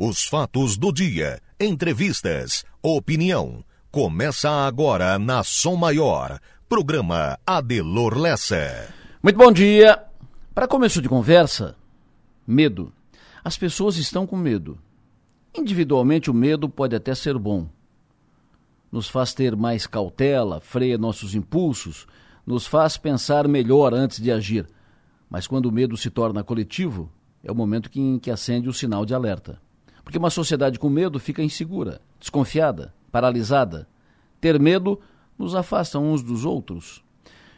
Os fatos do dia, entrevistas, opinião. Começa agora na Som Maior. Programa Adelor Lessa. Muito bom dia. Para começo de conversa, medo. As pessoas estão com medo. Individualmente, o medo pode até ser bom. Nos faz ter mais cautela, freia nossos impulsos, nos faz pensar melhor antes de agir. Mas quando o medo se torna coletivo, é o momento em que acende o sinal de alerta. Porque uma sociedade com medo fica insegura, desconfiada, paralisada. Ter medo nos afasta uns dos outros.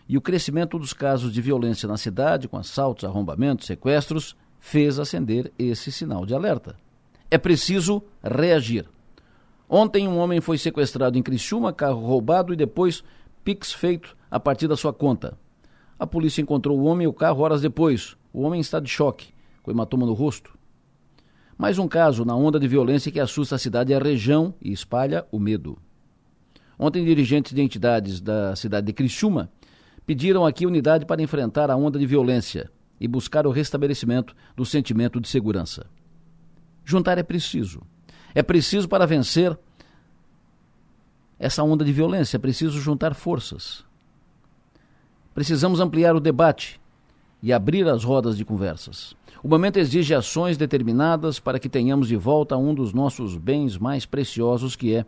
E o crescimento dos casos de violência na cidade, com assaltos, arrombamentos, sequestros, fez acender esse sinal de alerta. É preciso reagir. Ontem um homem foi sequestrado em Criciúma, carro roubado e depois pix feito a partir da sua conta. A polícia encontrou o homem e o carro horas depois. O homem está de choque, com hematoma no rosto. Mais um caso na onda de violência que assusta a cidade e a região e espalha o medo. Ontem, dirigentes de entidades da cidade de Criciúma pediram aqui unidade para enfrentar a onda de violência e buscar o restabelecimento do sentimento de segurança. Juntar é preciso. É preciso para vencer essa onda de violência, é preciso juntar forças. Precisamos ampliar o debate e abrir as rodas de conversas. O momento exige ações determinadas para que tenhamos de volta um dos nossos bens mais preciosos, que é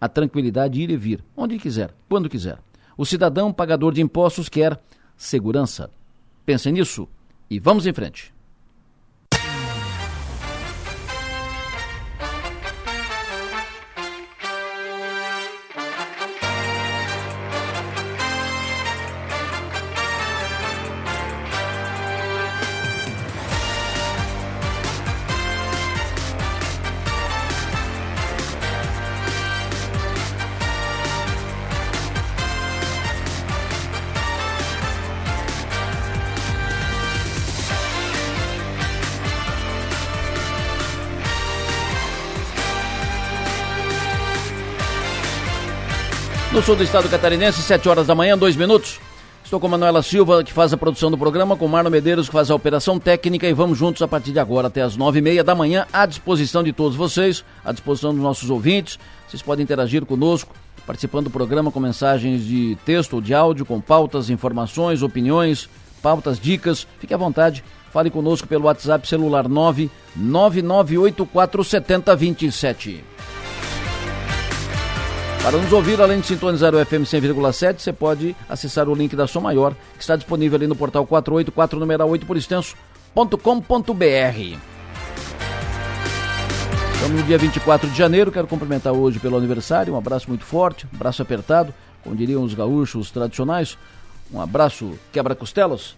a tranquilidade de ir e vir, onde quiser, quando quiser. O cidadão pagador de impostos quer segurança. Pensem nisso e vamos em frente. Sul do estado catarinense, 7 horas da manhã, 2 minutos. Estou com a Manuela Silva, que faz a produção do programa, com Marno Medeiros, que faz a operação técnica, e vamos juntos a partir de agora até as nove e meia da manhã, à disposição de todos vocês, à disposição dos nossos ouvintes. Vocês podem interagir conosco, participando do programa com mensagens de texto ou de áudio, com pautas, informações, opiniões, pautas, dicas. Fique à vontade, fale conosco pelo WhatsApp celular 999847027. Para nos ouvir, além de sintonizar o FM 100,7, você pode acessar o link da Som Maior, que está disponível ali no portal 484 numeral 8 por extenso.com.br. Estamos no dia 24 de janeiro, quero cumprimentar hoje pelo aniversário, um abraço muito forte, um abraço apertado, como diriam os gaúchos tradicionais, um abraço quebra-costelas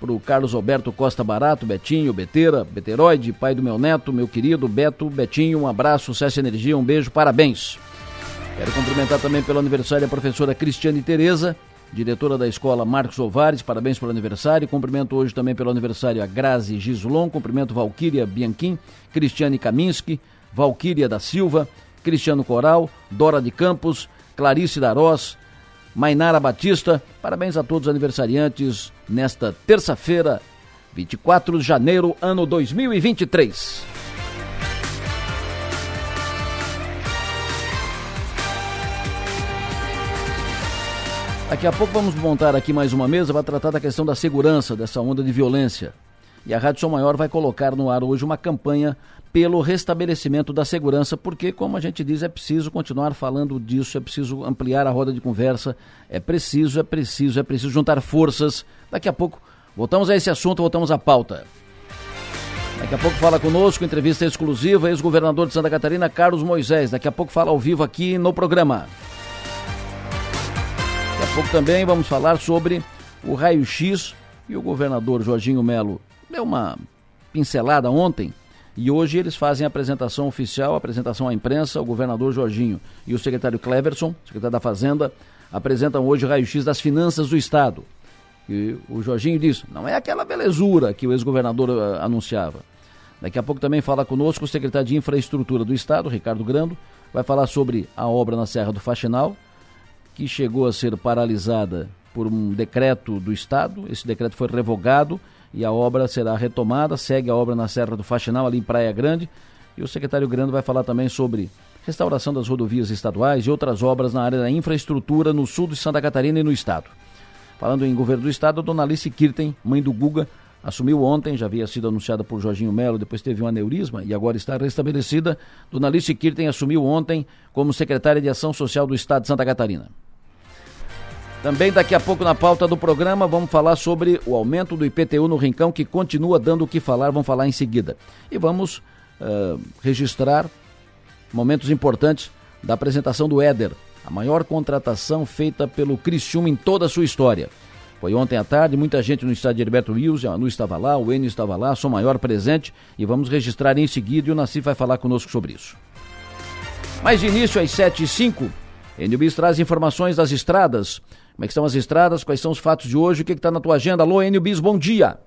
para o Carlos Alberto Costa Barato, Betinho, Beteira, Beteroide, pai do meu neto, meu querido Beto, Betinho, um abraço, sucesso e energia, um beijo, parabéns. Quero cumprimentar também pelo aniversário a professora Cristiane Tereza, diretora da escola Marcos Ovares, parabéns pelo aniversário. Cumprimento hoje também pelo aniversário a Grazi Gislon, cumprimento Valquíria Bianchim, Cristiane Kaminski, Valquíria da Silva, Cristiano Coral, Dora de Campos, Clarice Darós, Mainara Batista. Parabéns a todos os aniversariantes nesta terça-feira, 24 de janeiro, ano 2023. Daqui a pouco vamos montar aqui mais uma mesa para tratar da questão da segurança, dessa onda de violência. E a Rádio Som Maior vai colocar no ar hoje uma campanha pelo restabelecimento da segurança, porque, como a gente diz, é preciso continuar falando disso, é preciso ampliar a roda de conversa, é preciso, é preciso, é preciso juntar forças. Daqui a pouco voltamos a esse assunto, voltamos à pauta. Daqui a pouco fala conosco, entrevista exclusiva, ex-governador de Santa Catarina, Carlos Moisés. Daqui a pouco fala ao vivo aqui no programa. Pouco também vamos falar sobre o raio-x e o governador Jorginho Melo deu uma pincelada ontem e hoje eles fazem a apresentação oficial, a apresentação à imprensa, o governador Jorginho e o secretário Cleverson, secretário da Fazenda, apresentam hoje o raio-x das finanças do Estado. E o Jorginho diz, não é aquela belezura que o ex-governador uh, anunciava. Daqui a pouco também fala conosco o secretário de Infraestrutura do Estado, Ricardo Grando, vai falar sobre a obra na Serra do Faxinal, que chegou a ser paralisada por um decreto do Estado. Esse decreto foi revogado e a obra será retomada. Segue a obra na Serra do Faxinal, ali em Praia Grande. E o secretário Grando vai falar também sobre restauração das rodovias estaduais e outras obras na área da infraestrutura no sul de Santa Catarina e no estado. Falando em governo do estado, Dona Alice Kirten, mãe do Guga, assumiu ontem, já havia sido anunciada por Jorginho Melo, depois teve um aneurisma e agora está restabelecida. Dona Alice Kirten assumiu ontem como secretária de Ação Social do Estado de Santa Catarina. Também daqui a pouco na pauta do programa vamos falar sobre o aumento do IPTU no Rincão, que continua dando o que falar, vamos falar em seguida. E vamos uh, registrar momentos importantes da apresentação do Éder, a maior contratação feita pelo Criciúma em toda a sua história. Foi ontem à tarde, muita gente no estádio de Heriberto Wilson, a Anu estava lá, o Enio estava lá, sou maior presente e vamos registrar em seguida e o Naci vai falar conosco sobre isso. Mas de início às 7 e 05 Enio Bis traz informações das estradas. Como é que estão as estradas, quais são os fatos de hoje, o que está na tua agenda? Alô, Enio Bis, bom dia.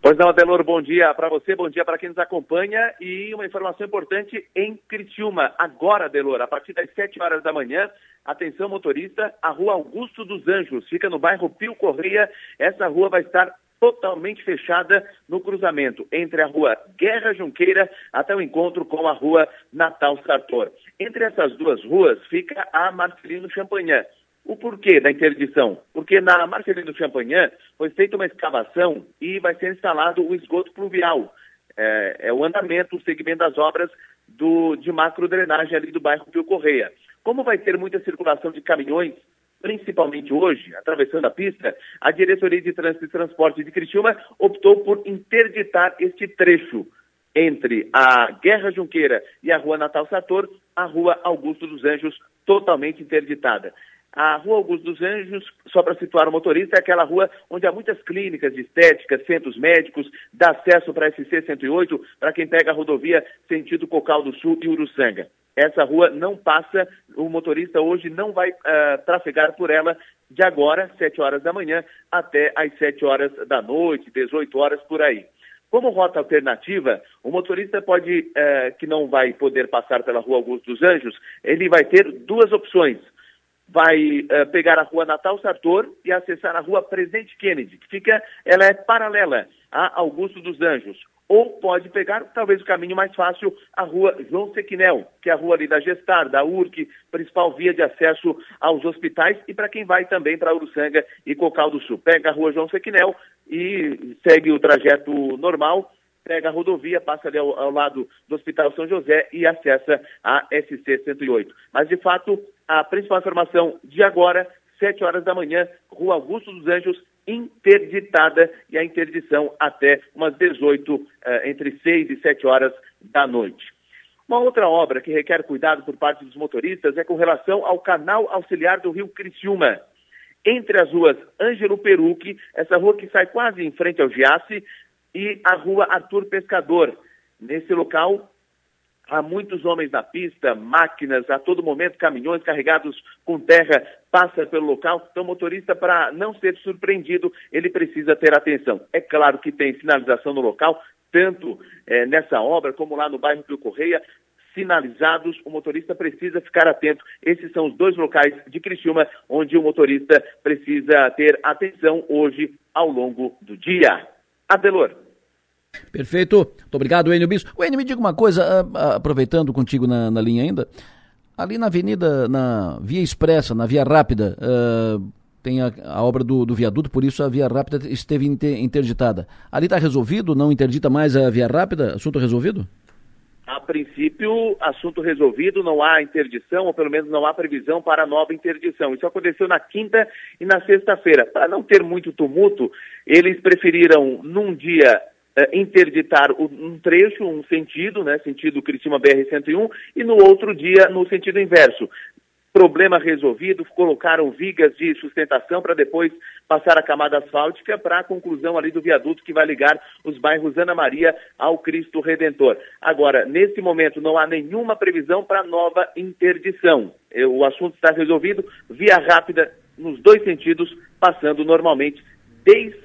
Pois não, Adelor, bom dia para você, bom dia para quem nos acompanha e uma informação importante em Criciúma. Agora, Adelor, a partir das 7 horas da manhã, atenção motorista, a rua Augusto dos Anjos, fica no bairro Pio Correia. Essa rua vai estar totalmente fechada no cruzamento entre a rua Guerra Junqueira até o encontro com a rua Natal Sartor. Entre essas duas ruas fica a Marcelino Champagnat. O porquê da interdição? Porque na Marcelino Champagnat foi feita uma escavação e vai ser instalado o esgoto pluvial. É, é o andamento, o segmento das obras do, de macro drenagem ali do bairro Pio Correia. Como vai ter muita circulação de caminhões, principalmente hoje, atravessando a pista, a Diretoria de Trânsito e Transporte de Criciúma optou por interditar este trecho entre a Guerra Junqueira e a Rua Natal Sator, a Rua Augusto dos Anjos totalmente interditada. A Rua Augusto dos Anjos, só para situar o motorista, é aquela rua onde há muitas clínicas de estética, centros médicos, dá acesso para a SC 108 para quem pega a rodovia sentido Cocal do Sul e Uruçanga. Essa rua não passa, o motorista hoje não vai uh, trafegar por ela de agora, 7 horas da manhã, até às 7 horas da noite, 18 horas por aí. Como rota alternativa, o motorista pode, uh, que não vai poder passar pela Rua Augusto dos Anjos, ele vai ter duas opções vai uh, pegar a rua Natal Sartor e acessar a rua Presidente Kennedy, que fica, ela é paralela a Augusto dos Anjos. Ou pode pegar, talvez o caminho mais fácil, a rua João Sequinel, que é a rua ali da Gestar, da URC, principal via de acesso aos hospitais, e para quem vai também para Uruçanga e Cocal do Sul. Pega a rua João Sequinel e segue o trajeto normal, pega a rodovia, passa ali ao, ao, lado do Hospital São José e acessa a SC 108. Mas, de fato, a principal informação de agora, 7 horas da manhã, Rua Augusto dos Anjos, interditada e a interdição até umas 18, eh, entre 6 e 7 horas da noite. Uma outra obra que requer cuidado por parte dos motoristas é com relação ao canal auxiliar do Rio Criciúma. Entre as ruas Ângelo Peruque, essa rua que sai quase em frente ao Giasse, e a rua Arthur Pescador. Nesse local, há muitos homens na pista, máquinas, a todo momento caminhões carregados com terra passa pelo local. Então, o motorista, para não ser surpreendido, ele precisa ter atenção. É claro que tem sinalização no local, tanto é, nessa obra como lá no bairro do Correia, sinalizados, o motorista precisa ficar atento. Esses são os dois locais de Criciúma onde o motorista precisa ter atenção hoje ao longo do dia. Adelor. Perfeito. Muito obrigado, Enio Bispo. Enio, me diga uma coisa, uh, aproveitando contigo na, na, linha ainda, ali na avenida, na Via Expressa, na Via Rápida, uh, tem a, a, obra do, do, viaduto, por isso a Via Rápida esteve inter, interditada. Ali está resolvido? Não interdita mais a Via Rápida? Assunto resolvido? A princípio, assunto resolvido, não há interdição, ou pelo menos não há previsão para nova interdição. Isso aconteceu na quinta e na sexta-feira. Para não ter muito tumulto, eles preferiram, num dia, eh, interditar um trecho, um sentido, né, sentido Criciúma BR-101, e no outro dia, no sentido inverso. Problema resolvido, colocaram vigas de sustentação para depois passar a camada asfáltica para a conclusão ali do viaduto que vai ligar os bairros Ana Maria ao Cristo Redentor. Agora, nesse momento não há nenhuma previsão para nova interdição. O assunto está resolvido, via rápida nos dois sentidos, passando normalmente desde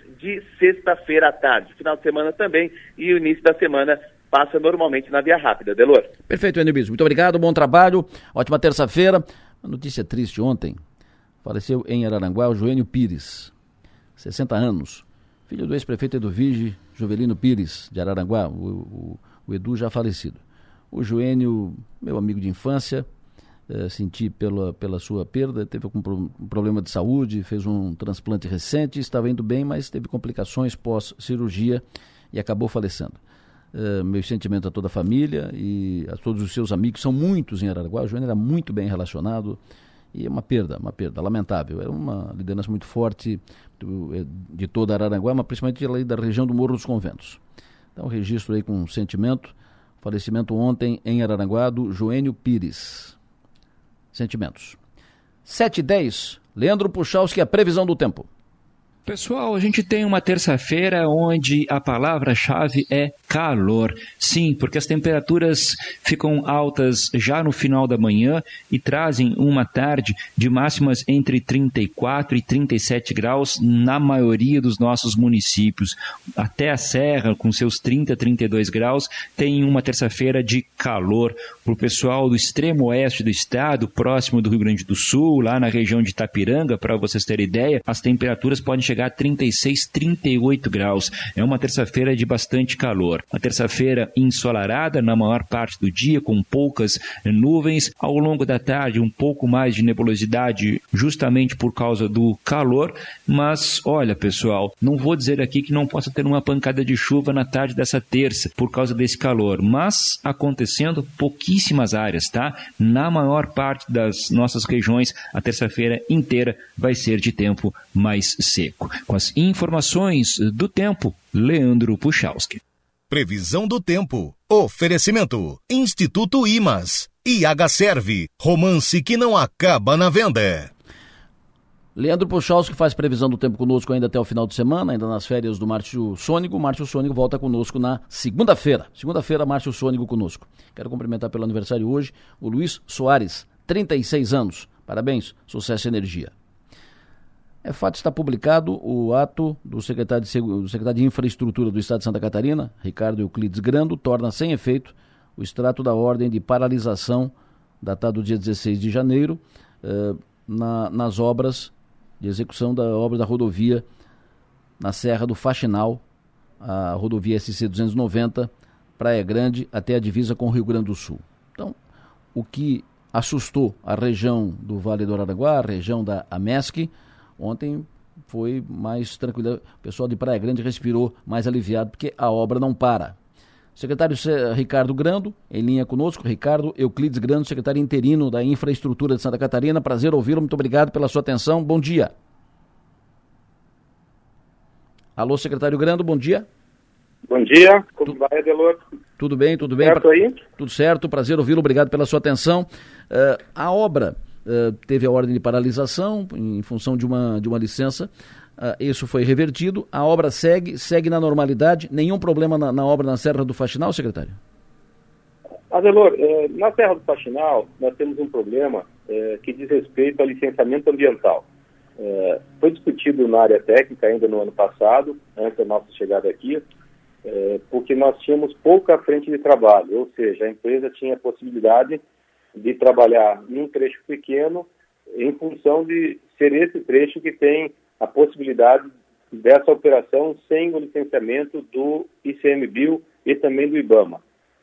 sexta-feira à tarde. Final de semana também e o início da semana passa normalmente na via rápida. Delor. Perfeito, Enio Muito obrigado, bom trabalho, ótima terça-feira. Uma notícia triste ontem. Faleceu em Araranguá o Joênio Pires, 60 anos, filho do ex-prefeito Eduvige Jovelino Pires, de Araranguá. O, o, o Edu já falecido. O Joênio, meu amigo de infância, eh, senti pela, pela sua perda, teve algum um problema de saúde, fez um transplante recente, estava indo bem, mas teve complicações pós-cirurgia e acabou falecendo. Uh, meu sentimento a toda a família e a todos os seus amigos, são muitos em Araranguá. O Joênio era muito bem relacionado e é uma perda, uma perda lamentável. Era uma liderança muito forte do, eh, de toda Araranguá, mas principalmente ali da região do Morro dos Conventos. Então, registro aí com sentimento. Falecimento ontem em Araranguá do Joênio Pires. Sentimentos. 7 e 10, Leandro Puchalski, a previsão do tempo. Pessoal, a gente tem uma terça-feira onde a palavra-chave é calor. Sim, porque as temperaturas ficam altas já no final da manhã e trazem uma tarde de máximas entre 34 e 37 graus na maioria dos nossos municípios. Até a Serra, com seus 30, 32 graus, tem uma terça-feira de calor. Para o pessoal do extremo oeste do estado, próximo do Rio Grande do Sul, lá na região de Itapiranga, para vocês terem ideia, as temperaturas podem chegar chegar a 36, 38 graus. É uma terça-feira de bastante calor. Uma terça-feira ensolarada na maior parte do dia, com poucas nuvens. Ao longo da tarde, um pouco mais de nebulosidade, justamente por causa do calor. Mas, olha, pessoal, não vou dizer aqui que não possa ter uma pancada de chuva na tarde dessa terça, por causa desse calor. Mas acontecendo pouquíssimas áreas, tá? Na maior parte das nossas regiões, a terça-feira inteira vai ser de tempo mais seco. Com as informações do tempo, Leandro Puchalski. Previsão do tempo. Oferecimento. Instituto Imas. IH Serve. Romance que não acaba na venda. Leandro Puchalski faz previsão do tempo conosco ainda até o final de semana, ainda nas férias do Márcio Sônico. O Márcio Sônico volta conosco na segunda-feira. Segunda-feira, Márcio Sônico conosco. Quero cumprimentar pelo aniversário hoje o Luiz Soares, 36 anos. Parabéns, sucesso e energia. É fato está publicado o ato do secretário, de, do secretário de Infraestrutura do Estado de Santa Catarina, Ricardo Euclides Grando, torna sem efeito o extrato da ordem de paralisação datado dia 16 de janeiro eh, na, nas obras de execução da obra da rodovia na Serra do Faxinal, a rodovia SC 290, Praia Grande, até a divisa com o Rio Grande do Sul. Então, o que assustou a região do Vale do Araranguá, a região da AMESC, Ontem foi mais tranquilo. O pessoal de Praia Grande respirou mais aliviado, porque a obra não para. Secretário Ricardo Grando, em linha conosco. Ricardo Euclides Grando, secretário interino da Infraestrutura de Santa Catarina. Prazer ouvi-lo, muito obrigado pela sua atenção. Bom dia. Alô, secretário Grando, bom dia. Bom dia, como tu... vai, Adelor? Tudo bem, tudo bem. Certo aí? Tudo certo, prazer ouvi-lo, obrigado pela sua atenção. Uh, a obra eh, teve a ordem de paralisação em função de uma, de uma licença. Uh, isso foi revertido. A obra segue, segue na normalidade. Nenhum problema na, na obra na Serra do Faxinal, secretário? Adelor, eh, na Serra do Faxinal, nós temos um problema eh, que diz respeito ao licenciamento ambiental. Foi discutido na área técnica ainda no ano passado, antes da nossa chegada aqui, porque nós tínhamos pouca frente de trabalho, ou seja, a empresa tinha a possibilidade de trabalhar num trecho pequeno em função de ser esse trecho que tem a possibilidade dessa operação sem o licenciamento do ICMBio e também do IBAMA.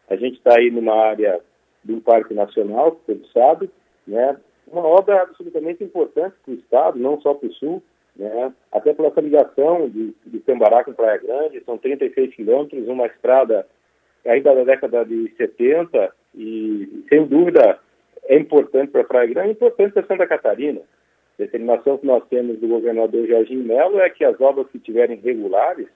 A gente está aí numa área de um parque nacional, que você sabe, né? uma obra absolutamente importante para o Estado, não só para o Sul, né? até pela essa ligação de, de Tambará com Praia Grande, são 36 quilômetros, uma estrada ainda da década de 70 e, sem dúvida, é importante para Praia Grande, é importante para Santa Catarina. A determinação que nós temos do governador Jorginho Melo é que as obras que estiverem regulares,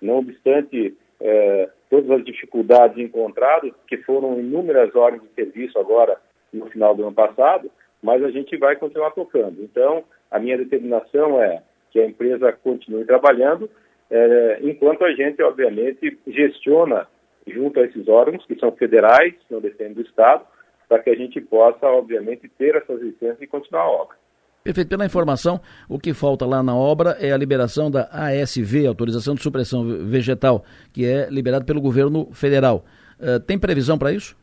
não obstante é, todas as dificuldades encontradas, que foram inúmeras horas de serviço agora no final do ano passado, mas a gente vai continuar tocando. Então, a minha determinação é que a empresa continue trabalhando, é, enquanto a gente, obviamente, gestiona junto a esses órgãos, que são federais, não dependem do Estado, para que a gente possa, obviamente, ter essas licenças e continuar a obra. Perfeito. Pela informação, o que falta lá na obra é a liberação da ASV, Autorização de Supressão Vegetal, que é liberada pelo governo federal. Uh, tem previsão para isso?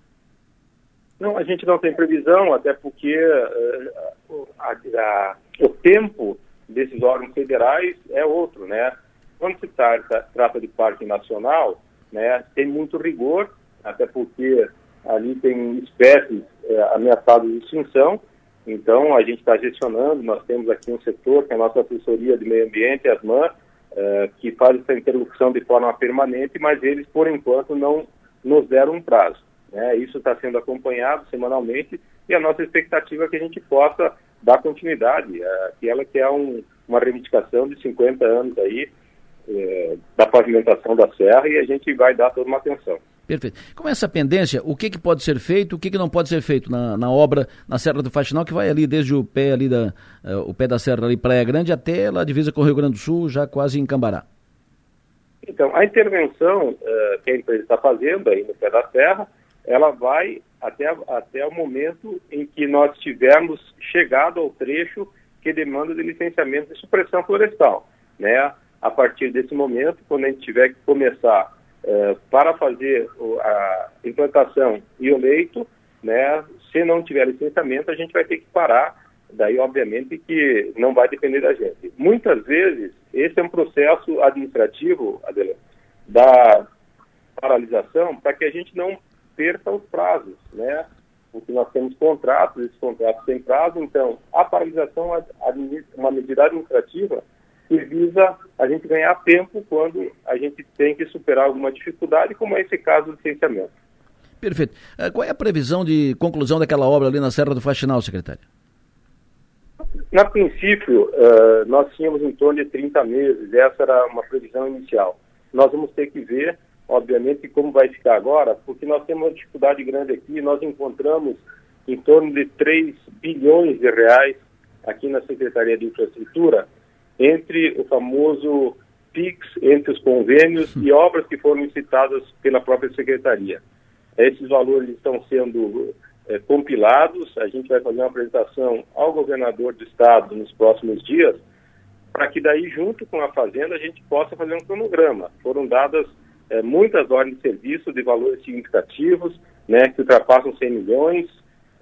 Não, a gente não tem previsão, até porque uh, a, a, o tempo desses órgãos federais é outro, né? Quando se trata, trata de parque nacional, né, tem muito rigor até porque ali tem espécies é, ameaçadas de extinção, então a gente está gestionando, nós temos aqui um setor, que é a nossa assessoria de meio ambiente, a ASMAN, é, que faz essa interlocução de forma permanente, mas eles, por enquanto, não nos deram um prazo. Né? Isso está sendo acompanhado semanalmente e a nossa expectativa é que a gente possa dar continuidade, é, aquela que é um, uma reivindicação de 50 anos aí, é, da pavimentação da serra e a gente vai dar toda uma atenção. Perfeito. Como é essa pendência, o que, que pode ser feito, o que, que não pode ser feito na, na obra na Serra do Faxinal, que vai ali desde o pé ali da, uh, o pé da serra ali, Praia Grande, até lá a divisa com o Rio Grande do Sul, já quase em Cambará? Então, a intervenção uh, que a empresa está fazendo aí no pé da serra, ela vai até, até o momento em que nós tivermos chegado ao trecho que demanda de licenciamento de supressão florestal. Né? A partir desse momento, quando a gente tiver que começar uh, para fazer a implantação e o leito, né, se não tiver licenciamento, a gente vai ter que parar. Daí, obviamente, que não vai depender da gente. Muitas vezes, esse é um processo administrativo, Adelante, da paralisação, para que a gente não perca os prazos, né? Porque nós temos contratos, esses contratos têm prazo, então a paralisação é uma medida administrativa que visa a gente ganhar tempo quando a gente tem que superar alguma dificuldade, como é esse caso do licenciamento. Perfeito. Eh, qual é a previsão de conclusão daquela obra ali na Serra do Faxinal, secretário? Na princípio, uh, nós tínhamos em torno de 30 meses, essa era uma previsão inicial. Nós vamos ter que ver, obviamente, como vai ficar agora, porque nós temos uma dificuldade grande aqui, nós encontramos em torno de 3 bilhões de reais aqui na Secretaria de Infraestrutura, entre o famoso PIX, entre os convênios e obras que foram licitadas pela própria Secretaria. Esses valores estão sendo é, compilados, a gente vai fazer uma apresentação ao governador do estado nos próximos dias, para que daí, junto com a Fazenda, a gente possa fazer um cronograma. Foram dadas é, muitas ordens de serviço de valores significativos, né, que ultrapassam 100 milhões,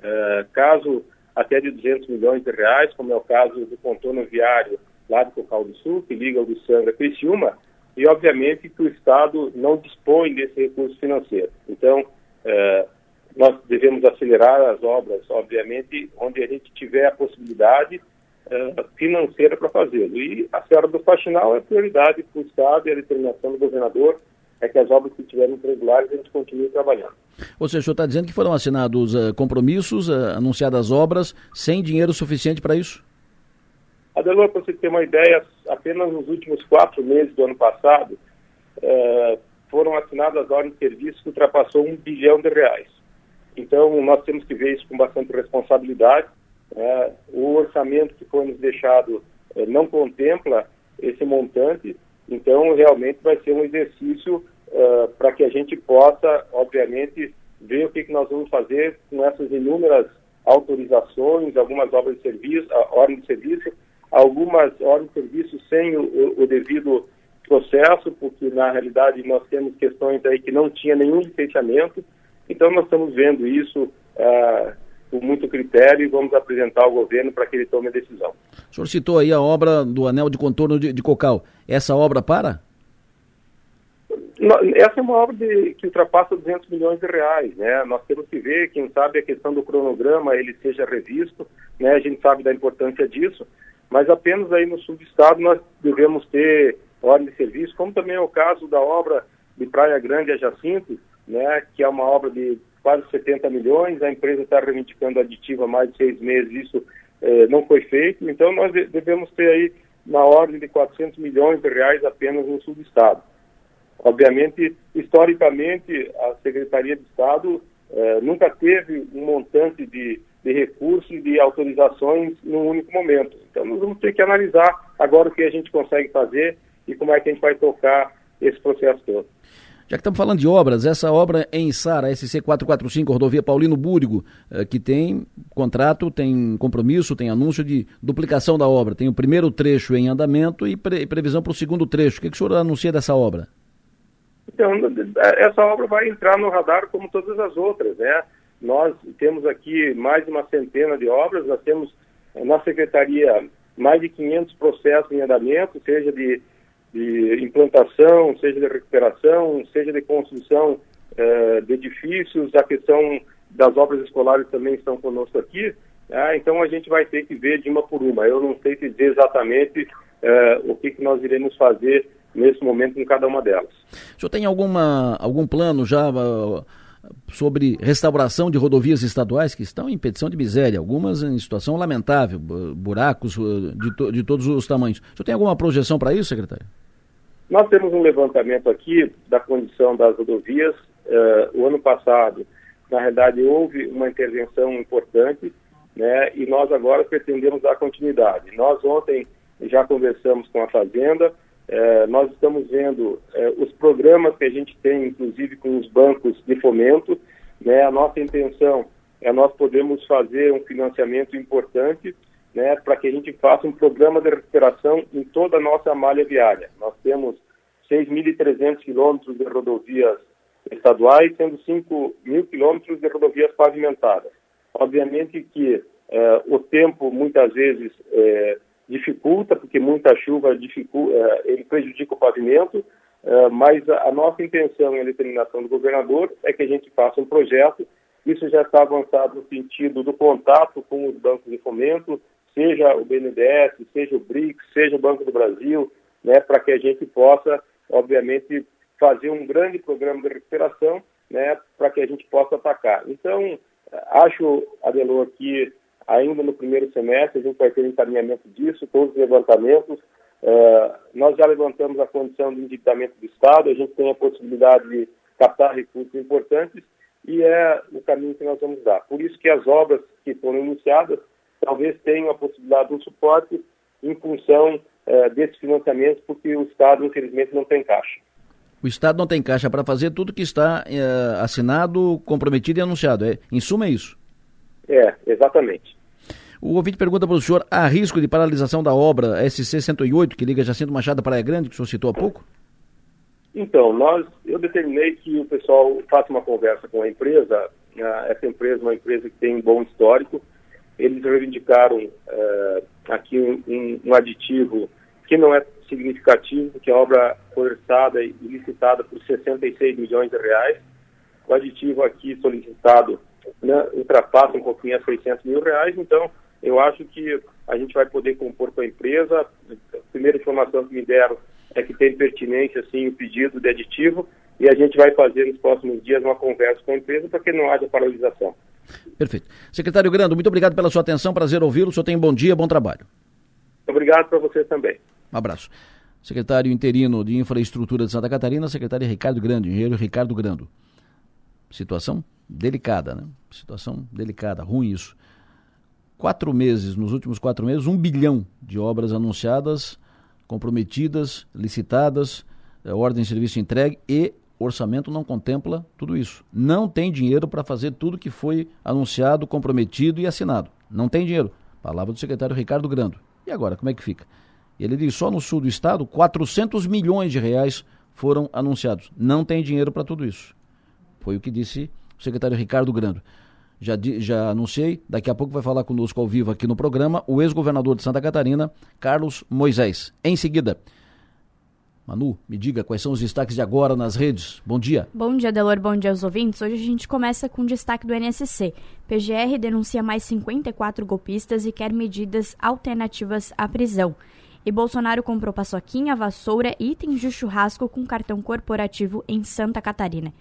é, caso até de 200 milhões de reais, como é o caso do contorno viário lá do Cocal do Sul, que liga o do Sangra a Criciúma, e obviamente que o Estado não dispõe desse recurso financeiro. Então, é, nós devemos acelerar as obras, obviamente, onde a gente tiver a possibilidade uh, financeira para fazê-lo. E a Serra do Faxinal é prioridade para o Estado e a determinação do governador é que as obras que estiverem irregulares a gente continue trabalhando. Ou seja, o senhor está dizendo que foram assinados uh, compromissos, uh, anunciadas obras, sem dinheiro suficiente para isso? Adelor, para você ter uma ideia, apenas nos últimos quatro meses do ano passado, foram assinadas ordens de serviço que ultrapassou um bilhão de reais. Então, nós temos que ver isso com bastante responsabilidade. É, o orçamento que foi nos deixado é, não contempla esse montante, então realmente vai ser um exercício é, para que a gente possa, obviamente, ver o que, que nós vamos fazer com essas inúmeras autorizações, algumas obras de serviço, ordens de serviço, algumas ordens de serviço sem o, o, devido processo, porque na realidade nós temos questões aí que não tinha nenhum licenciamento, então, nós estamos vendo isso ah, com muito critério e vamos apresentar ao governo para que ele tome a decisão. O senhor citou aí a obra do anel de contorno de, de Cocal. Essa obra para? Essa é uma obra de, que ultrapassa 200 milhões de reais, né? Nós temos que ver, quem sabe, a questão do cronograma ele seja revisto, né? A gente sabe da importância disso, mas apenas aí no sul do estado nós devemos ter ordem de serviço, como também é o caso da obra de Praia Grande a Jacinto, né, que é uma obra de quase 70 milhões, a empresa está reivindicando aditivo há mais de seis meses, isso eh, não foi feito, então nós devemos ter aí na ordem de 400 milhões de reais apenas no sul do estado. Obviamente, historicamente, a Secretaria de Estado eh, nunca teve um montante de, de recursos e de autorizações num único momento. Então, nós vamos ter que analisar agora o que a gente consegue fazer e como é que a gente vai tocar esse processo todo. Já que estamos falando de obras, essa obra em Sara, SC 445, rodovia Paulino Búrigo, eh, que tem contrato, tem compromisso, tem anúncio de duplicação da obra. Tem o primeiro trecho em andamento e pre previsão para o segundo trecho. O que, que o senhor anuncia dessa obra? Então, essa obra vai entrar no radar como todas as outras, né? Nós temos aqui mais de uma centena de obras, nós temos na Secretaria mais de 500 processos em andamento, seja de de implantação, seja de recuperação, seja de construção uh, de edifícios, a questão das obras escolares também estão conosco aqui. Né? então a gente vai ter que ver de uma por uma. Eu não sei dizer exatamente uh, o que, que nós iremos fazer nesse momento em cada uma delas. O senhor tem alguma, algum plano já uh, sobre restauração de rodovias estaduais que estão em petição de miséria, algumas em situação lamentável, buracos de, to, de todos os tamanhos. O senhor tem alguma projeção para isso, secretário? Nós temos um levantamento aqui da condição das rodovias. Uh, o ano passado, na realidade, houve uma intervenção importante, né, e nós agora pretendemos dar continuidade. Nós ontem já conversamos com a Fazenda, uh, nós estamos vendo uh, os programas que a gente tem, inclusive com os bancos de fomento. Né, a nossa intenção é nós podemos fazer um financiamento importante né, para que a gente faça um programa de recuperação em toda a nossa malha viária. Nós temos 6.300 quilômetros de rodovias estaduais, sendo 5 mil quilômetros de rodovias pavimentadas. Obviamente que eh, o tempo muitas vezes eh, dificulta, porque muita chuva dificulta, eh, ele prejudica o pavimento, eh, mas a, nossa intenção e a determinação do governador é que a gente faça um projeto. Isso já está avançado no sentido do contato com os bancos de fomento, seja o BNDES, seja o BRICS, seja o Banco do Brasil, né, para que a gente possa, obviamente, fazer um grande programa de recuperação, né, para que a gente possa atacar. Então, acho, Adelor, que ainda no primeiro semestre a gente vai ter encaminhamento disso, todos os levantamentos. Uh, nós já levantamos a condição de endividamento do Estado, a gente tem a possibilidade de captar recursos importantes e é o caminho que nós vamos dar. Por isso que as obras que foram iniciadas talvez tenham a possibilidade de um suporte em função eh, desses financiamentos, porque o Estado, infelizmente, não tem caixa. O Estado não tem caixa para fazer tudo que está eh, assinado, comprometido e anunciado. É, em suma, é isso? É, exatamente. O ouvinte pergunta para o senhor: há risco de paralisação da obra SC-108, que liga Jacinto Machado à Praia Grande, que o senhor citou há pouco? Então, nós, eu determinei que o pessoal faça uma conversa com a empresa. Essa empresa é uma empresa que tem um bom histórico eles reivindicaram uh, aqui um, um, um, aditivo que não é significativo, porque a obra foi orçada e licitada por 66 milhões de reais. O aditivo aqui solicitado né, ultrapassa um pouquinho a 600 mil reais, então eu acho que a gente vai poder compor com a empresa. A primeira informação que me deram é que tem pertinência, sim, o pedido de aditivo, e a gente vai fazer nos próximos dias uma conversa com a empresa para que não haja paralisação. Perfeito. Secretário Grando, muito obrigado pela sua atenção, prazer ouvi-lo. O senhor tem um bom dia, bom trabalho. Obrigado para você também. Um abraço. Secretário interino de Infraestrutura de Santa Catarina, secretário Ricardo Grande, engenheiro Ricardo Grando. Situação delicada, né? Situação delicada, ruim isso. Quatro meses, nos últimos quatro meses, um bilhão de obras anunciadas, comprometidas, licitadas, eh, ordem de serviço entregue e orçamento não contempla tudo isso. Não tem dinheiro para fazer tudo que foi anunciado, comprometido e assinado. Não tem dinheiro. Palavra do secretário Ricardo Grando. E agora, como é que fica? Ele diz só no sul do estado, 400 milhões de reais foram anunciados. Não tem dinheiro para tudo isso. Foi o que disse o secretário Ricardo Grando. Já, já anunciei, daqui a pouco vai falar conosco ao vivo aqui no programa o ex-governador de Santa Catarina, Carlos Moisés. Em seguida, Manu, me diga quais são os destaques de agora nas redes. Bom dia. Bom dia, Delor. Bom dia aos ouvintes. Hoje a gente começa com o destaque do NSC. PGR denuncia mais 54 golpistas e quer medidas alternativas à prisão. E Bolsonaro comprou paçoquinha, vassoura e itens de churrasco com cartão corporativo em Santa Catarina.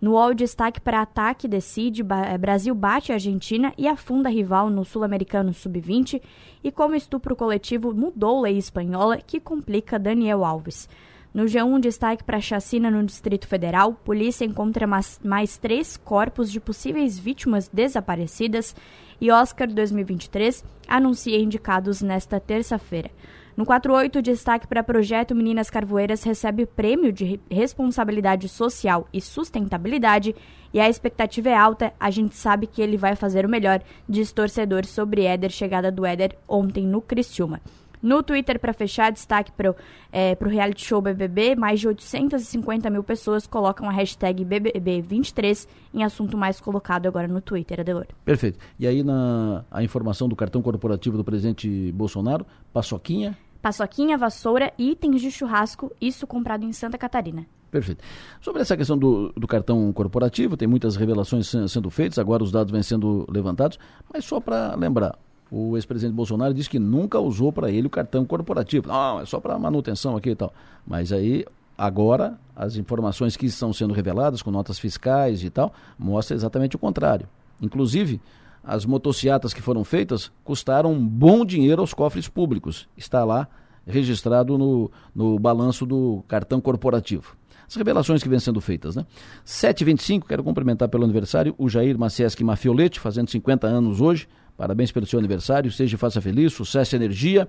No UOL, destaque para ataque decide, Brasil bate a Argentina e afunda rival no Sul-Americano Sub-20 e como estupro coletivo mudou lei espanhola que complica Daniel Alves. No G1, destaque para chacina no Distrito Federal, polícia encontra mais, mais três corpos de possíveis vítimas desaparecidas e Oscar 2023 anuncia indicados nesta terça-feira. No 48, destaque para projeto Meninas Carvoeiras recebe prêmio de responsabilidade social e sustentabilidade e a expectativa é alta. A gente sabe que ele vai fazer o melhor, diz torcedor sobre Éder, chegada do Éder ontem no Criciúma. No Twitter, para fechar, destaque para o é, reality show BBB, mais de 850 mil pessoas colocam a hashtag BBB23 em assunto mais colocado agora no Twitter, Adelor. Perfeito. E aí, na, a informação do cartão corporativo do presidente Bolsonaro, paçoquinha? Paçoquinha, vassoura e itens de churrasco, isso comprado em Santa Catarina. Perfeito. Sobre essa questão do, do, cartão corporativo, tem muitas revelações sendo feitas, agora os dados vêm sendo levantados, mas só para lembrar, o ex-presidente Bolsonaro disse que nunca usou para ele o cartão corporativo. Não, é só para manutenção aqui e tal. Mas aí, agora, as informações que estão sendo reveladas com notas fiscais e tal, mostram exatamente o contrário. Inclusive, as motocicletas que foram feitas custaram um bom dinheiro aos cofres públicos. Está lá registrado no, no balanço do cartão corporativo. As revelações que vêm sendo feitas, né? 7h25, quero cumprimentar pelo aniversário o Jair Macieski Mafiolete, fazendo 50 anos hoje. Parabéns pelo seu aniversário, seja faça feliz, sucesso e energia.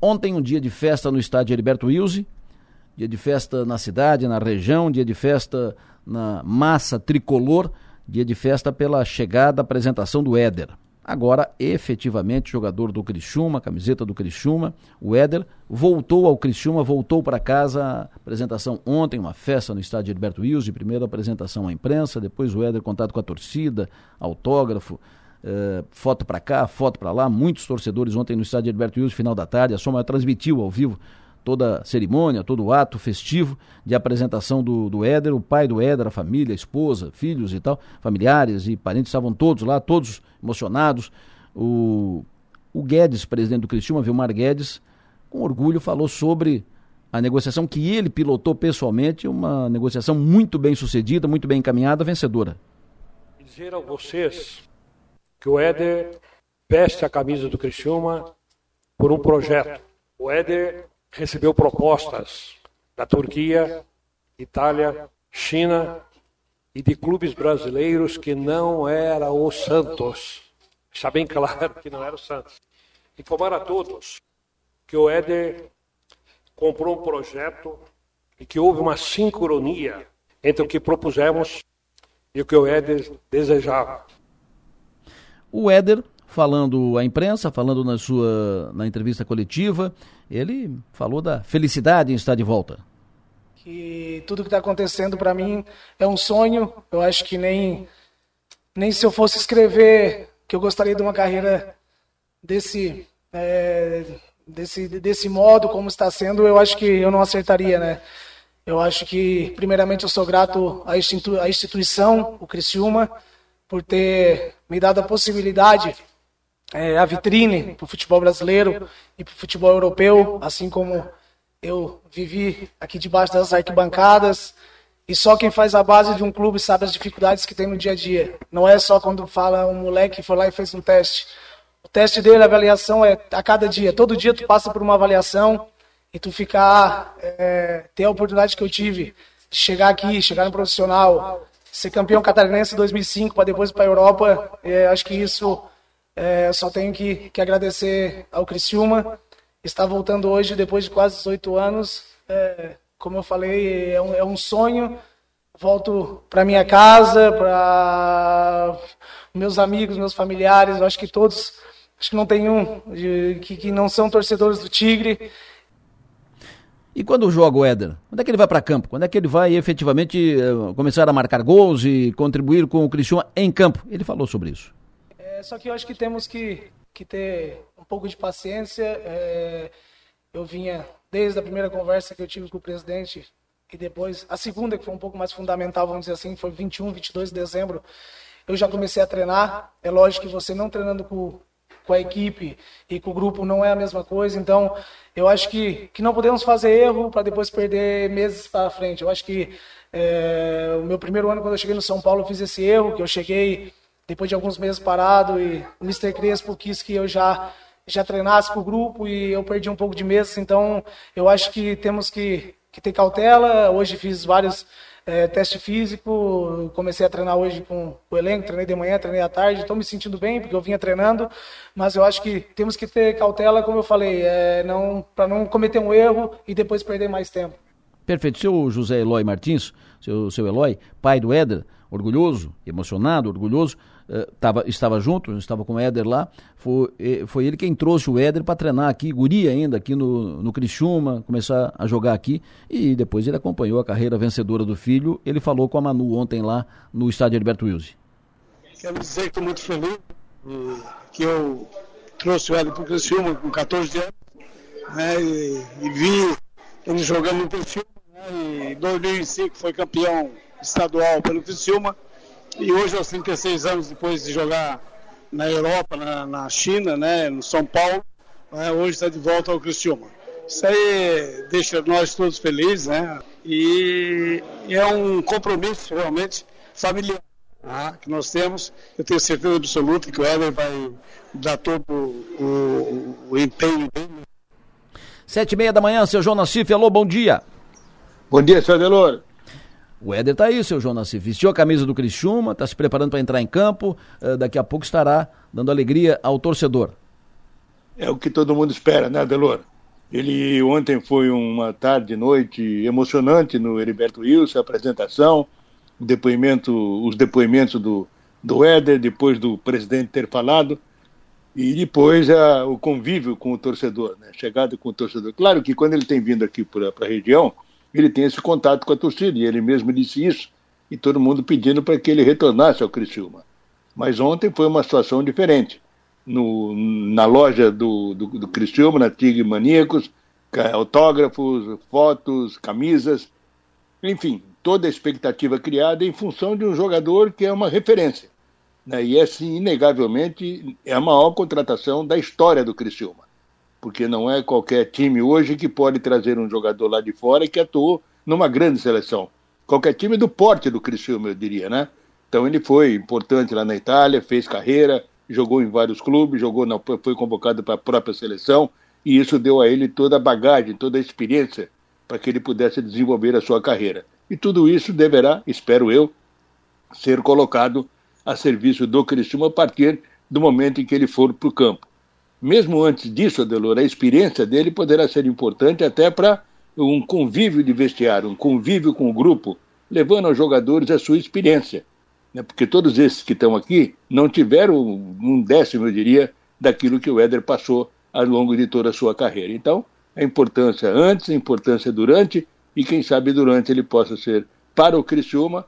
Ontem, um dia de festa no estádio Heriberto Wilson, dia de festa na cidade, na região, dia de festa na massa tricolor, dia de festa pela chegada, apresentação do Éder. Agora, efetivamente, jogador do Criciúma, camiseta do Criciúma, o Éder voltou ao Criciúma, voltou para casa, apresentação ontem, uma festa no estádio Heriberto Wilson, primeira apresentação à imprensa, depois o Éder contato com a torcida, autógrafo, Uh, foto para cá, foto para lá, muitos torcedores ontem no estádio Alberto Wilson, final da tarde, a Soma transmitiu ao vivo toda a cerimônia, todo o ato festivo de apresentação do, do Éder, o pai do Éder, a família, a esposa, filhos e tal, familiares e parentes estavam todos lá, todos emocionados. O, o Guedes, presidente do Cristiúma, Vilmar Guedes, com orgulho falou sobre a negociação que ele pilotou pessoalmente, uma negociação muito bem sucedida, muito bem encaminhada, vencedora. Dizer a vocês que o Éder veste a camisa do Criciúma por um projeto. O Éder recebeu propostas da Turquia, Itália, China e de clubes brasileiros que não era o Santos. Está bem claro que não era o Santos. Informar a todos que o Éder comprou um projeto e que houve uma sincronia entre o que propusemos e o que o Éder desejava. O Éder, falando à imprensa, falando na sua na entrevista coletiva, ele falou da felicidade em estar de volta. Que tudo que está acontecendo para mim é um sonho. Eu acho que nem nem se eu fosse escrever que eu gostaria de uma carreira desse é, desse desse modo como está sendo, eu acho que eu não acertaria, né? Eu acho que primeiramente eu sou grato à, institu à instituição, o Criciúma, por ter me dado a possibilidade, é, a vitrine para o futebol brasileiro e para o futebol europeu, assim como eu vivi aqui debaixo das arquibancadas. E só quem faz a base de um clube sabe as dificuldades que tem no dia a dia. Não é só quando fala um moleque que foi lá e fez um teste. O teste dele, a avaliação é a cada dia. Todo dia tu passa por uma avaliação e tu ficar, é, ter a oportunidade que eu tive de chegar aqui, chegar no profissional, ser campeão catarinense em 2005 para depois para a Europa. É, acho que isso é, só tenho que, que agradecer ao Criciúma. Está voltando hoje depois de quase 18 anos. É, como eu falei, é um, é um sonho. Volto para minha casa, para meus amigos, meus familiares. Acho que todos, acho que não tem um que, que não são torcedores do Tigre. E quando joga o Éder? Quando é que ele vai para campo? Quando é que ele vai efetivamente uh, começar a marcar gols e contribuir com o Cristiano em campo? Ele falou sobre isso. É, só que eu acho que temos que, que ter um pouco de paciência. É, eu vinha desde a primeira conversa que eu tive com o presidente e depois a segunda que foi um pouco mais fundamental, vamos dizer assim, foi 21, 22 de dezembro. Eu já comecei a treinar. É lógico que você não treinando com com a equipe e com o grupo não é a mesma coisa. Então, eu acho que, que não podemos fazer erro para depois perder meses para frente. Eu acho que é, o meu primeiro ano, quando eu cheguei no São Paulo, eu fiz esse erro, que eu cheguei depois de alguns meses parado e o Mr. Crespo quis que eu já já treinasse com o grupo e eu perdi um pouco de meses. Então, eu acho que temos que, que ter cautela. Hoje fiz vários é, teste físico, comecei a treinar hoje com o elenco, treinei de manhã, treinei à tarde, estou me sentindo bem porque eu vinha treinando, mas eu acho que temos que ter cautela, como eu falei, é, não para não cometer um erro e depois perder mais tempo. Perfeito. Seu José Eloy Martins, seu, seu Eloy, pai do Éder, orgulhoso, emocionado, orgulhoso, uh, tava, estava junto, estava com o Éder lá, foi, foi ele quem trouxe o Éder para treinar aqui, guria ainda, aqui no, no Criciúma, começar a jogar aqui, e depois ele acompanhou a carreira vencedora do filho, ele falou com a Manu ontem lá no estádio Alberto Wilson. Quero dizer que estou muito feliz que eu trouxe o Éder para o Criciúma com 14 anos, né, e, e vi ele jogando no Criciúma, né, em 2005 foi campeão estadual pelo Criciúma e hoje, aos 36 anos, depois de jogar na Europa, na, na China, né, no São Paulo, né, hoje está de volta ao Criciúma. Isso aí deixa nós todos felizes, né? E, é um compromisso realmente familiar né, que nós temos. Eu tenho certeza absoluta que o Éder vai dar todo o, o, o empenho dele. Sete e meia da manhã, seu João Nassif, alô, bom dia. Bom dia, seu Adelor. O Éder tá aí, seu João. Vestiu a camisa do Criciúma, está se preparando para entrar em campo, uh, daqui a pouco estará dando alegria ao torcedor. É o que todo mundo espera, né, Adelor? Ele ontem foi uma tarde, noite emocionante no Heriberto Wilson, a apresentação, depoimento, os depoimentos do, do Éder, depois do presidente ter falado, e depois a, o convívio com o torcedor, né? chegada com o torcedor. Claro que quando ele tem vindo aqui para a região, ele tem esse contato com a torcida, e ele mesmo disse isso, e todo mundo pedindo para que ele retornasse ao Criciúma. Mas ontem foi uma situação diferente. No, na loja do, do, do Criciúma, na Tigre Maníacos, autógrafos, fotos, camisas, enfim, toda a expectativa criada em função de um jogador que é uma referência. Né? E essa, inegavelmente, é a maior contratação da história do Criciúma porque não é qualquer time hoje que pode trazer um jogador lá de fora que atuou numa grande seleção. Qualquer time do porte do Criciúma, eu diria, né? Então ele foi importante lá na Itália, fez carreira, jogou em vários clubes, jogou na, foi convocado para a própria seleção e isso deu a ele toda a bagagem, toda a experiência para que ele pudesse desenvolver a sua carreira. E tudo isso deverá, espero eu, ser colocado a serviço do Criciúma a partir do momento em que ele for para o campo mesmo antes disso, Adelor, a experiência dele poderá ser importante até para um convívio de vestiário, um convívio com o grupo, levando aos jogadores a sua experiência. Né? Porque todos esses que estão aqui não tiveram um décimo, eu diria, daquilo que o Éder passou ao longo de toda a sua carreira. Então, a importância antes, a importância durante, e quem sabe durante ele possa ser, para o Criciúma,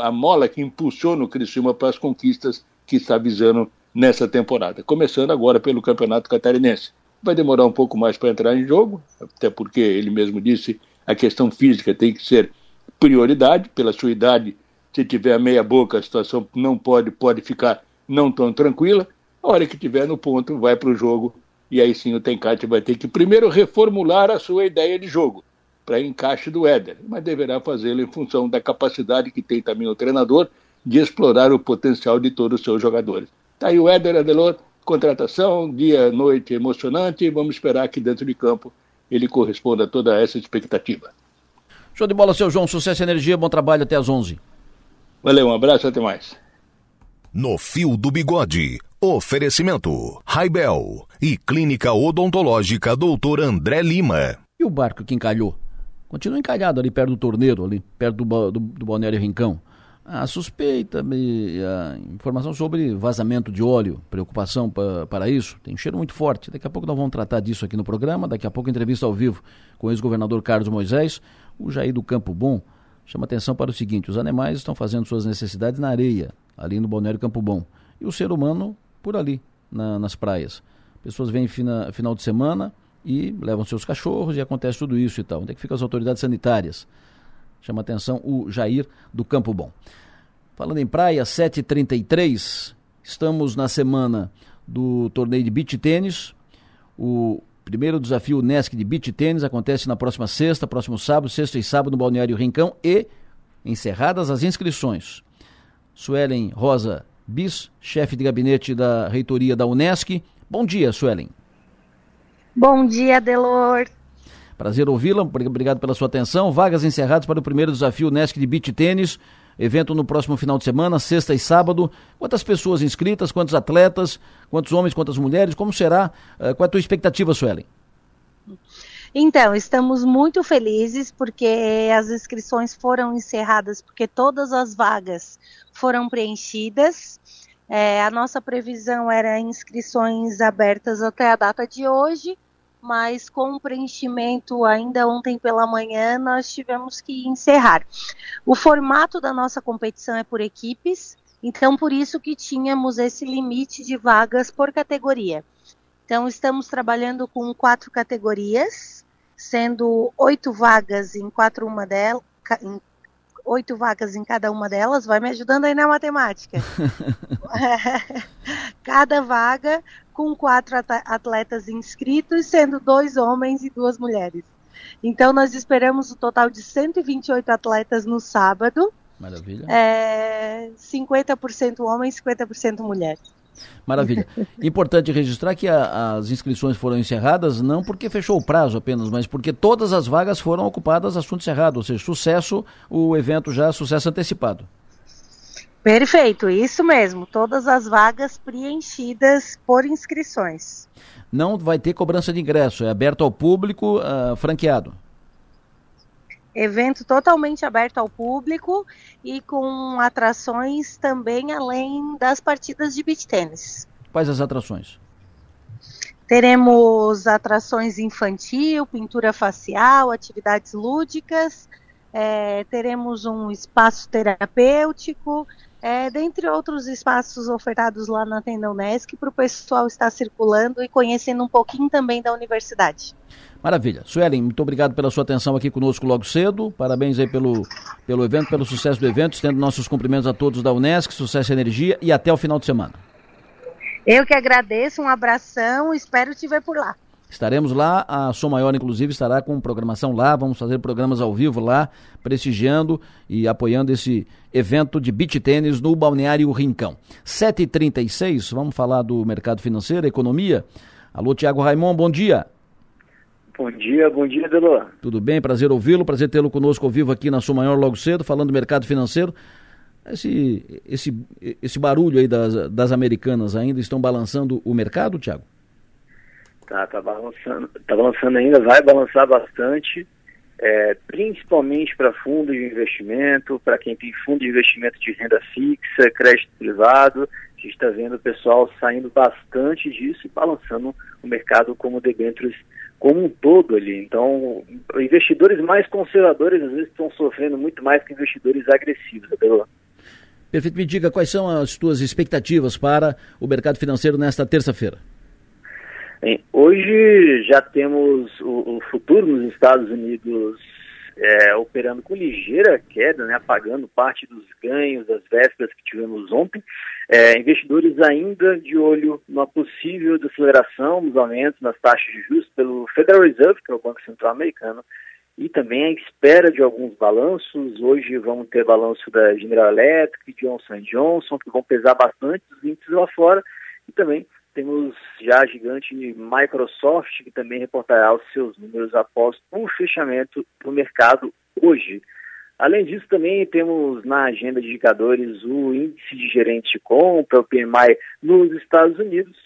a mola que impulsiona o Criciúma para as conquistas que está visando nessa temporada, começando agora pelo Campeonato Catarinense. Vai demorar um pouco mais para entrar em jogo, até porque ele mesmo disse a questão física tem que ser prioridade, pela sua idade, se tiver meia boca, a situação não pode, pode ficar não tão tranquila. A hora que tiver no ponto, vai para o jogo e aí sim o Tencate vai ter que primeiro reformular a sua ideia de jogo para encaixe do Éder, mas deverá fazê-lo em função da capacidade que tem também o treinador de explorar o potencial de todos os seus jogadores. Está aí o Éder Adelor, contratação, dia, noite emocionante. Vamos esperar que dentro de campo ele corresponda a toda essa expectativa. Show de bola, seu João. Sucesso e energia. Bom trabalho até às 11. Valeu, um abraço até mais. No Fio do Bigode. Oferecimento: Raibel e Clínica Odontológica Doutor André Lima. E o barco que encalhou? Continua encalhado ali perto do torneiro, ali perto do, do, do Balneário Rincão a suspeita, a informação sobre vazamento de óleo, preocupação pra, para isso, tem um cheiro muito forte. Daqui a pouco nós vamos tratar disso aqui no programa, daqui a pouco entrevista ao vivo com o ex-governador Carlos Moisés, o Jair do Campo Bom, chama atenção para o seguinte, os animais estão fazendo suas necessidades na areia, ali no Balneário Campo Bom, e o ser humano por ali, na, nas praias. Pessoas vêm fina, final de semana e levam seus cachorros e acontece tudo isso e tal. Onde é que ficam as autoridades sanitárias? Chama atenção o Jair do Campo Bom. Falando em praia, 7h33, estamos na semana do torneio de beach tênis. O primeiro desafio NESC de beach tênis acontece na próxima sexta, próximo sábado, sexta e sábado no Balneário Rincão e encerradas as inscrições. Suelen Rosa Bis, chefe de gabinete da reitoria da Unesc. Bom dia, Suelen. Bom dia, Delor. Prazer ouvi-la, obrigado pela sua atenção. Vagas encerradas para o primeiro desafio NESC de beach tênis. Evento no próximo final de semana, sexta e sábado. Quantas pessoas inscritas, quantos atletas, quantos homens, quantas mulheres? Como será? Eh, qual é a tua expectativa, Suelen? Então, estamos muito felizes porque as inscrições foram encerradas, porque todas as vagas foram preenchidas. É, a nossa previsão era inscrições abertas até a data de hoje, mas com o preenchimento ainda ontem pela manhã, nós tivemos que encerrar. O formato da nossa competição é por equipes, então por isso que tínhamos esse limite de vagas por categoria. Então estamos trabalhando com quatro categorias sendo oito vagas em quatro uma delas, oito vagas em cada uma delas, vai me ajudando aí na matemática. cada vaga com quatro atletas inscritos, sendo dois homens e duas mulheres. Então, nós esperamos o um total de 128 atletas no sábado. Maravilha. É, 50% homens, 50% mulheres. Maravilha. Importante registrar que a, as inscrições foram encerradas não porque fechou o prazo apenas, mas porque todas as vagas foram ocupadas assunto encerrado, ou seja, sucesso, o evento já sucesso antecipado. Perfeito, isso mesmo. Todas as vagas preenchidas por inscrições. Não vai ter cobrança de ingresso, é aberto ao público, uh, franqueado. Evento totalmente aberto ao público e com atrações também além das partidas de beach tênis. Quais as atrações? Teremos atrações infantil, pintura facial, atividades lúdicas, é, teremos um espaço terapêutico, é, dentre outros espaços ofertados lá na Tenda Unesc para o pessoal estar circulando e conhecendo um pouquinho também da universidade. Maravilha. Suelen, muito obrigado pela sua atenção aqui conosco logo cedo. Parabéns aí pelo, pelo evento, pelo sucesso do evento. Estendo nossos cumprimentos a todos da Unesc, sucesso e energia e até o final de semana. Eu que agradeço, um abração, espero te ver por lá. Estaremos lá, a Som Maior, inclusive, estará com programação lá. Vamos fazer programas ao vivo lá, prestigiando e apoiando esse evento de beach tênis no Balneário Rincão. 7h36, vamos falar do mercado financeiro, economia. Alô, Tiago Raimon, bom dia. Bom dia, bom dia, Delor. Tudo bem, prazer ouvi-lo, prazer tê-lo conosco ao vivo aqui na Som Maior logo cedo, falando do mercado financeiro. Esse, esse, esse barulho aí das, das americanas ainda estão balançando o mercado, Tiago? Tá, tá balançando, tá balançando ainda, vai balançar bastante, é, principalmente para fundos de investimento, para quem tem fundo de investimento de renda fixa, crédito privado. A gente está vendo o pessoal saindo bastante disso e balançando o mercado como debêntures como um todo ali. Então, investidores mais conservadores às vezes estão sofrendo muito mais que investidores agressivos, Abelô. Perfeito. Me diga quais são as tuas expectativas para o mercado financeiro nesta terça-feira. Hoje já temos o, o, futuro nos Estados Unidos é, operando com ligeira queda, né, apagando parte dos ganhos das vésperas que tivemos ontem. É, investidores ainda de olho na possível desaceleração nos aumentos nas taxas de juros pelo Federal Reserve, que é o Banco Central Americano, e também a espera de alguns balanços. Hoje vamos ter balanço da General Electric, Johnson Johnson, que vão pesar bastante os índices lá fora, e também temos já a gigante Microsoft, que também reportará os seus números após um fechamento do mercado hoje. Além disso, também temos na agenda de indicadores o índice de gerente de compra, o PMI, nos Estados Unidos.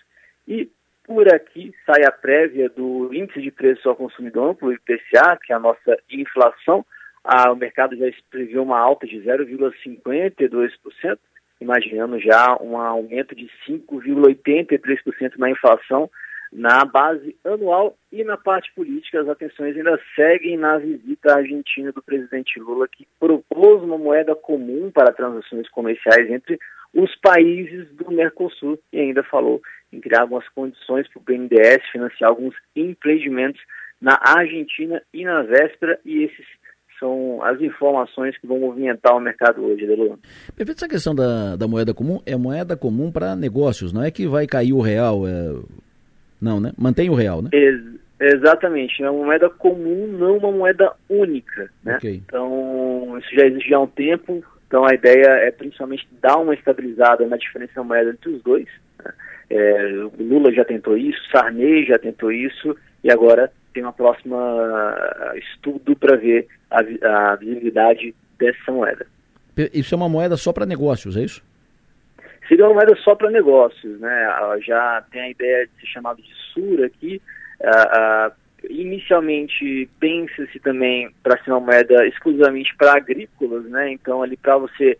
E por aqui sai a prévia do índice de preço ao consumidor o IPCA, que é a nossa inflação. Ah, o mercado já previu uma alta de 0,52% imaginando já um aumento de 5,83% na inflação na base anual e na parte política. As atenções ainda seguem na visita à Argentina do presidente Lula que propôs uma moeda comum para transações comerciais entre os países do Mercosul e ainda falou em criar algumas condições para o BNDES financiar alguns empreendimentos na Argentina e na véspera. E esses são as informações que vão movimentar o mercado hoje, Delano. Perfeito, essa questão da, da moeda comum é moeda comum para negócios, não é que vai cair o real, é... não, né? Mantém o real, né? Ex exatamente, é uma moeda comum, não uma moeda única, né? Okay. Então, isso já existe há um tempo, então a ideia é principalmente dar uma estabilizada na diferença da moeda entre os dois. Né? É, o Lula já tentou isso, Sarney já tentou isso, e agora tem uma próxima uh, estudo para ver a, a visibilidade dessa moeda. Isso é uma moeda só para negócios, é isso? Seria uma moeda só para negócios, né? Já tem a ideia de ser chamado de SUR aqui. Uh, uh, inicialmente pensa-se também para ser uma moeda exclusivamente para agrícolas, né? Então ali para você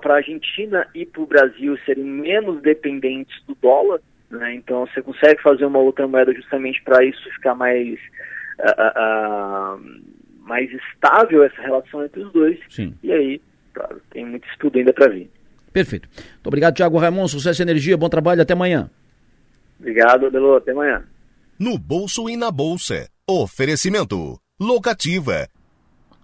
para a Argentina e para o Brasil serem menos dependentes do dólar, né? Então você consegue fazer uma outra moeda justamente para isso ficar mais, uh, uh, mais estável essa relação entre os dois. Sim. E aí, claro, tem muito estudo ainda para vir. Perfeito. Muito obrigado, Tiago Ramon. Sucesso e energia, bom trabalho, até amanhã. Obrigado, Adelo, até amanhã. No bolso e na bolsa. Oferecimento. Locativa.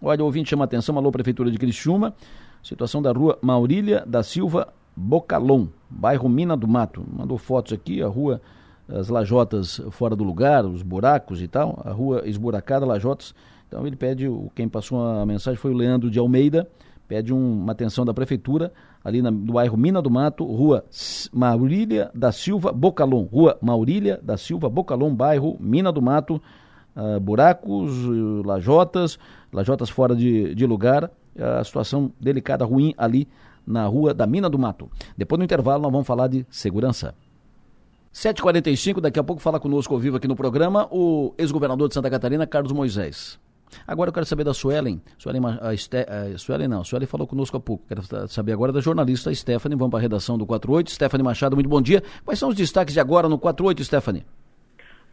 Olha, o ouvinte chama atenção, alô, Prefeitura de Criciúma. Situação da rua Maurília da Silva Bocalon, bairro Mina do Mato. Mandou fotos aqui, a rua, as lajotas fora do lugar, os buracos e tal. A rua esburacada, lajotas. Então ele pede, quem passou a mensagem foi o Leandro de Almeida, pede um, uma atenção da Prefeitura, ali na, no bairro Mina do Mato, rua Maurília da Silva Bocalon. Rua Maurília da Silva Bocalon, bairro Mina do Mato. Uh, buracos, lajotas, lajotas fora de, de lugar, a situação delicada, ruim ali na rua da Mina do Mato. Depois do intervalo nós vamos falar de segurança. 7h45, daqui a pouco fala conosco ao vivo aqui no programa o ex-governador de Santa Catarina, Carlos Moisés. Agora eu quero saber da Suelen. Suelen, a a Suelen não, a Suelen falou conosco há pouco. Quero saber agora da jornalista Stephanie. Vamos para a redação do 48. Stephanie Machado, muito bom dia. Quais são os destaques de agora no 48, Stephanie?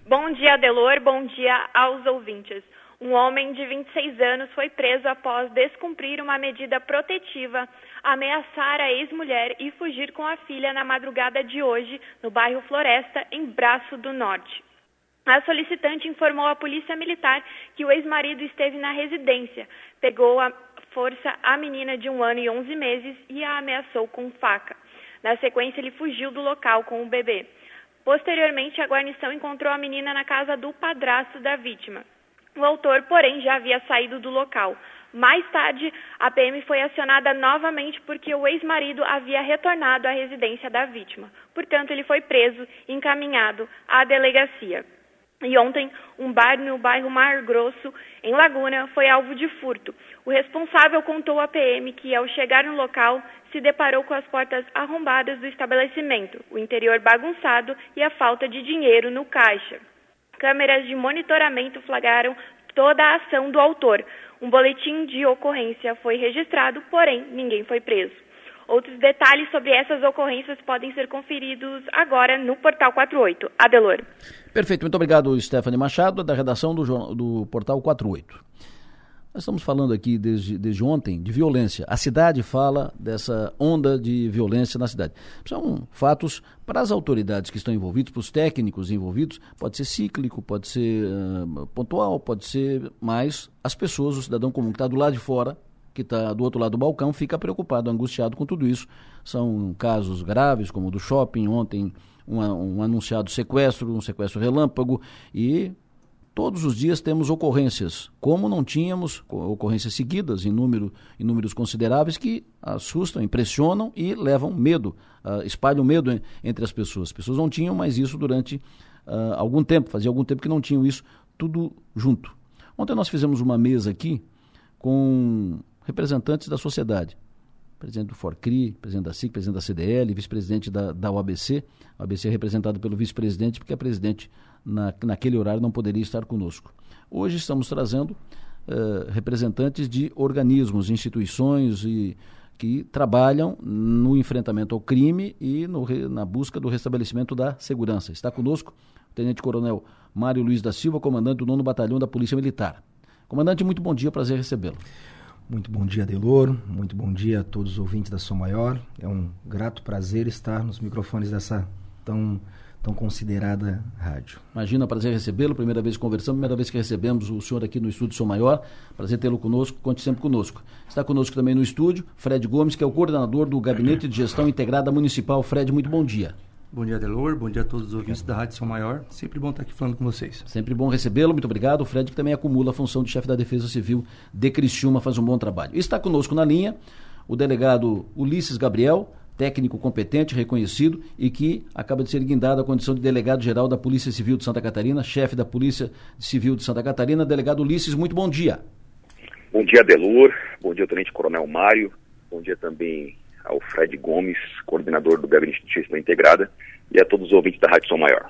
Bom dia, Delor. Bom dia aos ouvintes. Um homem de 26 anos foi preso após descumprir uma medida protetiva, ameaçar a ex-mulher e fugir com a filha na madrugada de hoje, no bairro Floresta, em Braço do Norte. A solicitante informou à polícia militar que o ex-marido esteve na residência, pegou a força a menina de um ano e 11 meses e a ameaçou com faca. Na sequência, ele fugiu do local com o bebê. Posteriormente, a guarnição encontrou a menina na casa do padrasto da vítima. O autor, porém, já havia saído do local. Mais tarde, a PM foi acionada novamente porque o ex-marido havia retornado à residência da vítima. Portanto, ele foi preso e encaminhado à delegacia. E ontem, um bar no bairro Mar Grosso, em Laguna, foi alvo de furto. O responsável contou à PM que, ao chegar no local, se deparou com as portas arrombadas do estabelecimento, o interior bagunçado e a falta de dinheiro no caixa. Câmeras de monitoramento flagraram toda a ação do autor. Um boletim de ocorrência foi registrado, porém ninguém foi preso. Outros detalhes sobre essas ocorrências podem ser conferidos agora no Portal 48. Adelor. Perfeito, muito obrigado, Stephanie Machado, da redação do, do Portal 48. Nós estamos falando aqui desde, desde ontem de violência. A cidade fala dessa onda de violência na cidade. São fatos para as autoridades que estão envolvidas, para os técnicos envolvidos, pode ser cíclico, pode ser uh, pontual, pode ser mais as pessoas, o cidadão comum que está do lado de fora, que está do outro lado do balcão, fica preocupado, angustiado com tudo isso. São casos graves, como o do shopping, ontem um, um anunciado sequestro, um sequestro relâmpago, e todos os dias temos ocorrências, como não tínhamos ocorrências seguidas em, número, em números consideráveis que assustam, impressionam e levam medo, uh, espalham medo entre as pessoas. As pessoas não tinham mais isso durante uh, algum tempo, fazia algum tempo que não tinham isso tudo junto. Ontem nós fizemos uma mesa aqui com representantes da sociedade. Presidente do Forcri, presidente da SIC, presidente da CDL, vice-presidente da, da OABC. A OABC é representada pelo vice-presidente, porque a presidente na, naquele horário não poderia estar conosco. Hoje estamos trazendo uh, representantes de organismos, instituições e que trabalham no enfrentamento ao crime e no, na busca do restabelecimento da segurança. Está conosco o Tenente Coronel Mário Luiz da Silva, comandante do 9 Batalhão da Polícia Militar. Comandante, muito bom dia, prazer recebê-lo. Muito bom dia, Deloro. Muito bom dia a todos os ouvintes da Som Maior. É um grato prazer estar nos microfones dessa tão tão considerada rádio. Imagina, prazer recebê-lo, primeira vez que conversamos, primeira vez que recebemos o senhor aqui no estúdio Sou Maior, prazer tê-lo conosco, conte sempre conosco. Está conosco também no estúdio, Fred Gomes, que é o coordenador do Gabinete de Gestão Integrada Municipal. Fred, muito bom dia. Bom dia, Delor. Bom dia a todos os ouvintes da Rádio São Maior. Sempre bom estar aqui falando com vocês. Sempre bom recebê-lo. Muito obrigado. O Fred, que também acumula a função de chefe da Defesa Civil de Criciúma, faz um bom trabalho. Está conosco na linha o delegado Ulisses Gabriel, técnico competente, reconhecido e que acaba de ser guindado à condição de delegado-geral da Polícia Civil de Santa Catarina, chefe da Polícia Civil de Santa Catarina. Delegado Ulisses, muito bom dia. Bom dia, Delor. Bom dia, Tenente Coronel Mário. Bom dia também ao Fred Gomes, coordenador do Gabinete de Gestão Integrada, e a todos os ouvintes da Rádio Maior.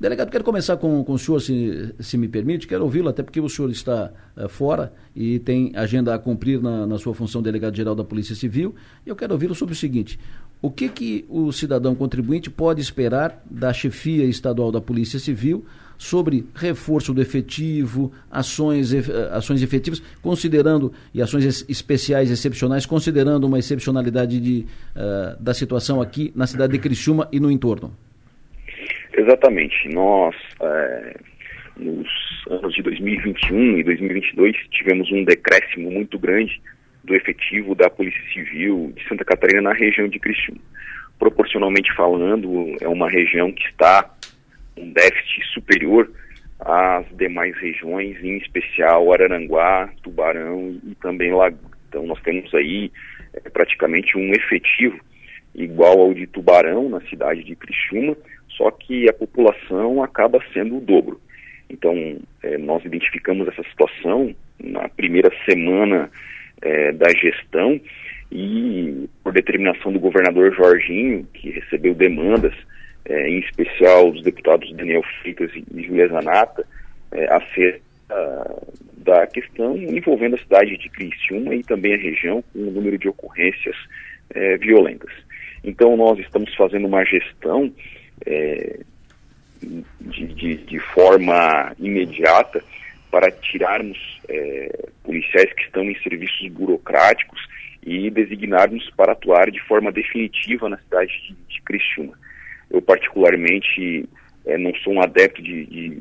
Delegado, quero começar com, com o senhor, se, se me permite, quero ouvi-lo, até porque o senhor está uh, fora e tem agenda a cumprir na, na sua função de delegado-geral da Polícia Civil, e eu quero ouvi-lo sobre o seguinte, o que, que o cidadão contribuinte pode esperar da chefia estadual da Polícia Civil sobre reforço do efetivo, ações, eh, ações efetivas, considerando, e ações especiais, excepcionais, considerando uma excepcionalidade de, uh, da situação aqui na cidade de Criciúma e no entorno? Exatamente. Nós, é, nos anos de 2021 e 2022 tivemos um decréscimo muito grande do efetivo da Polícia Civil de Santa Catarina na região de Criciúma. Proporcionalmente falando, é uma região que está um déficit superior às demais regiões, em especial Araranguá, Tubarão e também Lagoa. Então nós temos aí é, praticamente um efetivo igual ao de Tubarão na cidade de Criciúma, só que a população acaba sendo o dobro. Então é, nós identificamos essa situação na primeira semana é, da gestão e por determinação do governador Jorginho, que recebeu demandas, é, em especial dos deputados Daniel Freitas e Julia Zanata, é, acerca da questão envolvendo a cidade de Criciúma e também a região com o número de ocorrências é, violentas. Então nós estamos fazendo uma gestão é, de, de, de, forma imediata para tirarmos é, policiais que estão em serviços burocráticos e designarmos para atuar de forma definitiva na cidade de, de Criciúma. Eu particularmente é, não sou um adepto de, de,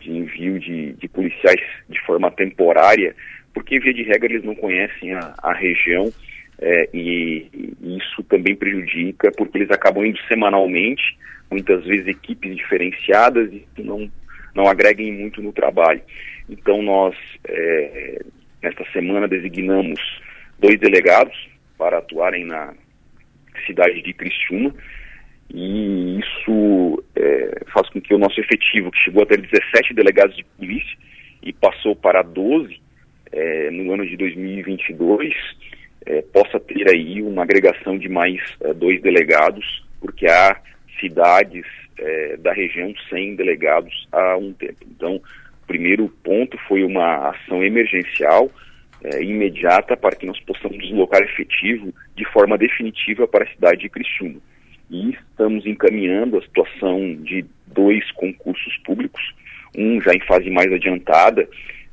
de envio de, de, policiais de forma temporária, porque via de regra eles não conhecem a, a região é, e, e, isso também prejudica porque eles acabam indo semanalmente, muitas vezes equipes diferenciadas e não, não agreguem muito no trabalho. Então nós, é, nesta semana, designamos dois delegados para atuarem na cidade de Criciúma, e isso é, faz com que o nosso efetivo, que chegou a ter 17 delegados de polícia e passou para 12 é, no ano de 2022, é, possa ter aí uma agregação de mais é, dois delegados, porque há cidades é, da região sem delegados há um tempo. Então, o primeiro ponto foi uma ação emergencial é, imediata para que nós possamos deslocar efetivo de forma definitiva para a cidade de Criciúma e estamos encaminhando a situação de dois concursos públicos, um já em fase mais adiantada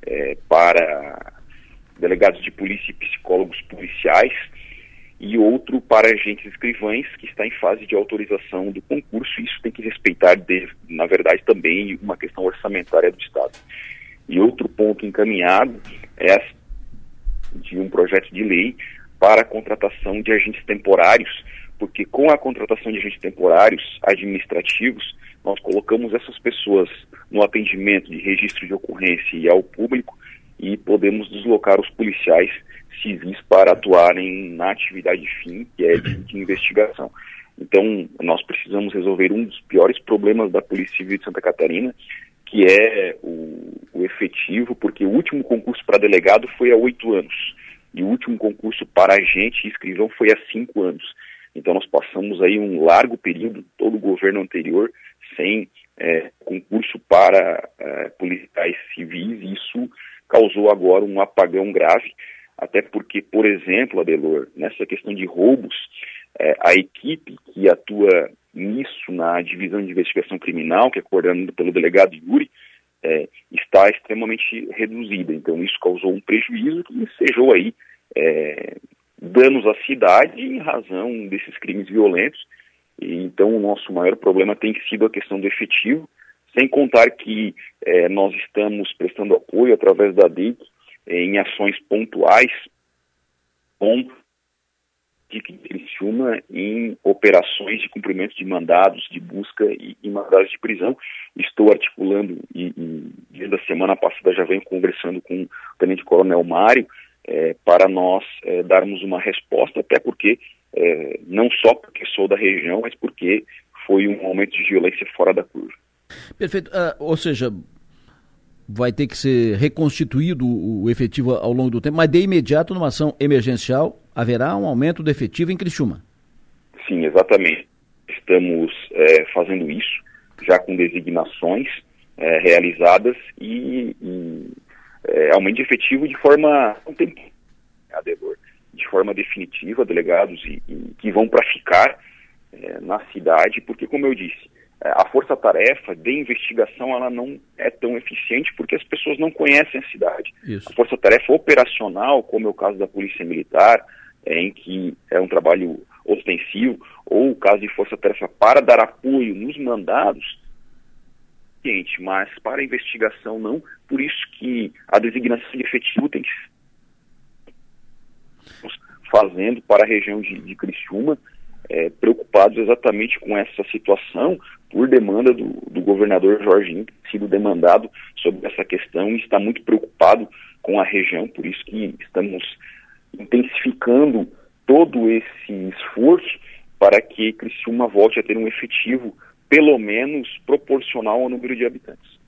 é, para delegados de polícia e psicólogos policiais e outro para agentes escrivães que está em fase de autorização do concurso. Isso tem que respeitar, na verdade, também uma questão orçamentária do Estado. E outro ponto encaminhado é de um projeto de lei para a contratação de agentes temporários porque com a contratação de agentes temporários administrativos, nós colocamos essas pessoas no atendimento de registro de ocorrência e ao público e podemos deslocar os policiais civis para atuarem na atividade fim, que é de, de investigação. Então, nós precisamos resolver um dos piores problemas da Polícia Civil de Santa Catarina, que é o, o efetivo, porque o último concurso para delegado foi há oito anos, e o último concurso para agente e escrivão foi há cinco anos. Então nós passamos aí um largo período, todo o governo anterior, sem é, concurso para é, policiais civis, e isso causou agora um apagão grave, até porque, por exemplo, Adelor, nessa questão de roubos, é, a equipe que atua nisso na divisão de investigação criminal, que é coordenada pelo delegado Yuri, é, está extremamente reduzida. Então isso causou um prejuízo que ensejou aí é, danos à cidade em razão desses crimes violentos. E, então, o nosso maior problema tem sido a questão do efetivo, sem contar que eh, nós estamos prestando apoio através da DIC em ações pontuais com de Criciúma em operações de cumprimento de mandados de busca e, e mandados de prisão. Estou articulando e, e desde a semana passada já venho conversando com o Tenente Coronel Mário é, para nós é, darmos uma resposta, até porque, é, não só porque sou da região, mas porque foi um aumento de violência fora da curva. Perfeito. Uh, ou seja, vai ter que ser reconstituído o, efetivo ao longo do tempo, mas de imediato, numa ação emergencial, haverá um aumento do efetivo em Criciúma. Sim, exatamente. Estamos é, fazendo isso, já com designações é, realizadas e, e é, aumento de efetivo de forma de forma definitiva, delegados e, e que vão para ficar é, na cidade, porque como eu disse, a força-tarefa de investigação ela não é tão eficiente porque as pessoas não conhecem a cidade. Isso. A força-tarefa operacional, como é o caso da Polícia Militar, é, em que é um trabalho ostensivo, ou o caso de força-tarefa para dar apoio nos mandados, mas para a investigação não, por isso que a designação de efetivo tem que ser fazendo para a região de, de Criciúma, é, preocupados exatamente com essa situação, por demanda do, do governador Jorginho, que sido demandado sobre essa questão e está muito preocupado com a região, por isso que estamos intensificando todo esse esforço para que Criciúma volte a ter um efetivo pelo menos proporcional ao número de habitantes.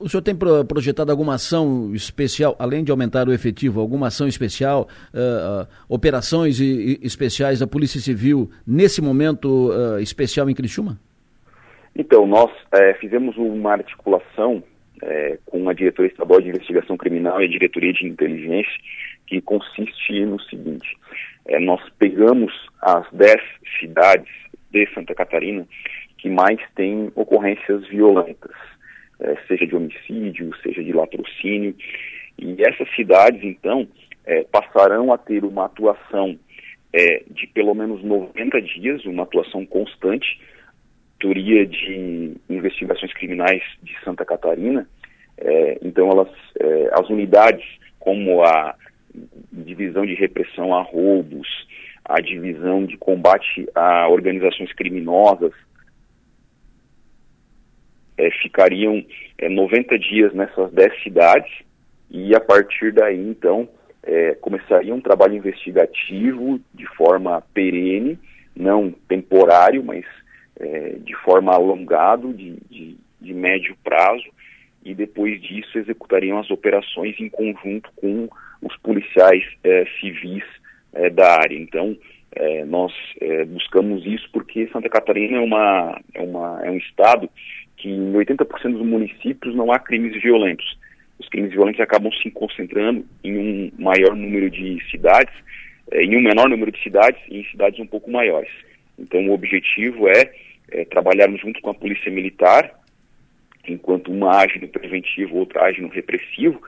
O senhor tem projetado alguma ação especial, além de aumentar o efetivo, alguma ação especial, uh, operações e, e especiais da Polícia Civil nesse momento uh, especial em Criciúma? Então, nós é, fizemos uma articulação é, com a Diretoria Estadual de Investigação Criminal e a Diretoria de Inteligência, que consiste no seguinte: é, nós pegamos as 10 cidades de Santa Catarina que mais têm ocorrências violentas é, seja de homicídio, seja de latrocínio. E essas cidades, então, é, passarão a ter uma atuação é, de pelo menos 90 dias, uma atuação constante, teoria de investigações criminais de Santa Catarina. É, então, elas, é, as unidades como a divisão de repressão a roubos, a divisão de combate a organizações criminosas, é, ficariam é, 90 dias nessas 10 cidades e a partir daí, então, é, começaria um trabalho investigativo de forma perene, não temporário, mas de forma alongado, de, de, de, médio prazo, e depois disso executariam as operações em conjunto com os policiais civis da área. Então, nós buscamos isso porque Santa Catarina é, uma, é, uma, é um estado que em 80% dos municípios não há crimes violentos. Os crimes violentos acabam se concentrando em um maior número de cidades, eh, em um menor número de cidades e em cidades um pouco maiores. Então, o objetivo é, é trabalharmos junto com a Polícia Militar, enquanto uma age no preventivo, outra age no repressivo,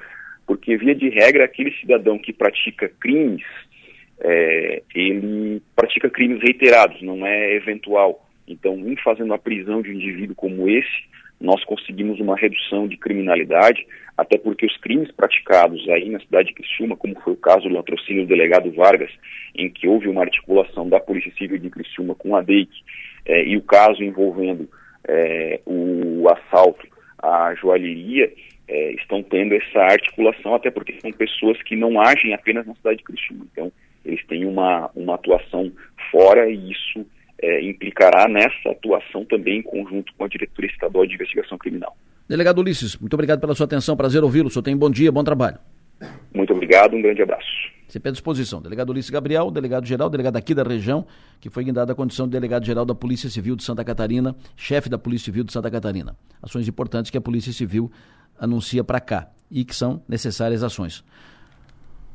porque, via de regra, aquele cidadão que pratica crimes, é, ele pratica crimes reiterados, não é eventual. Então, em fazendo a prisão de um indivíduo como esse, nós conseguimos uma redução de criminalidade, até porque os crimes praticados aí na cidade de Criciúma, como foi o caso do latrocínio do delegado Vargas, em que houve uma articulação da Polícia Civil de Criciúma com a DEIC, eh, e o caso envolvendo eh, o assalto à joalheria, eh, estão tendo essa articulação, até porque são pessoas que não agem apenas na cidade de Criciúma. Então, eles têm uma, uma atuação fora e isso é, implicará nessa atuação também em conjunto com a Diretoria Estadual de Investigação Criminal. Delegado Ulisses, muito obrigado pela sua atenção, prazer ouvi-lo. O senhor tem bom dia, bom trabalho. Muito obrigado, um grande abraço. Sempre à disposição. Delegado Ulisses Gabriel, delegado-geral, delegado aqui da região, que foi guindado à condição de delegado-geral da Polícia Civil de Santa Catarina, chefe da Polícia Civil de Santa Catarina. Ações importantes que a Polícia Civil anuncia para cá e que são necessárias ações.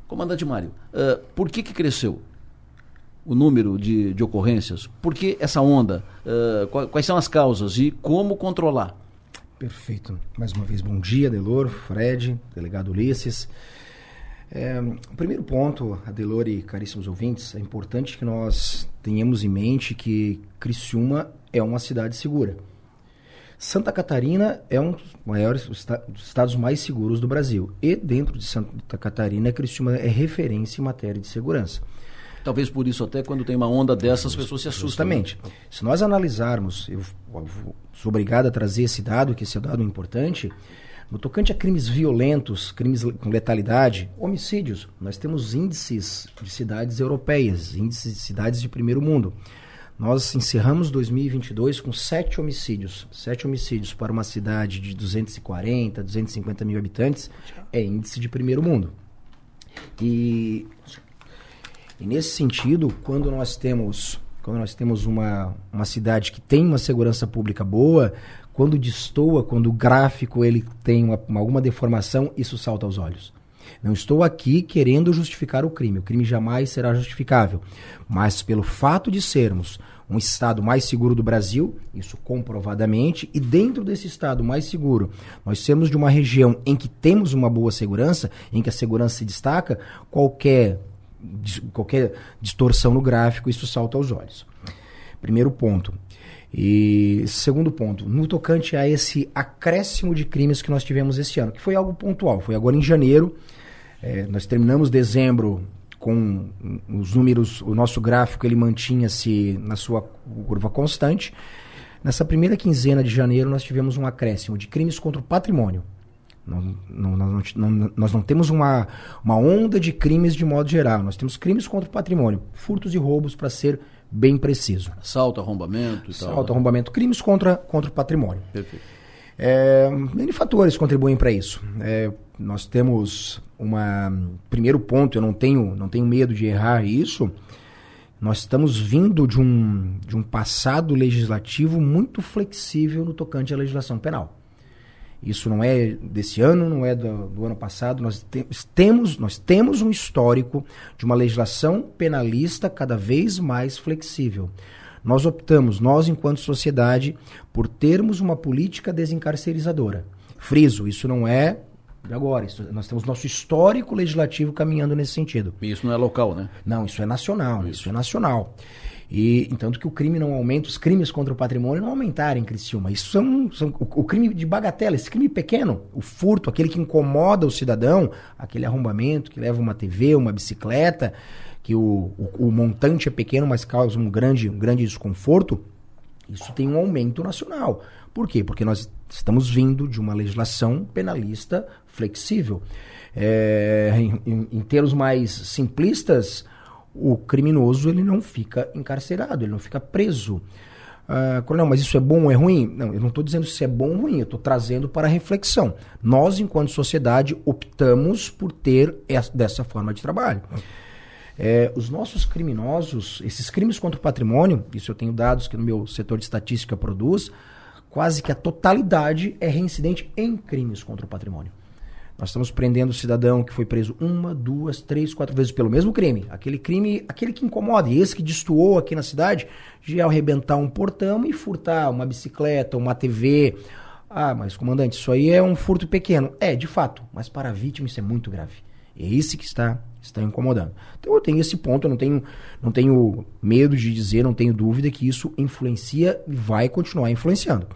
Comandante Mário, uh, por que, que cresceu o número de, de ocorrências? Por que essa onda? Uh, quais são as causas e como controlar? Perfeito. Mais uma vez, bom dia, Delor, Fred, delegado Ulisses. É, o primeiro ponto, Adelor e caríssimos ouvintes, é importante que nós tenhamos em mente que Criciúma é uma cidade segura. Santa Catarina é um dos maiores dos estados mais seguros do Brasil. E dentro de Santa Catarina, Criciúma é referência em matéria de segurança. Talvez por isso até quando tem uma onda dessas, as pessoas se assustam. Justamente. Se nós analisarmos, eu, sou obrigado a trazer esse dado, que esse dado é importante, no tocante a crimes violentos, crimes com letalidade, homicídios, nós temos índices de cidades europeias, índices de cidades de primeiro mundo. Nós encerramos 2022 com sete homicídios. Sete homicídios para uma cidade de 240, 250 mil habitantes é índice de primeiro mundo. E e nesse sentido, quando nós temos, quando nós temos uma, uma cidade que tem uma segurança pública boa, quando destoa, quando o gráfico ele tem uma, uma, alguma deformação, isso salta aos olhos. Não estou aqui querendo justificar o crime. O crime jamais será justificável. Mas pelo fato de sermos um estado mais seguro do Brasil, isso comprovadamente, e dentro desse estado mais seguro, nós temos de uma região em que temos uma boa segurança, em que a segurança se destaca, qualquer qualquer distorção no gráfico, isso salta aos olhos. Primeiro ponto. E segundo ponto, no tocante a esse acréscimo de crimes que nós tivemos esse ano, que foi algo pontual, foi agora em janeiro, é, nós terminamos dezembro com os números, o nosso gráfico ele mantinha-se na sua curva constante. Nessa primeira quinzena de janeiro nós tivemos um acréscimo de crimes contra o patrimônio. Não, não, não, nós não temos uma, uma onda de crimes de modo geral, nós temos crimes contra o patrimônio, furtos e roubos para ser bem preciso. Assalto, arrombamento e Assalto, tal. Assalto, arrombamento, crimes contra, contra o patrimônio. Perfeito. É, N fatores contribuem para isso. É, nós temos uma primeiro ponto, eu não tenho, não tenho medo de errar isso. Nós estamos vindo de um, de um passado legislativo muito flexível no tocante à legislação penal. Isso não é desse ano, não é do, do ano passado. Nós te, temos, nós temos um histórico de uma legislação penalista cada vez mais flexível. Nós optamos, nós enquanto sociedade, por termos uma política desencarcerizadora. Friso, isso não é de agora. Isso, nós temos nosso histórico legislativo caminhando nesse sentido. E isso não é local, né? Não, isso é nacional. Isso, isso é nacional. E entanto que o crime não aumenta, os crimes contra o patrimônio não aumentaram em Criciúma. Isso são, são o, o, crime de bagatela, esse crime pequeno, o furto, aquele que incomoda o cidadão, aquele arrombamento que leva uma TV, uma bicicleta, que o, o, o montante é pequeno, mas causa um grande, um grande desconforto. Isso tem um aumento nacional. Por quê? Porque nós estamos vindo de uma legislação penalista flexível. É, em, em, em termos mais simplistas, o criminoso ele não fica encarcerado, ele não fica preso. Uh, coronel, mas isso é bom ou é ruim? Não, eu não estou dizendo se é bom ou ruim, eu estou trazendo para reflexão. Nós, enquanto sociedade, optamos por ter essa, dessa forma de trabalho. É, os nossos criminosos, esses crimes contra o patrimônio, isso eu tenho dados que no meu setor de estatística produz, quase que a totalidade é reincidente em crimes contra o patrimônio. Nós estamos prendendo o cidadão que foi preso uma, duas, três, quatro vezes pelo mesmo crime. Aquele crime, aquele que incomoda. E esse que destoou aqui na cidade, de arrebentar um portão e furtar uma bicicleta, uma TV. Ah, mas comandante, isso aí é um furto pequeno. É, de fato, mas para a vítima isso é muito grave. É esse que está, está incomodando. Então eu tenho esse ponto, eu não tenho, não tenho medo de dizer, não tenho dúvida que isso influencia e vai continuar influenciando.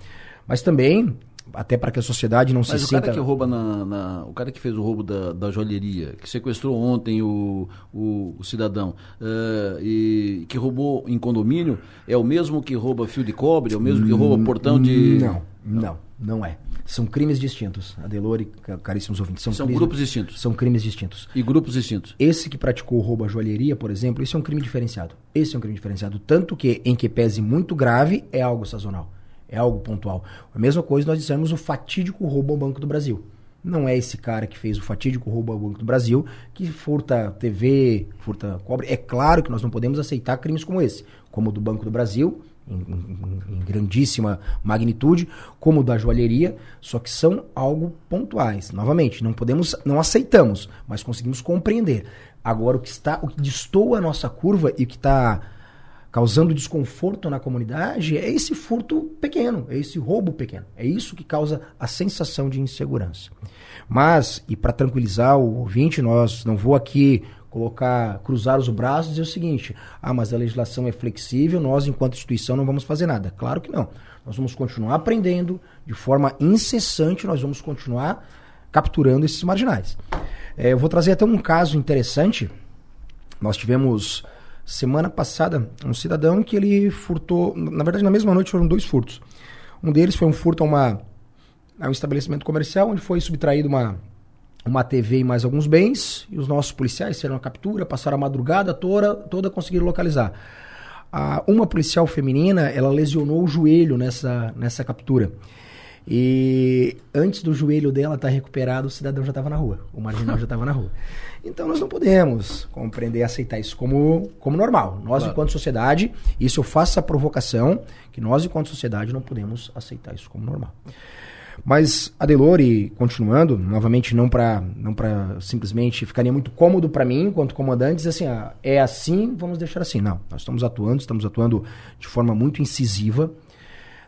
Mas também até para que a sociedade não Mas se Mas o sinta... cara que rouba na, na, o cara que fez o roubo da, da joalheria, que sequestrou ontem o, o, o cidadão uh, e que roubou em condomínio, é o mesmo que rouba fio de cobre, é o mesmo que rouba hum, portão de... Não, não, não é. São crimes distintos, Adelor e caríssimos ouvintes. São, são crimes, grupos distintos. São crimes distintos. E grupos distintos. Esse que praticou o roubo à joalheria, por exemplo, esse é um crime diferenciado. Esse é um crime diferenciado. Tanto que, em que pese muito grave, é algo sazonal é algo pontual. A mesma coisa nós dissemos o fatídico roubo ao Banco do Brasil. Não é esse cara que fez o fatídico roubo ao Banco do Brasil que furta TV, furta cobre. É claro que nós não podemos aceitar crimes como esse, como o do Banco do Brasil, em, em, em, grandíssima magnitude, como o da joalheria, só que são algo pontuais. Novamente, não podemos, não aceitamos, mas conseguimos compreender. Agora, o que está, o que destoa a nossa curva e o que está causando desconforto na comunidade é esse furto pequeno, é esse roubo pequeno. É isso que causa a sensação de insegurança. Mas, e para tranquilizar o ouvinte, nós não vou aqui colocar, cruzar os braços e dizer o seguinte: ah, mas a legislação é flexível, nós, enquanto instituição, não vamos fazer nada. Claro que não. Nós vamos continuar aprendendo de forma incessante, nós vamos continuar capturando esses marginais. É, eu vou trazer até um caso interessante. Nós tivemos semana passada um cidadão que ele furtou, na verdade na mesma noite foram dois furtos. Um deles foi um furto a, uma, a um estabelecimento comercial onde foi subtraído uma, uma TV e mais alguns bens e os nossos policiais fizeram a captura, passaram a madrugada toda, toda conseguiram localizar. A, uma policial feminina, ela lesionou o joelho nessa, nessa captura. E antes do joelho dela estar tá recuperado, o cidadão já estava na rua, o marginal já estava na rua. Então nós não podemos compreender e aceitar isso como, como normal. Nós, claro. enquanto sociedade, isso eu faço essa provocação, que nós, enquanto sociedade, não podemos aceitar isso como normal. Mas, Adelore, continuando, novamente, não para não simplesmente ficaria muito cômodo para mim, enquanto comandante, dizer assim, ah, é assim, vamos deixar assim. Não, nós estamos atuando, estamos atuando de forma muito incisiva,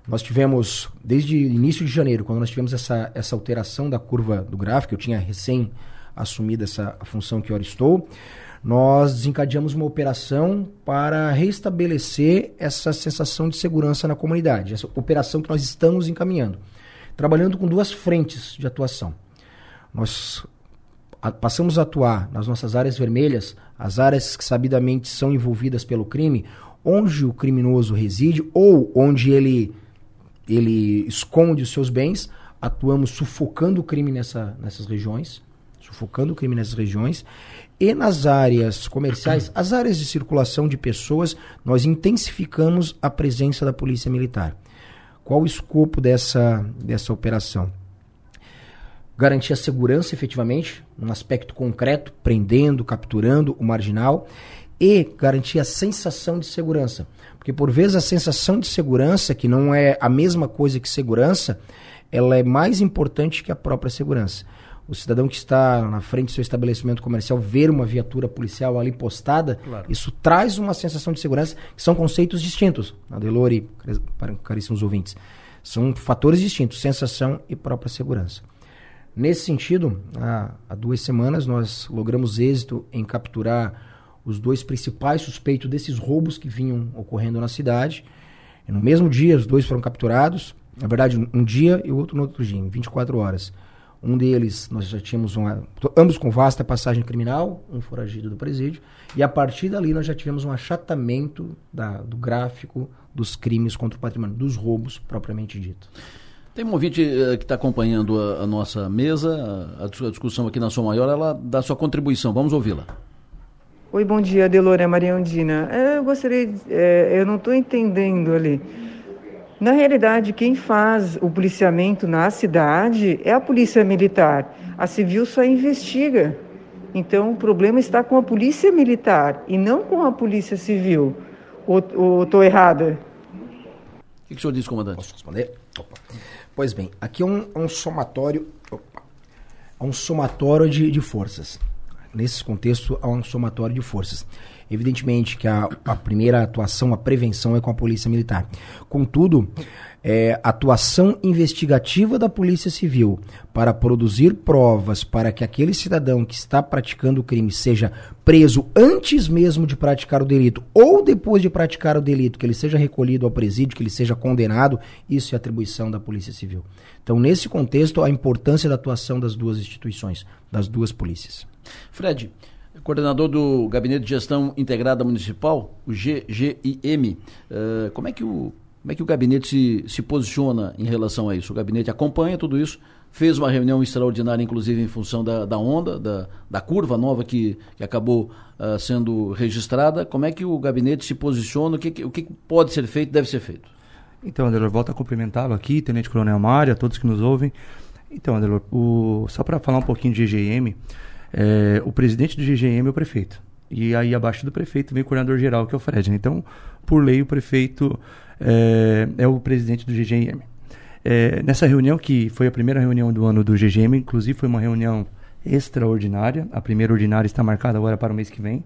nós tivemos, desde início de janeiro, quando nós tivemos essa, essa alteração da curva do gráfico, eu tinha recém assumido essa função que eu estou, nós desencadeamos uma operação para restabelecer essa sensação de segurança na comunidade, essa operação que nós estamos encaminhando, trabalhando com duas frentes de atuação. Nós passamos a atuar nas nossas áreas vermelhas, as áreas que sabidamente são envolvidas pelo crime, onde o criminoso reside ou onde ele, ele esconde os seus bens, atuamos sufocando o crime nessa, nessas regiões, sufocando o crime nessas regiões, e nas áreas comerciais, as áreas de circulação de pessoas, nós intensificamos a presença da Polícia Militar. Qual o escopo dessa, dessa operação? Garantir a segurança efetivamente, num aspecto concreto, prendendo, capturando o marginal, e garantir a sensação de segurança. Porque por vezes a sensação de segurança, que não é a mesma coisa que segurança, ela é mais importante que a própria segurança o cidadão que está na frente do seu estabelecimento comercial ver uma viatura policial ali postada, claro. isso traz uma sensação de segurança, que são conceitos distintos, Adelor e caríssimos ouvintes. São fatores distintos, sensação e própria segurança. Nesse sentido, há, há duas semanas nós logramos êxito em capturar os dois principais suspeitos desses roubos que vinham ocorrendo na cidade. E no mesmo dia, os dois foram capturados. Na verdade, um dia e o outro no outro dia, em 24 horas. Um deles, nós já tínhamos uma, ambos com vasta passagem criminal, um foragido do presídio, e a partir dali nós já tivemos um achatamento da, do gráfico dos crimes contra o patrimônio, dos roubos propriamente dito. Tem um ouvinte uh, que está acompanhando a, a, nossa mesa, a, a, discussão aqui na Som Maior, ela dá sua contribuição. Vamos ouvi-la. Oi, bom dia, Delora Maria Andina. É, eu gostaria, é, eu não estou entendendo ali. Na realidade, quem faz o policiamento na cidade é a polícia militar. A civil só investiga. Então, o problema está com a polícia militar e não com a polícia civil. Ou estou errada? O que, que o senhor diz, comandante? Posso responder? Opa. Pois bem, aqui é um, um somatório, opa, é um somatório de, de forças. Nesse contexto, há um somatório de forças. Evidentemente que a, a primeira atuação, a prevenção é com a Polícia Militar. Contudo, é, atuação investigativa da Polícia Civil para produzir provas para que aquele cidadão que está praticando o crime seja preso antes mesmo de praticar o delito ou depois de praticar o delito, que ele seja recolhido ao presídio, que ele seja condenado, isso é atribuição da Polícia Civil. Então, nesse contexto, a importância da atuação das duas instituições, das duas polícias. Fred, coordenador do Gabinete de Gestão Integrada Municipal, o GGIM. Uh, como, é que o, como é que o gabinete se, se posiciona em relação a isso? O gabinete acompanha tudo isso, fez uma reunião extraordinária, inclusive em função da, da onda, da, da curva nova que, que acabou uh, sendo registrada. Como é que o gabinete se posiciona? O que, o que pode ser feito, deve ser feito? Então, Adelor, volto a cumprimentá-lo aqui, Tenente Coronel Mário, a todos que nos ouvem. Então, Adelor, o, só para falar um pouquinho de GGM, é, o presidente do GGM é o prefeito. E aí abaixo do prefeito vem o coordenador geral, que é o Fred. Né? Então, por lei, o prefeito é, é o presidente do GGM. É, nessa reunião, que foi a primeira reunião do ano do GGM, inclusive foi uma reunião extraordinária. A primeira ordinária está marcada agora para o mês que vem.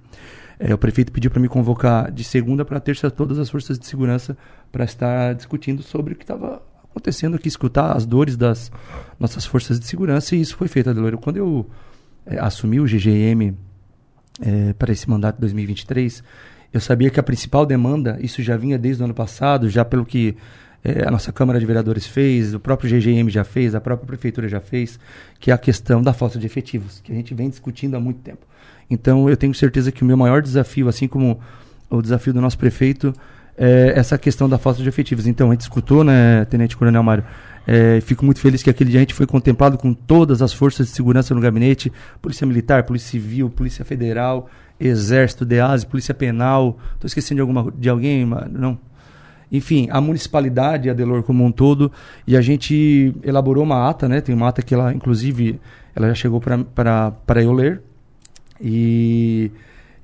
É, o prefeito pediu para me convocar de segunda para terça todas as forças de segurança para estar discutindo sobre o que estava acontecendo aqui, escutar as dores das nossas forças de segurança, e isso foi feito, Adeloro. Quando eu é, assumi o GGM é, para esse mandato de 2023, eu sabia que a principal demanda, isso já vinha desde o ano passado, já pelo que é, a nossa Câmara de Vereadores fez, o próprio GGM já fez, a própria Prefeitura já fez, que é a questão da falta de efetivos, que a gente vem discutindo há muito tempo. Então, eu tenho certeza que o meu maior desafio, assim como o desafio do nosso prefeito, é essa questão da falta de efetivos. Então, a gente escutou, né, Tenente Coronel Mário, é, fico muito feliz que aquele dia a gente foi contemplado com todas as forças de segurança no gabinete, Polícia Militar, Polícia Civil, Polícia Federal, Exército, DEASE, Polícia Penal. Estou esquecendo de, alguma, de alguém? Não. Enfim, a municipalidade, a Delor como um todo, e a gente elaborou uma ata, né? Tem uma ata que ela, inclusive, ela já chegou para eu ler. E,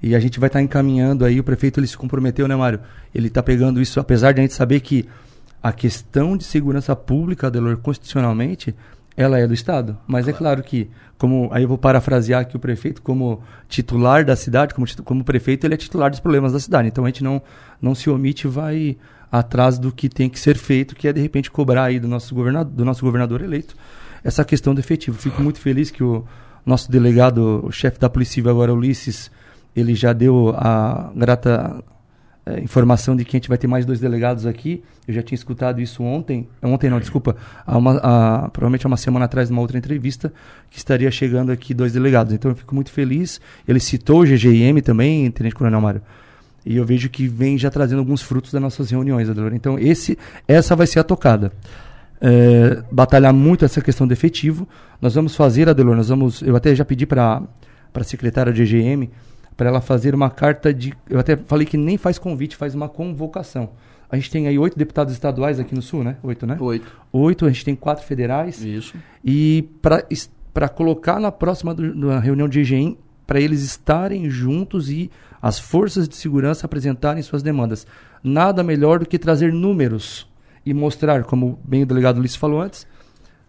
e a gente vai estar tá encaminhando aí, o prefeito ele se comprometeu, né, Mário? Ele está pegando isso, apesar de a gente saber que a questão de segurança pública, Delor, constitucionalmente, ela é do Estado. Mas é claro. é claro que, como aí eu vou parafrasear aqui o prefeito, como titular da cidade, como, como prefeito, ele é titular dos problemas da cidade. Então a gente não, não se omite e vai atrás do que tem que ser feito, que é de repente cobrar aí do nosso governador, do nosso governador eleito essa questão do efetivo. Fico muito feliz que o nosso delegado, o chefe da Polícia Civil agora, Ulisses, ele já deu a grata é, informação de que a gente vai ter mais dois delegados aqui. Eu já tinha escutado isso ontem, ontem não, desculpa, há uma, há, provavelmente há uma semana atrás, numa outra entrevista, que estaria chegando aqui dois delegados. Então eu fico muito feliz. Ele citou o GGIM também, Tenente Coronel Mário. E eu vejo que vem já trazendo alguns frutos das nossas reuniões, Adelor. Então esse, essa vai ser a tocada. É, batalhar muito essa questão do efetivo. Nós vamos fazer, Adelor, nós vamos. Eu até já pedi para a secretária de GGM para ela fazer uma carta de. Eu até falei que nem faz convite, faz uma convocação. A gente tem aí oito deputados estaduais aqui no Sul, né? Oito, né? Oito. Oito, a gente tem quatro federais. Isso. E para colocar na próxima do, na reunião de EGEM, para eles estarem juntos e as forças de segurança apresentarem suas demandas. Nada melhor do que trazer números e mostrar, como bem o delegado Ulisses falou antes,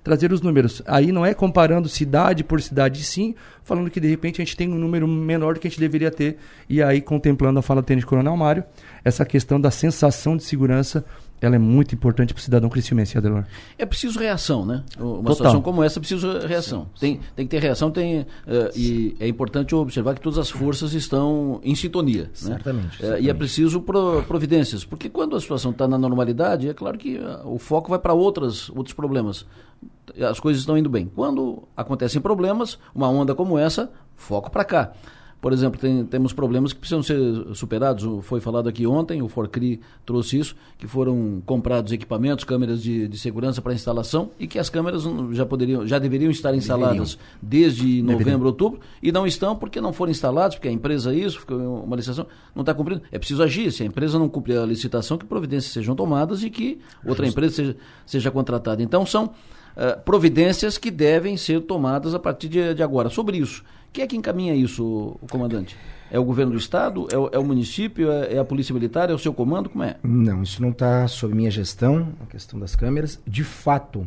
trazer os números. Aí não é comparando cidade por cidade, sim, falando que de repente a gente tem um número menor do que a gente deveria ter, e aí contemplando a fala do tênis Coronel Mário, essa questão da sensação de segurança ela é muito importante para o cidadão cristiumense, Adelor. É preciso reação, né? Uma Total. situação como essa é preciso reação. Tem, tem que ter reação, tem, uh, e é importante observar que todas as forças estão em sintonia. Certamente. Né? certamente. Uh, e é preciso pro, providências, porque quando a situação está na normalidade, é claro que uh, o foco vai para outros problemas. As coisas estão indo bem. Quando acontecem problemas, uma onda como essa, foco para cá. Por exemplo, tem, temos problemas que precisam ser superados. Foi falado aqui ontem, o Forcri trouxe isso, que foram comprados equipamentos, câmeras de, de segurança para instalação e que as câmeras já poderiam, já deveriam estar instaladas deveriam. desde novembro, deveriam. outubro e não estão porque não foram instalados, porque a empresa isso, ficou uma licitação, não está cumprindo. É preciso agir. Se a empresa não cumprir a licitação, que providências sejam tomadas e que outra Justo. empresa seja, seja contratada. Então são uh, providências que devem ser tomadas a partir de, de agora. Sobre isso, quem é que encaminha isso, comandante? É o governo do estado? É o, é o município? É, é, a polícia militar? É o seu comando? Como é? Não, isso não está sob minha gestão, a questão das câmeras. De fato,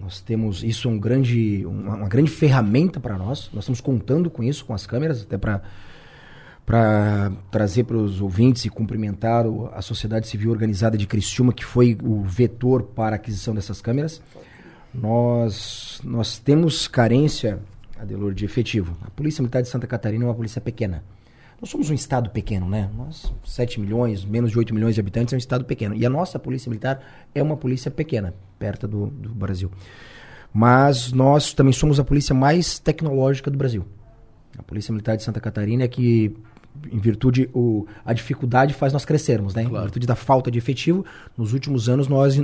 nós temos isso é um grande, uma, uma grande ferramenta para nós. Nós estamos contando com isso, com as câmeras, até para para trazer para os ouvintes e cumprimentar a sociedade civil organizada de Criciúma, que foi o vetor para a aquisição dessas câmeras. Nós, nós temos carência Adelor, de efetivo. A Polícia Militar de Santa Catarina é uma polícia pequena. Nós somos um estado pequeno, né? Nós, 7 milhões, menos de 8 milhões de habitantes, é um estado pequeno. E a nossa Polícia Militar é uma polícia pequena, perto do, do Brasil. Mas nós também somos a polícia mais tecnológica do Brasil. A Polícia Militar de Santa Catarina é que em virtude o, a dificuldade faz nós crescermos, né? Claro. Em virtude da falta de efetivo, nos últimos anos nós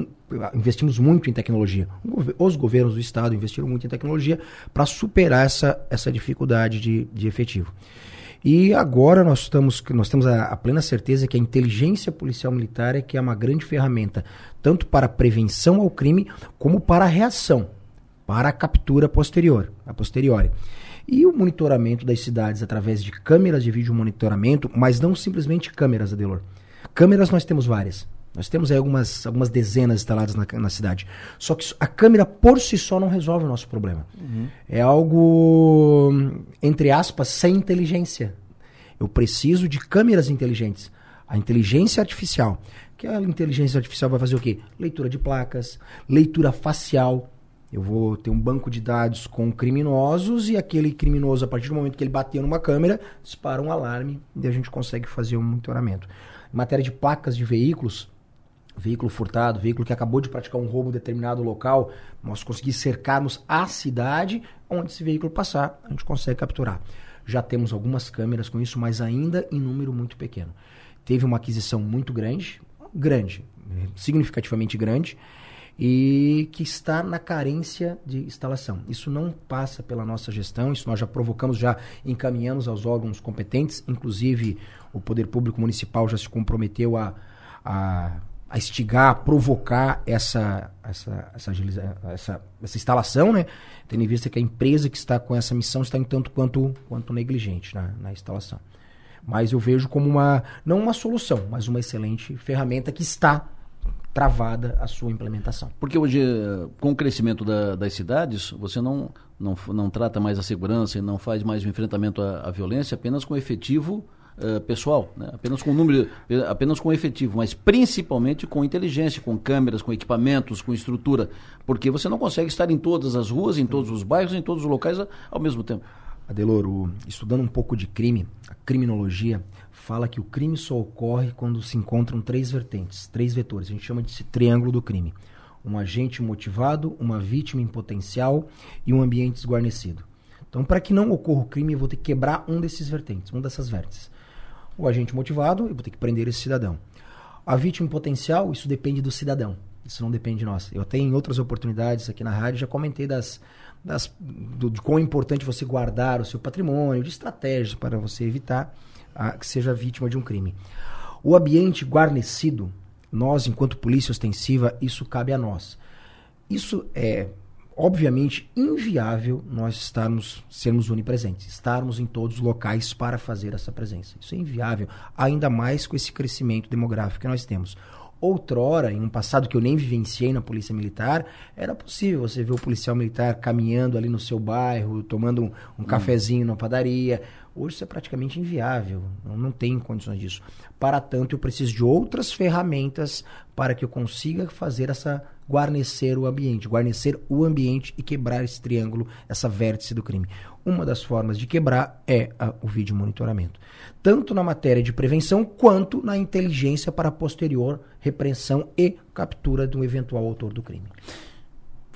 investimos muito em tecnologia. Os governos do estado investiram muito em tecnologia para superar essa, essa dificuldade de, de efetivo. E agora nós, estamos, nós temos a, a, plena certeza que a inteligência policial militar é que é uma grande ferramenta, tanto para prevenção ao crime, como para a reação, para a captura posterior, a posteriori. E o monitoramento das cidades através de câmeras de vídeo monitoramento, mas não simplesmente câmeras, Adelor. Câmeras nós temos várias. Nós temos aí algumas, algumas dezenas instaladas na, na cidade. Só que a câmera por si só não resolve o nosso problema. Uhum. É algo, entre aspas, sem inteligência. Eu preciso de câmeras inteligentes. A inteligência artificial. Que a inteligência artificial vai fazer o quê? Leitura de placas, leitura facial. Eu vou ter um banco de dados com criminosos e aquele criminoso, a partir do momento que ele bateu numa câmera, dispara um alarme e a gente consegue fazer um monitoramento. Em matéria de placas de veículos, veículo furtado, veículo que acabou de praticar um roubo em determinado local, nós conseguimos cercarmos a cidade onde esse veículo passar, a gente consegue capturar. Já temos algumas câmeras com isso, mas ainda em número muito pequeno. Teve uma aquisição muito grande, grande, significativamente grande, e que está na carência de instalação. Isso não passa pela nossa gestão, isso nós já provocamos, já encaminhamos aos órgãos competentes, inclusive o Poder Público Municipal já se comprometeu a, a, a instigar, a provocar essa, essa, essa, essa, essa instalação, né? tendo em vista que a empresa que está com essa missão está em tanto quanto, quanto negligente na, na instalação. Mas eu vejo como uma, não uma solução, mas uma excelente ferramenta que está travada a sua implementação. Porque hoje, com o crescimento da, das cidades, você não, não, não trata mais a segurança e não faz mais o enfrentamento à, à violência apenas com efetivo uh, pessoal, né? apenas com número, apenas com efetivo, mas principalmente com inteligência, com câmeras, com equipamentos, com estrutura, porque você não consegue estar em todas as ruas, em todos os bairros, em todos os locais ao mesmo tempo. Adelor, o, estudando um pouco de crime, a criminologia fala que o crime só ocorre quando se encontram três vertentes, três vetores. A gente chama de triângulo do crime. Um agente motivado, uma vítima em potencial e um ambiente desguarnecido. Então, para que não ocorra o crime, eu vou ter que quebrar um desses vertentes, um dessas vértices. O agente motivado, eu vou ter que prender esse cidadão. A vítima em potencial, isso depende do cidadão. Isso não depende de nós. Eu até em outras oportunidades aqui na rádio já comentei das, das do, de quão importante você guardar o seu patrimônio, de estratégias para você evitar a, que seja vítima de um crime. O ambiente guarnecido, nós, enquanto polícia ostensiva, isso cabe a nós. Isso é obviamente inviável nós estarmos sermos onipresentes, estarmos em todos os locais para fazer essa presença. Isso é inviável, ainda mais com esse crescimento demográfico que nós temos. Outrora, em um passado que eu nem vivenciei na Polícia Militar, era possível você ver o policial militar caminhando ali no seu bairro, tomando um, um hum. cafezinho na padaria. Hoje isso é praticamente inviável, não, tem condições disso. Para tanto, eu preciso de outras ferramentas para que eu consiga fazer essa guarnecer o ambiente, guarnecer o ambiente e quebrar esse triângulo, essa vértice do crime. Uma das formas de quebrar é a, o vídeo monitoramento, tanto na matéria de prevenção quanto na inteligência para posterior repreensão e captura do eventual autor do crime.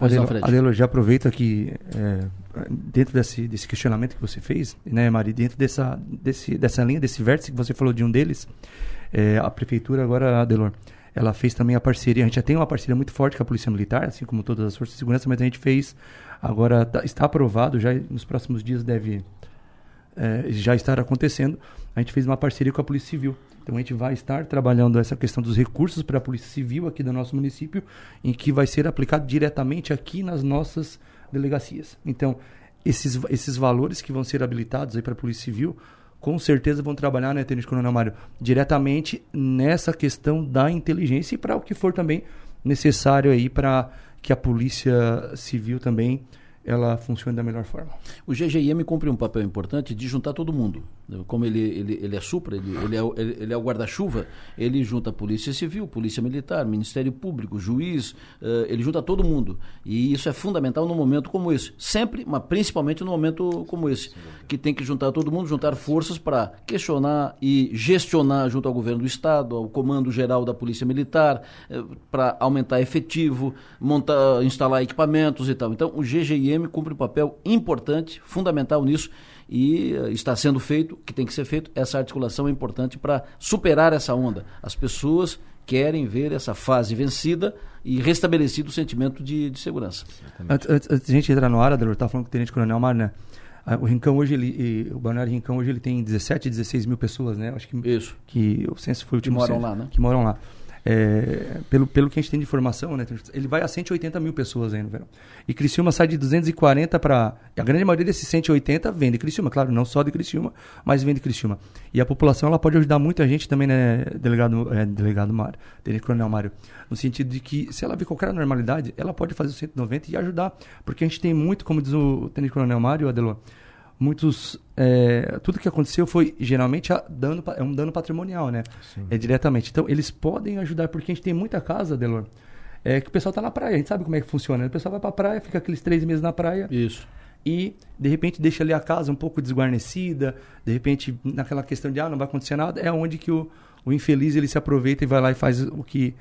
Adelo, Adelo, já aproveito aqui, é, dentro desse, desse questionamento que você fez, né, Mari, dentro dessa, desse, dessa linha, desse vértice que você falou de um deles, é, a prefeitura agora, Adelor, ela fez também a parceria, a gente já tem uma parceria muito forte com a Polícia Militar, assim como todas as forças de segurança, mas a gente fez, agora tá, está aprovado, já nos próximos dias deve é, já estar acontecendo, a gente fez uma parceria com a Polícia Civil. Então a gente vai estar trabalhando essa questão dos recursos para a Polícia Civil aqui do nosso município, em que vai ser aplicado diretamente aqui nas nossas delegacias. Então, esses, esses valores que vão ser habilitados aí para a Polícia Civil com certeza vão trabalhar, né, Tenente Coronel Mário, diretamente nessa questão da inteligência e para o que for também necessário aí para que a Polícia Civil também ela funcione da melhor forma. O GGIM cumpre um papel importante de juntar todo mundo. Como ele, ele, ele é supra, ele, ele é, ele, é o guarda-chuva, ele junta a Polícia Civil, Polícia Militar, Ministério Público, juiz, uh, ele junta todo mundo. E isso é fundamental num momento como esse. Sempre, mas principalmente num momento como esse, que tem que juntar todo mundo, juntar forças para questionar e gestionar junto ao governo do Estado, ao Comando Geral da Polícia Militar, uh, para aumentar efetivo, montar, instalar equipamentos e tal. Então, o GGIM cumpre um papel importante, fundamental nisso e eh, está sendo feito, o que tem que ser feito, essa articulação é importante para superar essa onda. As pessoas querem ver essa fase vencida e restabelecido o sentimento de, de segurança. Antes, antes, de a gente entrar no ar, Adelor, estava falando com o Tenente Coronel Mar, né? Ah, o Rincão hoje, ele, o Balneário Rincão hoje ele tem 17, 16 mil pessoas, né? Acho que, Isso. Que o censo foi o último Que moram censo, lá, né? Que moram lá. É, pelo, pelo que a gente tem de informação, né, ele vai a 180 mil pessoas aí no verão. E Criciúma sai de 240 para. A grande maioria desses 180 vem de Criciúma, claro, não só de Criciúma, mas vem de Criciúma. E a população ela pode ajudar muita gente também, né, delegado, é, delegado Mário, Tenente Coronel Mário, no sentido de que se ela vê qualquer normalidade, ela pode fazer o 190 e ajudar. Porque a gente tem muito, como diz o Tenente Coronel Mário, Adelor, muitos é, tudo que aconteceu foi geralmente dano é um dano patrimonial né? Sim. é diretamente. Então eles podem ajudar porque a gente tem muita casa Delor. É que o pessoal tá na praia a gente sabe como é que funciona né? o pessoal vai para a praia fica aqueles três meses na praia isso. e de repente deixa ali a casa um pouco desguarnecida de repente naquela questão de ah não vai acontecer nada é onde que o, o infeliz ele se aproveita e vai lá e faz o que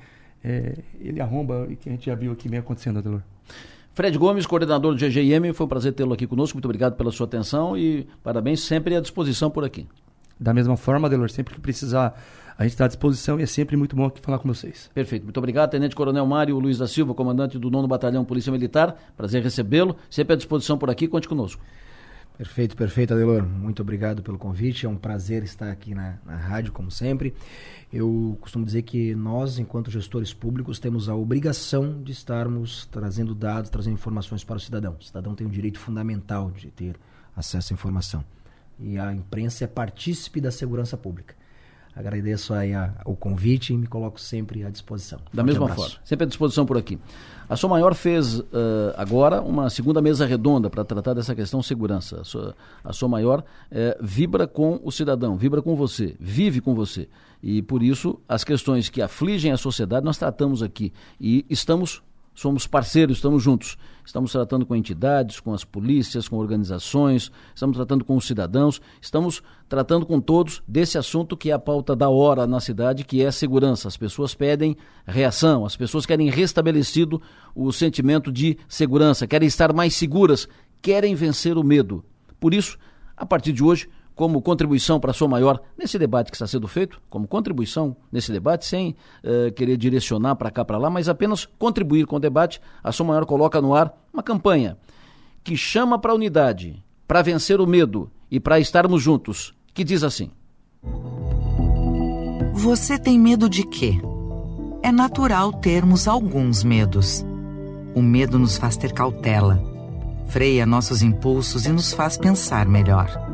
é, ele arromba e que a gente já viu aqui vem acontecendo Adelor Fred Gomes, coordenador do GGIM, foi um prazer tê-lo aqui conosco. Muito obrigado pela sua atenção e parabéns sempre à disposição por aqui. Da mesma forma, Delor, sempre que precisar, a gente está à disposição e é sempre muito bom aqui falar com vocês. Perfeito. Muito obrigado, Tenente Coronel Mário Luiz da Silva, comandante do 9 Batalhão Polícia Militar. Prazer recebê-lo. Sempre à disposição por aqui. Conte conosco. Perfeito, perfeito, Adelor. Muito obrigado pelo convite. É um prazer estar aqui na, na rádio, como sempre. Eu costumo dizer que nós, enquanto gestores públicos, temos a obrigação de estarmos trazendo dados, trazendo informações para o cidadão. O cidadão tem um direito fundamental de ter acesso à informação. E a imprensa é partícipe da segurança pública. Agradeço aí a, o convite e me coloco sempre à disposição. Da mesma abraço. forma, sempre à disposição por aqui. A Som Maior fez uh, agora uma segunda mesa redonda para tratar dessa questão segurança. A Som Maior uh, vibra com o cidadão, vibra com você, vive com você. E por isso, as questões que afligem a sociedade nós tratamos aqui. E estamos somos parceiros, estamos juntos. Estamos tratando com entidades, com as polícias, com organizações, estamos tratando com os cidadãos, estamos tratando com todos desse assunto que é a pauta da hora na cidade, que é a segurança. As pessoas pedem reação, as pessoas querem restabelecido o sentimento de segurança, querem estar mais seguras, querem vencer o medo. Por isso, a partir de hoje, como contribuição para a sua maior nesse debate que está sendo feito, como contribuição nesse debate, sem uh, querer direcionar para cá para lá, mas apenas contribuir com o debate, a sua maior coloca no ar uma campanha que chama para a unidade, para vencer o medo e para estarmos juntos, que diz assim: Você tem medo de quê? É natural termos alguns medos. O medo nos faz ter cautela, freia nossos impulsos e nos faz pensar melhor.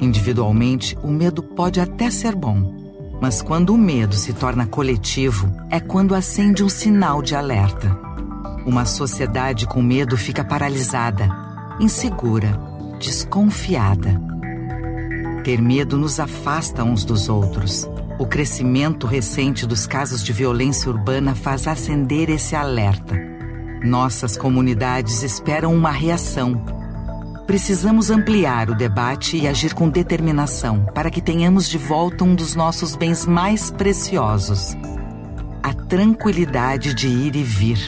Individualmente, o medo pode até ser bom, mas quando o medo se torna coletivo, é quando acende um sinal de alerta. Uma sociedade com medo fica paralisada, insegura, desconfiada. Ter medo nos afasta uns dos outros. O crescimento recente dos casos de violência urbana faz acender esse alerta. Nossas comunidades esperam uma reação Precisamos ampliar o debate e agir com determinação para que tenhamos de volta um dos nossos bens mais preciosos: a tranquilidade de ir e vir.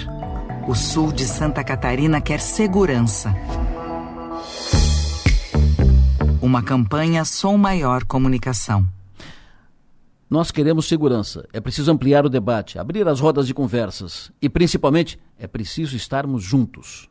O sul de Santa Catarina quer segurança. Uma campanha Som Maior Comunicação. Nós queremos segurança. É preciso ampliar o debate, abrir as rodas de conversas. E, principalmente, é preciso estarmos juntos.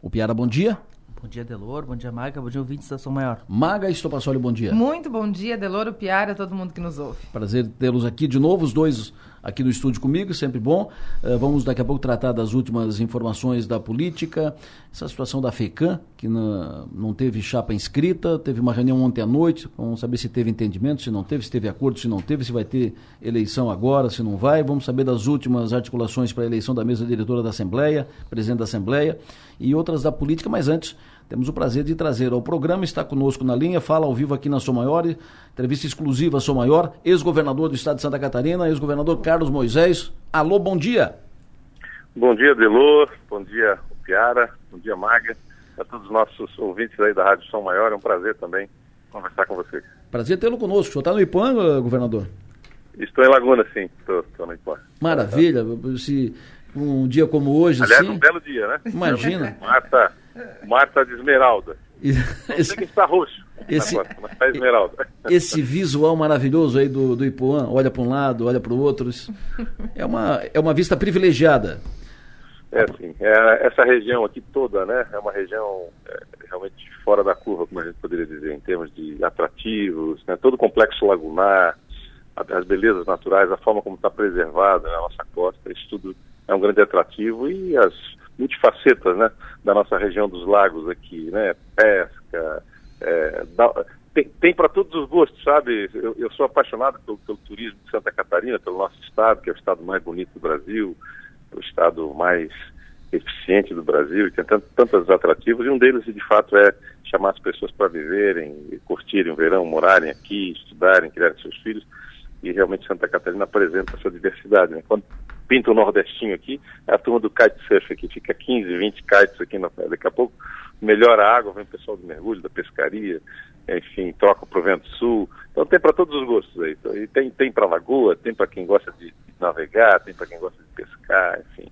O Piara, bom dia. Bom dia, Delor. Bom dia, Maga. Bom dia, ouvintes da São Maior. Maga Estopassoli, bom dia. Muito bom dia, Delor, o Piara, todo mundo que nos ouve. Prazer tê-los aqui de novo, os dois aqui no estúdio comigo, sempre bom. Uh, vamos daqui a pouco tratar das últimas informações da política, essa situação da FECAM, que na, não teve chapa inscrita, teve uma reunião ontem à noite, vamos saber se teve entendimento, se não teve, se teve acordo, se não teve, se vai ter eleição agora, se não vai. Vamos saber das últimas articulações para a eleição da mesa diretora da Assembleia, presidente da Assembleia e outras da política, mas antes temos o prazer de trazer ao programa, está conosco na linha, fala ao vivo aqui na Sou Maior, entrevista exclusiva Sou Maior, ex-governador do estado de Santa Catarina, ex-governador Carlos Moisés. Alô, bom dia. Bom dia, Delor, bom dia, Piara, bom dia, Maga, a todos os nossos ouvintes aí da Rádio São Maior, é um prazer também conversar com vocês. Prazer tê-lo conosco. O senhor está no IPAN, governador? Estou em Laguna, sim, estou, no IPAN. Maravilha, se um dia como hoje, Aliás, assim... um belo dia, né? Imagina. Marta Marta de Esmeralda. Esse, que está roxo. Esse, agora, mas está Esmeralda. Esse visual maravilhoso aí do, do Ipuã, olha para um lado, olha para o outro. É uma, é uma vista privilegiada. É sim, é, essa região aqui toda, né, é uma região é, realmente fora da curva, como a gente poderia dizer, em termos de atrativos, né, todo o complexo lagunar, as belezas naturais, a forma como está preservada né, a nossa costa, isso tudo é um grande atrativo e as multifacetas né, da nossa região dos lagos aqui, né? Pesca, é, da, tem, tem para todos os gostos, sabe? Eu, eu sou apaixonado pelo, pelo, turismo de Santa Catarina, pelo nosso estado, que é o estado mais bonito do Brasil, o estado mais eficiente do Brasil, e tem tant, tantos atrativos, e um deles, de fato, é chamar as pessoas para viverem, curtirem o verão, morarem aqui, estudarem, criarem seus filhos, e realmente Santa Catarina apresenta essa diversidade. Né? Quando pinta o nordestinho aqui, é a turma do kitesurf aqui, fica 15, 20 kites aqui, na, daqui a pouco melhora a água, vem o pessoal do mergulho, da pescaria, enfim, troca para o vento sul. Então tem para todos os gostos aí. Então, e tem, tem para lagoa, tem para quem gosta de navegar, tem para quem gosta de pescar, enfim.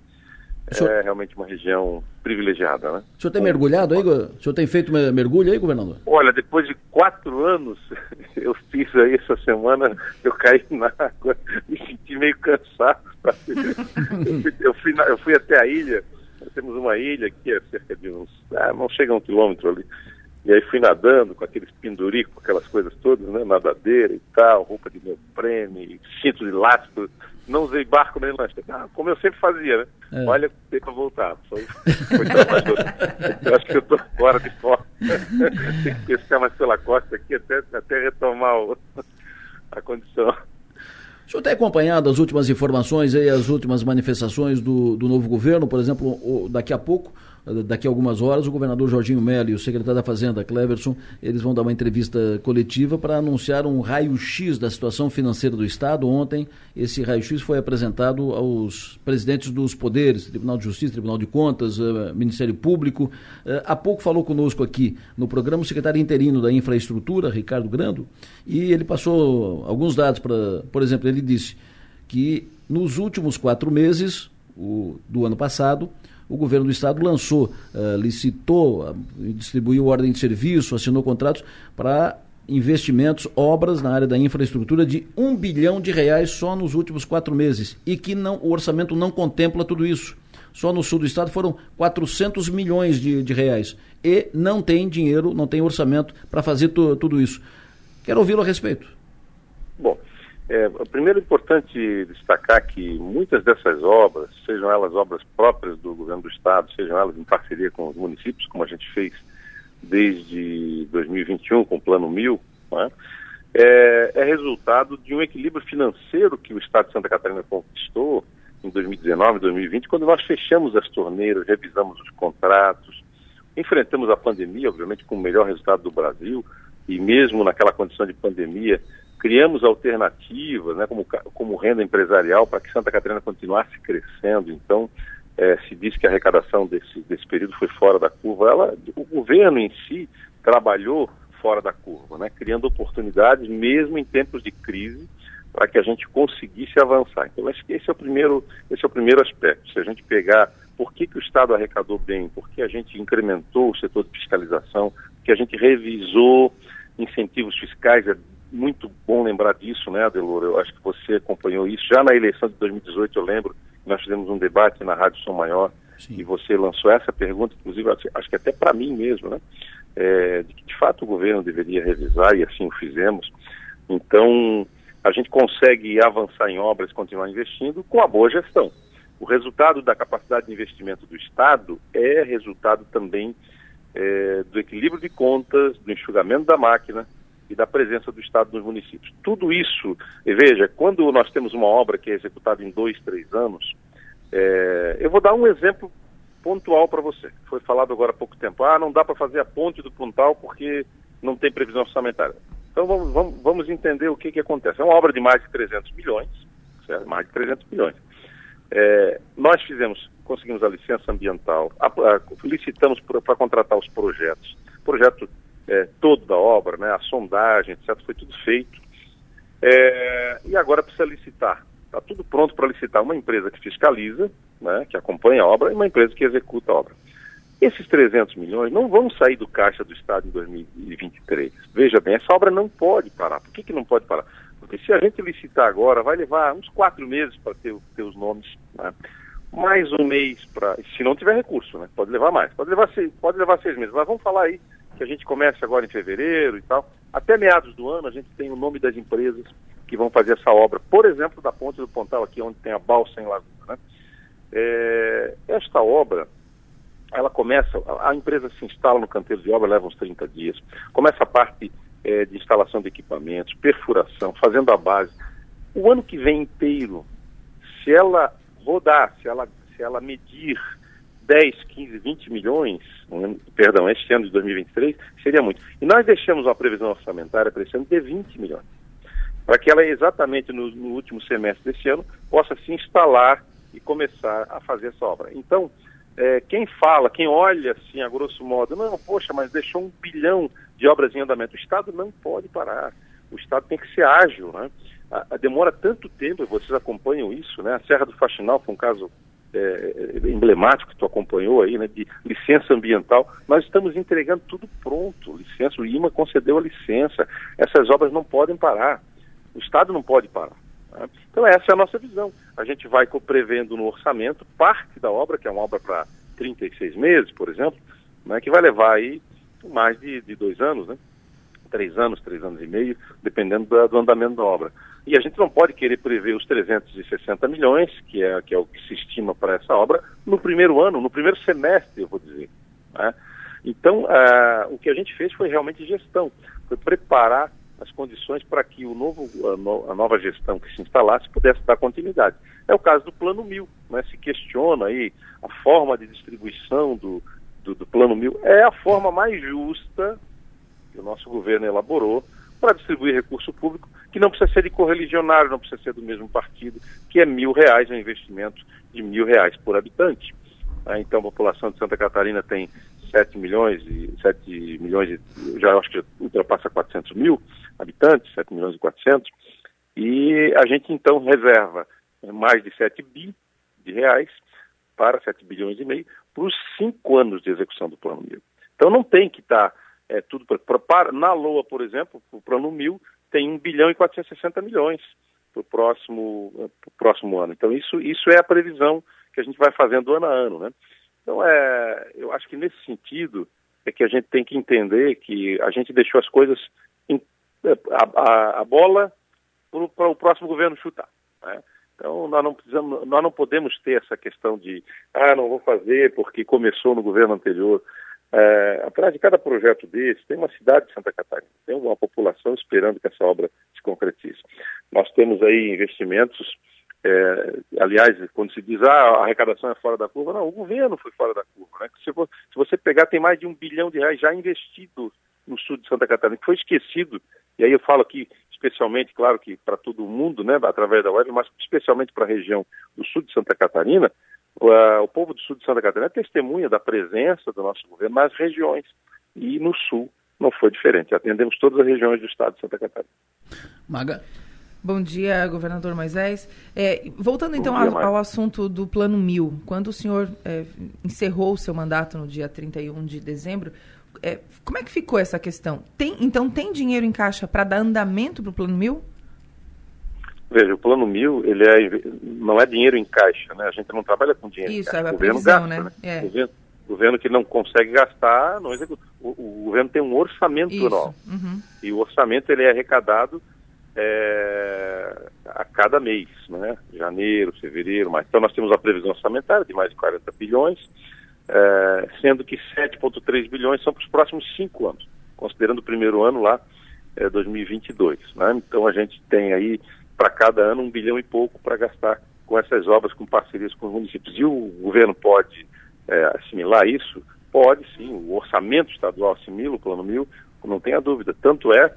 Senhor... É realmente uma região privilegiada, né? O senhor tem mergulhado aí? O senhor tem feito mergulho aí, governador? Olha, depois de quatro anos, eu fiz aí essa semana, eu caí na água, me senti meio cansado. eu, fui, eu, fui na, eu fui até a ilha, temos uma ilha aqui, a cerca de uns, ah, não chega a um quilômetro ali, e aí fui nadando com aqueles penduricos, aquelas coisas todas, né? Nadadeira e tal, roupa de meu prêmio, cinto de elástico. Não usei barco nem lancha. Ah, como eu sempre fazia, né? É. Olha, tem pra voltar. Eu acho que eu tô fora de forma. tem que pescar mais pela costa aqui até, até retomar o, a condição. O senhor tem acompanhado as últimas informações aí, as últimas manifestações do, do novo governo? Por exemplo, o, daqui a pouco daqui a algumas horas, o governador Jorginho Melo e o secretário da Fazenda, Cleverson, eles vão dar uma entrevista coletiva para anunciar um raio-x da situação financeira do Estado. Ontem, esse raio-x foi apresentado aos presidentes dos poderes, Tribunal de Justiça, Tribunal de Contas, uh, Ministério Público. Uh, há pouco falou conosco aqui no programa o secretário interino da Infraestrutura, Ricardo Grando, e ele passou alguns dados para, por exemplo, ele disse que nos últimos quatro meses o, do ano passado, o governo do estado lançou, uh, licitou, uh, distribuiu ordem de serviço, assinou contratos para investimentos, obras na área da infraestrutura de um bilhão de reais só nos últimos quatro meses e que não, o orçamento não contempla tudo isso. Só no sul do estado foram 400 milhões de, de reais e não tem dinheiro, não tem orçamento para fazer tu, tudo isso. Quero ouvi-lo a respeito. Bom, é, primeiro é importante destacar que muitas dessas obras, sejam elas obras próprias do governo do estado, sejam elas em parceria com os municípios, como a gente fez desde 2021 com o Plano Mil, é? É, é, resultado de um equilíbrio financeiro que o estado de Santa Catarina conquistou em 2019, 2020, quando nós fechamos as torneiras, revisamos os contratos, enfrentamos a pandemia, obviamente com o melhor resultado do Brasil, e mesmo naquela condição de pandemia, criamos alternativas, né, como, como renda empresarial, para que Santa Catarina continuasse crescendo. Então, é, se diz que a arrecadação desse, desse período foi fora da curva. Ela, o governo em si trabalhou fora da curva, né, criando oportunidades, mesmo em tempos de crise, para que a gente conseguisse avançar. Então, acho que esse é o primeiro, esse é o primeiro aspecto. Se a gente pegar por que, que o Estado arrecadou bem, por que a gente incrementou o setor de fiscalização, que a gente revisou incentivos fiscais, é muito bom lembrar disso, né, Adelor? Eu acho que você acompanhou isso. Já na eleição de 2018, eu lembro que nós fizemos um debate na Rádio Som Maior Sim. e você lançou essa pergunta, inclusive, acho que até para mim mesmo, né? É, de que de fato o governo deveria revisar e assim o fizemos. Então, a gente consegue avançar em obras, continuar investindo com a boa gestão. O resultado da capacidade de investimento do Estado é resultado também é, do equilíbrio de contas, do enxugamento da máquina, e da presença do Estado nos municípios. Tudo isso, veja, quando nós temos uma obra que é executada em dois, três anos, é, eu vou dar um exemplo pontual para você. Foi falado agora há pouco tempo. Ah, não dá para fazer a ponte do Puntal porque não tem previsão orçamentária. Então vamos, vamos, vamos entender o que, que acontece. É uma obra de mais de 300 milhões, certo? mais de 300 milhões. É, nós fizemos, conseguimos a licença ambiental, a, a, licitamos para contratar os projetos. Projeto é, todo da obra, né, a sondagem, etc., foi tudo feito. É, e agora precisa licitar. Está tudo pronto para licitar uma empresa que fiscaliza, né, que acompanha a obra, e uma empresa que executa a obra. Esses 300 milhões não vão sair do caixa do Estado em 2023. Veja bem, essa obra não pode parar. Por que, que não pode parar? Porque se a gente licitar agora, vai levar uns quatro meses para ter, ter, os nomes. Né? Mais um mês para. Se não tiver recurso, né? Pode levar mais. Pode levar, seis, pode levar seis meses. Mas vamos falar aí que a gente começa agora em fevereiro e tal. Até meados do ano a gente tem o nome das empresas que vão fazer essa obra. Por exemplo, da Ponte do Pontal, aqui onde tem a balsa em Laguna. Né? É, esta obra, ela começa, a empresa se instala no canteiro de obra, leva uns 30 dias. Começa a parte é, de instalação de equipamentos, perfuração, fazendo a base. O ano que vem inteiro, se ela rodar, se ela, se ela medir 10, 15, 20 milhões, perdão, este ano de 2023, seria muito. E nós deixamos uma previsão orçamentária para esse ano de 20 milhões, para que ela exatamente no, no, último semestre desse ano possa se instalar e começar a fazer essa obra. Então, é, quem fala, quem olha assim, a grosso modo, não, poxa, mas deixou um bilhão de obras em andamento, o Estado não pode parar. O Estado tem que ser ágil, né? A, a demora tanto tempo, vocês acompanham isso, né? A Serra do Faxinal foi um caso é, emblemático que tu acompanhou aí, né, de licença ambiental, nós estamos entregando tudo pronto. Licença, o IMA concedeu a licença. Essas obras não podem parar. O Estado não pode parar. Né? Então essa é a nossa visão. A gente vai prevendo no orçamento parte da obra, que é uma obra para 36 meses, por exemplo, né, que vai levar aí mais de, de dois anos, né? Três anos, três anos e meio, dependendo do, do andamento da obra. E a gente não pode querer prever os 360 milhões, que é, que é o que se estima para essa obra, no primeiro ano, no primeiro semestre, eu vou dizer. Né? Então, uh, o que a gente fez foi realmente gestão, foi preparar as condições para que o novo, a, no, a, nova gestão que se instalasse pudesse dar continuidade. É o caso do Plano Mil, né? se questiona aí a forma de distribuição do, do, do Plano Mil. É a forma mais justa que o nosso governo elaborou para distribuir recurso público, que não precisa ser de correligionário, não precisa ser do mesmo partido, que é mil reais, um investimento de mil reais por habitante. Ah, então a população de Santa Catarina tem 7 milhões e 7 milhões e já acho que ultrapassa 400 mil habitantes, 7 milhões e 400, e a gente então reserva mais de 7 bi de reais para 7 bilhões e meio para os cinco anos de execução do plano mil. Então não tem que estar tá, é, tudo para, para na LOA, por exemplo, o plano mil tem 1 bilhão e 460 milhões para o próximo, próximo ano. Então isso, isso é a previsão que a gente vai fazendo ano a ano, né? Então é, eu acho que nesse sentido é que a gente tem que entender que a gente deixou as coisas em, a, a, a bola para o próximo governo chutar. Né? Então, nós não, precisamos, nós não podemos ter essa questão de, ah, não vou fazer porque começou no governo anterior. É, atrás de cada projeto desse, tem uma cidade de Santa Catarina, tem uma população esperando que essa obra se concretize. Nós temos aí investimentos, é, aliás, quando se diz, ah, a arrecadação é fora da curva, não, o governo foi fora da curva. Né? Se, se você pegar, tem mais de um bilhão de reais já investido no sul de Santa Catarina, que foi esquecido, e aí eu falo aqui especialmente, claro que para todo mundo, né, através da web, mas especialmente para a região do sul de Santa Catarina, o povo do sul de Santa Catarina é testemunha da presença do nosso governo nas regiões. E no sul não foi diferente. Atendemos todas as regiões do estado de Santa Catarina. Maga. Bom dia, governador Moisés. É, voltando então dia, ao, ao, assunto do Plano Mil, quando o senhor é, encerrou o seu mandato no dia 31 de dezembro, é, como é que ficou essa questão? Tem, então, tem dinheiro em caixa para dar andamento para o Plano Mil? Veja, o Plano Mil, ele é, não é dinheiro em caixa, né? A gente não trabalha com dinheiro Isso, em caixa. é a previsão, gasta, né? É. O governo, governo que não consegue gastar, não executa. O, o governo tem um orçamento Isso. anual. Uhum. E o orçamento, ele é arrecadado é, a cada mês, né? Janeiro, fevereiro, mas então nós temos a previsão orçamentária de mais de 40 bilhões, é, sendo que 7,3 bilhões são para os próximos cinco anos, considerando o primeiro ano lá, é, 2022. Né? Então a gente tem aí para cada ano um bilhão e pouco para gastar com essas obras, com parcerias com os municípios. E o governo pode é, assimilar isso? Pode sim, o orçamento estadual assimila o Plano Mil, não tenha dúvida. Tanto é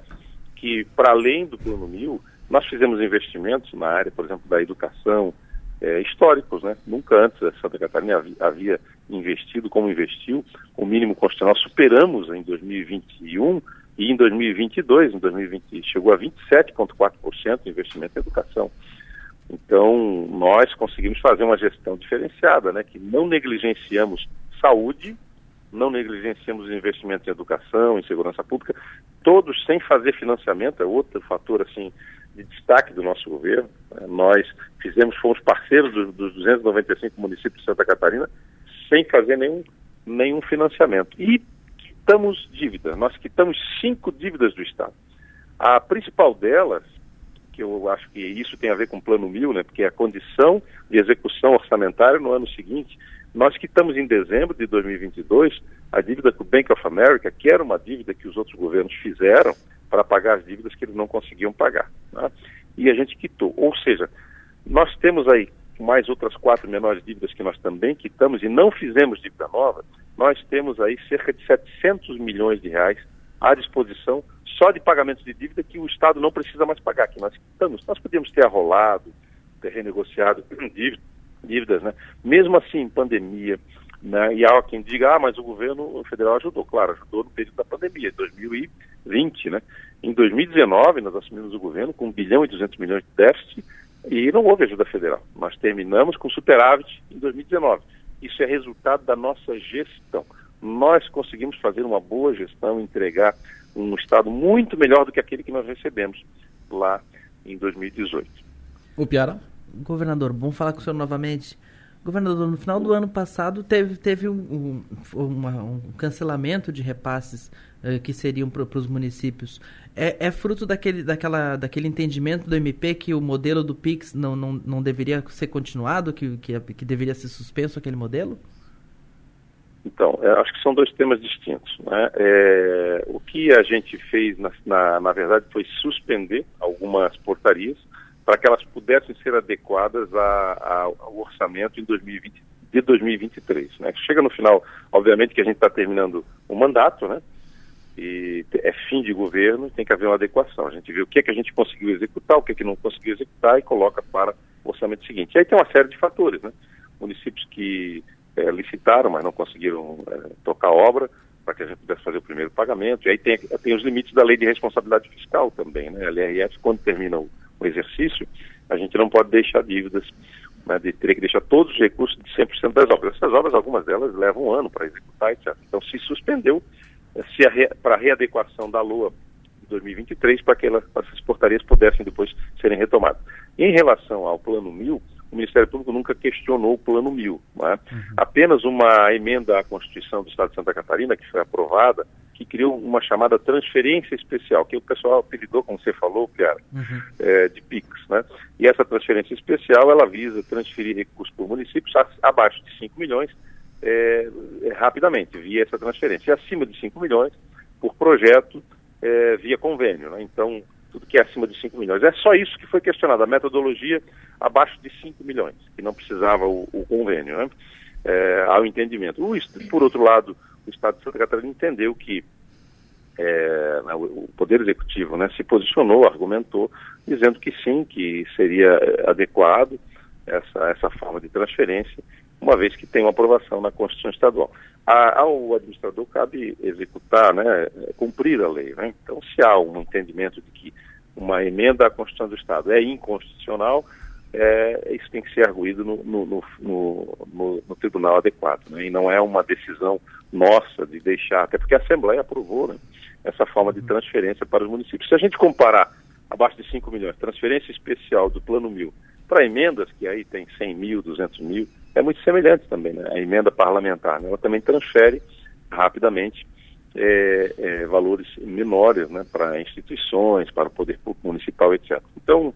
que, para além do Plano Mil, nós fizemos investimentos na área, por exemplo, da educação, é, históricos, né? Nunca antes a Santa Catarina havia, investido como investiu, o mínimo constitucional superamos em 2021 e em 2022, em 2020 chegou a 27,4% de investimento em educação. Então, nós conseguimos fazer uma gestão diferenciada, né, que não negligenciamos saúde, não negligenciamos investimentos em educação, em segurança pública, todos sem fazer financiamento, é outro fator assim de destaque do nosso governo. Né? Nós fizemos, fomos parceiros dos, dos 295 municípios de Santa Catarina sem fazer nenhum, nenhum financiamento. E quitamos dívida, nós quitamos cinco dívidas do Estado. A principal delas, que eu acho que isso tem a ver com o Plano Mil, né, porque é a condição de execução orçamentária no ano seguinte, nós quitamos em dezembro de 2022 a dívida com o Bank of America, que era uma dívida que os outros governos fizeram para pagar as dívidas que eles não conseguiam pagar. Né? E a gente quitou. Ou seja, nós temos aí mais outras quatro menores dívidas que nós também quitamos e não fizemos dívida nova, nós temos aí cerca de 700 milhões de reais à disposição só de pagamentos de dívida que o Estado não precisa mais pagar, que nós quitamos. Nós podíamos ter arrolado, ter renegociado dívidas, né? Mesmo assim, pandemia, né? E há quem diga, ah, mas o governo federal ajudou. Claro, ajudou no período da pandemia, 2020, né? Em 2019, nós assumimos o governo com 1 bilhão e 200 milhões de déficit e não houve ajuda federal. Nós terminamos com superávit em 2019. Isso é resultado da nossa gestão. Nós conseguimos fazer uma boa gestão, entregar um Estado muito melhor do que aquele que nós recebemos lá em 2018. O Piara? Governador, bom falar com o senhor novamente. Governador, no final do ano passado teve, teve um, um, uma, um cancelamento de repasses uh, que seriam para os municípios. É, é, fruto daquele, daquela, daquele entendimento do MP que o modelo do PIX não, não, não deveria ser continuado, que, que, que deveria ser suspenso aquele modelo? Então, é, acho que são dois temas distintos. Né? É, o que a gente fez, na, na, na verdade, foi suspender algumas portarias para que elas pudessem ser adequadas a, a, ao orçamento em 2020, de 2023. Né? Chega no final, obviamente que a gente está terminando o mandato, né? E é fim de governo, tem que haver uma adequação. A gente vê o que é que a gente conseguiu executar, o que é que não conseguiu executar e coloca para o orçamento seguinte. E aí tem uma série de fatores, né? Municípios que é, licitaram, mas não conseguiram é, tocar obra para que a gente pudesse fazer o primeiro pagamento. E aí tem, tem os limites da lei de responsabilidade fiscal também, né? A LRF, quando termina o, o exercício, a gente não pode deixar dívidas, né, de, teria que deixar todos os recursos de 100% das obras. Essas obras, algumas delas levam um ano para executar, etc. Então se suspendeu re, para a readequação da LOA de 2023 para que elas, essas portarias pudessem depois serem retomadas. Em relação ao Plano Mil, o Ministério Público nunca questionou o Plano Mil. Né? Uhum. Apenas uma emenda à Constituição do Estado de Santa Catarina, que foi aprovada, que criou uma chamada transferência especial, que o pessoal apelidou, como você falou, Piara, uhum. é, de PIX. Né? E essa transferência especial, ela visa transferir recursos por municípios abaixo de 5 milhões é, é, rapidamente, via essa transferência. E acima de 5 milhões, por projeto, é, via convênio. Né? Então, tudo que é acima de 5 milhões. É só isso que foi questionado, a metodologia abaixo de 5 milhões, que não precisava o, o convênio, né? é, ao entendimento. O, por outro lado, o Estado de Santa Catarina entendeu que é, né, o Poder Executivo né, se posicionou, argumentou, dizendo que sim, que seria é, adequado essa, essa forma de transferência uma vez que tem uma aprovação na Constituição Estadual. A, ao administrador cabe executar, né, cumprir a lei. Né? Então, se há um entendimento de que uma emenda à Constituição do Estado é inconstitucional, é, isso tem que ser arguído no, no, no, no tribunal adequado. Né? E não é uma decisão nossa de deixar, até porque a Assembleia aprovou né, essa forma de transferência para os municípios. Se a gente comparar abaixo de 5 milhões, transferência especial do Plano Mil para emendas, que aí tem 100 mil, 200 mil, é muito semelhante também, né? A emenda parlamentar, né? ela também transfere rapidamente é, é, valores menores né, para instituições, para o poder público municipal, etc. Então,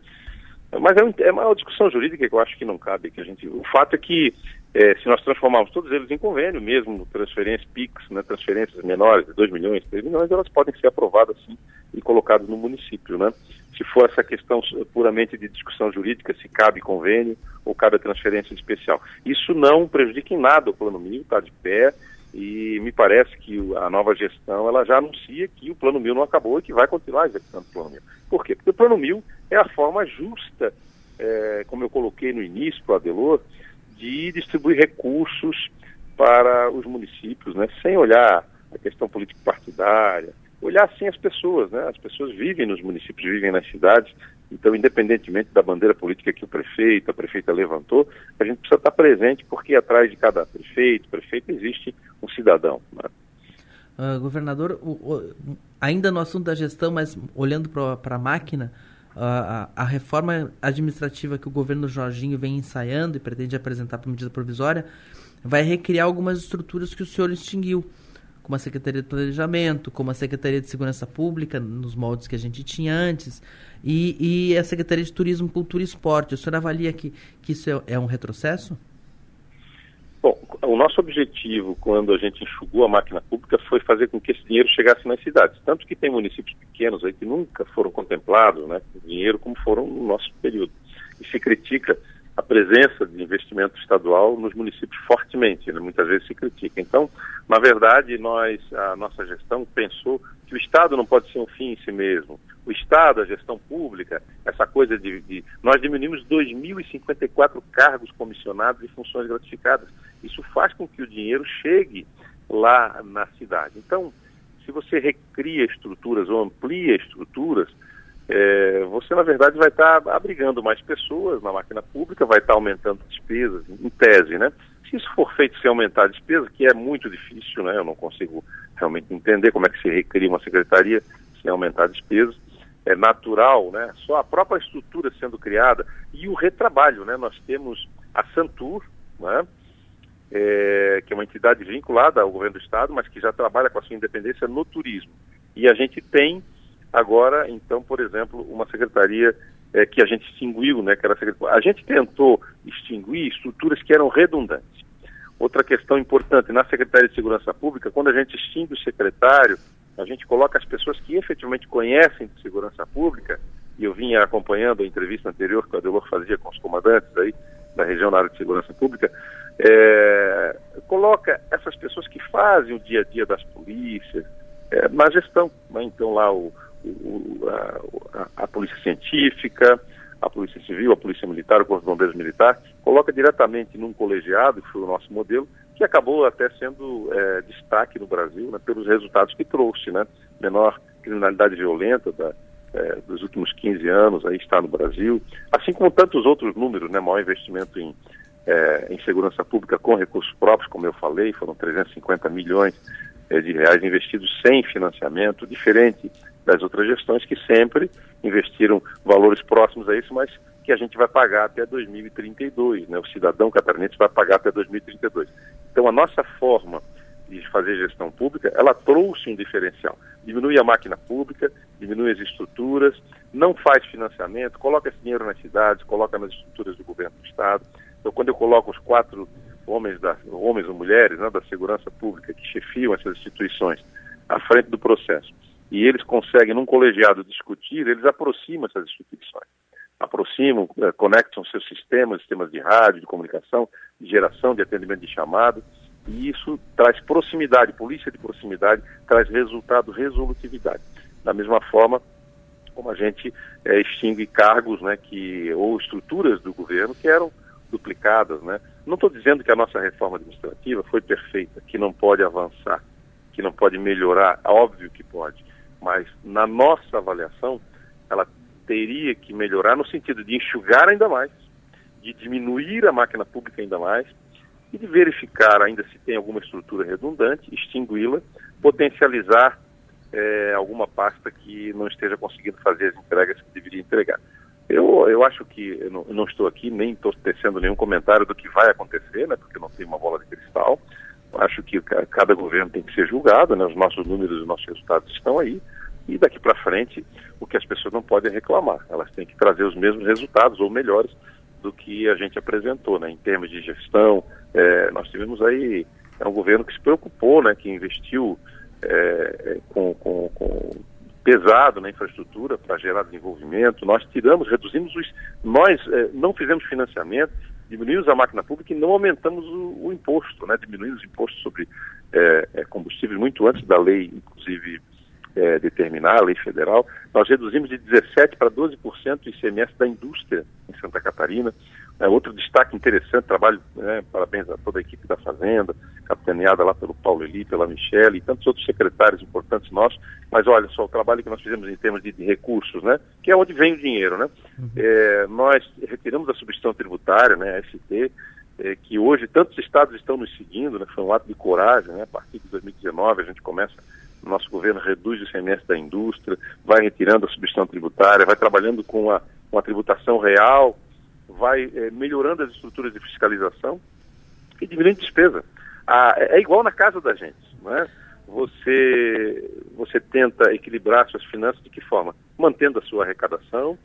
mas é, é uma discussão jurídica que eu acho que não cabe. Que a gente, o fato é que é, se nós transformarmos todos eles em convênio, mesmo transferências PIX, né, transferências menores de 2 milhões, 3 milhões, elas podem ser aprovadas sim e colocadas no município. Né? Se for essa questão puramente de discussão jurídica, se cabe convênio ou cabe a transferência especial. Isso não prejudica em nada o Plano Mil, está de pé, e me parece que a nova gestão ela já anuncia que o Plano Mil não acabou e que vai continuar executando o Plano Mil. Por quê? Porque o Plano Mil é a forma justa, é, como eu coloquei no início para o Adelor, de distribuir recursos para os municípios, né, sem olhar a questão político-partidária, olhar sim as pessoas, né? As pessoas vivem nos municípios, vivem nas cidades, então, independentemente da bandeira política que o prefeito, a prefeita levantou, a gente precisa estar presente porque atrás de cada prefeito, prefeito existe um cidadão. Né? Uh, governador, o, o, ainda no assunto da gestão, mas olhando para a máquina, a, a, reforma administrativa que o governo Jorginho vem ensaiando e pretende apresentar por medida provisória vai recriar algumas estruturas que o senhor extinguiu, como a Secretaria de Planejamento, como a Secretaria de Segurança Pública, nos moldes que a gente tinha antes, e, e a Secretaria de Turismo, Cultura e Esporte. O senhor avalia que, que isso é, é um retrocesso? Bom, o nosso objetivo quando a gente enxugou a máquina pública foi fazer com que esse dinheiro chegasse nas cidades. Tanto que tem municípios pequenos aí que nunca foram contemplados, né, dinheiro como foram no nosso período. E se critica a presença de investimento estadual nos municípios fortemente, né? muitas vezes se critica. Então, na verdade, nós, a nossa gestão pensou que o Estado não pode ser um fim em si mesmo. O Estado, a gestão pública, essa coisa de... de nós diminuímos 2.054 cargos comissionados e funções gratificadas. Isso faz com que o dinheiro chegue lá na cidade. Então, se você recria estruturas ou amplia estruturas, é, você na verdade vai estar tá abrigando mais pessoas na máquina pública, vai estar tá aumentando despesas, em tese, né? Se isso for feito sem aumentar a despesa, que é muito difícil, né? Eu não consigo realmente entender como é que se recria uma secretaria sem aumentar despesas. É natural, né? Só a própria estrutura sendo criada e o retrabalho, né? Nós temos a Santur, né? É, que é uma entidade vinculada ao governo do estado, mas que já trabalha com a sua independência no turismo. E a gente tem Agora, então, por exemplo, uma secretaria é, que a gente extinguiu, né, que era a, a gente tentou extinguir estruturas que eram redundantes. Outra questão importante, na Secretaria de Segurança Pública, quando a gente extingue o secretário, a gente coloca as pessoas que efetivamente conhecem de segurança pública e eu vinha acompanhando a entrevista anterior que o Adelor fazia com os comandantes aí da região na área de segurança pública, é, coloca essas pessoas que fazem o dia a dia das polícias é, na gestão. Né? Então lá o, a, a, polícia científica, a polícia civil, a polícia militar, o corpo de bombeiros militar, coloca diretamente num colegiado, que foi o nosso modelo, que acabou até sendo é, destaque no Brasil né, pelos resultados que trouxe, né? Menor criminalidade violenta da, é, dos últimos 15 anos aí está no Brasil, assim como tantos outros números, né, maior investimento em, é, em segurança pública com recursos próprios, como eu falei, foram 350 milhões é, de reais investidos sem financiamento, diferente das outras gestões que sempre investiram valores próximos a isso, mas que a gente vai pagar até 2032, né? O cidadão catarinense vai pagar até 2032. Então a nossa forma de fazer gestão pública, ela trouxe um diferencial. Diminui a máquina pública, diminui as estruturas, não faz financiamento, coloca esse dinheiro nas cidades, coloca nas estruturas do governo do Estado. Então, quando eu coloco os quatro homens, da, homens ou mulheres né, da segurança pública que chefiam essas instituições à frente do processo, e eles conseguem, num colegiado, discutir, eles aproximam essas instituições. Aproximam, eh, conectam seus sistemas, sistemas de rádio, de comunicação, de geração, de atendimento de chamado, e isso traz proximidade, polícia de proximidade, traz resultado, resolutividade. Da mesma forma como a gente é, extingue cargos né, que, ou estruturas do governo que eram duplicadas. Né? Não estou dizendo que a nossa reforma administrativa foi perfeita, que não pode avançar, que não pode melhorar, óbvio que pode, mas na nossa avaliação ela teria que melhorar no sentido de enxugar ainda mais, de diminuir a máquina pública ainda mais, e de verificar ainda se tem alguma estrutura redundante, extingui-la, potencializar é, alguma pasta que não esteja conseguindo fazer as entregas que deveria entregar. Eu, eu acho que, eu não, eu não estou aqui, nem estou tecendo nenhum comentário do que vai acontecer, né, porque não tem uma bola de cristal. Acho que cada governo tem que ser julgado, né, os nossos números os nossos resultados estão aí, e daqui para frente o que as pessoas não podem reclamar, elas têm que trazer os mesmos resultados ou melhores do que a gente apresentou, né, em termos de gestão, é, nós tivemos aí é um governo que se preocupou, né, que investiu é, com, com, com, pesado na infraestrutura para gerar desenvolvimento. Nós tiramos, reduzimos os, nós é, não fizemos financiamento, diminuímos a máquina pública e não aumentamos o, o imposto, né? Diminuímos o imposto sobre é, é, combustíveis muito antes da lei, inclusive é, determinar, a lei federal. Nós reduzimos de 17 para 12% o ICMS da indústria em Santa Catarina. É, outro destaque interessante, trabalho, né, parabéns a toda a equipe da Fazenda, capitaneada lá pelo Paulo Eli, pela Michelle e tantos outros secretários importantes nossos. Mas olha só, o trabalho que nós fizemos em termos de, de recursos, né, que é onde vem o dinheiro, né? Uhum. É, nós retiramos a substituição tributária, né, a ST, é, que hoje tantos estados estão nos seguindo, né, foi um ato de coragem, né, a partir de 2019 a gente começa o nosso governo reduz o ICMS da indústria, vai retirando a substituição tributária, vai trabalhando com a, com a tributação real, vai é, melhorando as estruturas de fiscalização e diminuindo despesa. Ah, é igual na casa da gente, não é? Você, você tenta equilibrar suas finanças de que forma? Mantendo a sua arrecadação,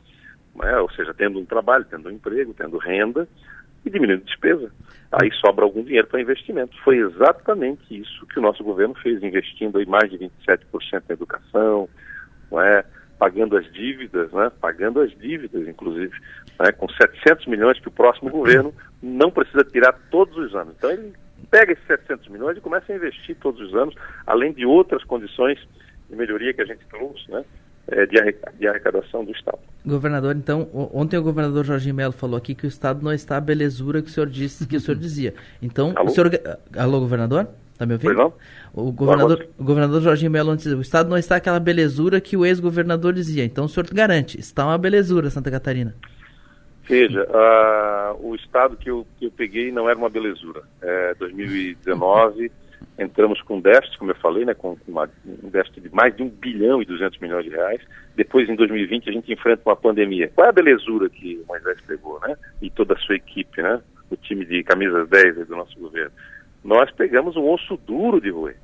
é? ou seja, tendo um trabalho, tendo um emprego, tendo renda e diminuindo despesa. Aí sobra algum dinheiro para investimento. Foi exatamente isso que o nosso governo fez, investindo aí mais de 27% na educação, não é? Pagando as dívidas, né? pagando as dívidas, inclusive, né? com 700 milhões que o próximo governo não precisa tirar todos os anos. Então ele pega esses 700 milhões e começa a investir todos os anos, além de outras condições de melhoria que a gente trouxe, né? É, de arrecadação do Estado. Governador, então, ontem o governador Jorge Melo falou aqui que o Estado não está a belezura que o senhor disse que o senhor dizia. Então, alô? o senhor... Alô, governador? Está me ouvindo? Pois não? O governador, o governador Jorginho Melo disse, o Estado não está aquela belezura que o ex-governador dizia. Então o senhor garante, está uma belezura Santa Catarina. Veja, uh, o Estado que eu, que eu peguei não era uma belezura. É, 2019, entramos com déficit, como eu falei, né, com uma, um déficit de mais de 1 bilhão e 200 milhões de reais. Depois, em 2020, a gente enfrenta uma pandemia. Qual é a belezura que o Moisés pegou, né? E toda a sua equipe, né? O time de camisas 10 do nosso governo nós pegamos um osso duro de roer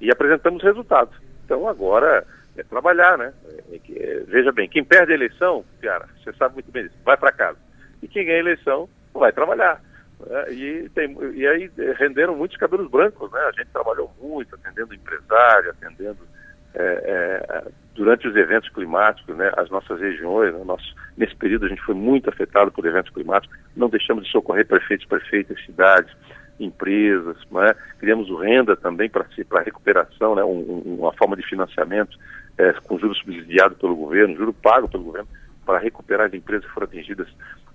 e apresentamos resultados. Então agora é trabalhar, né? É, é, veja bem, quem perde a eleição, Piara, você sabe muito bem disso, vai para casa. E quem ganha a eleição vai trabalhar. Né? E, tem, e aí renderam muitos cabelos brancos, né? A gente trabalhou muito atendendo empresário, atendendo é, é, durante durante os eventos climáticos, né, as nossas regiões, né, nosso, nesse período a gente foi muito afetado por eventos climáticos, não deixamos de socorrer prefeitos, prefeitas, cidades, empresas, né, criamos o renda também para para recuperação, né, um, uma forma de financiamento é, com juros subsidiado pelo governo, juro pago pelo governo, para recuperar as empresas que foram atingidas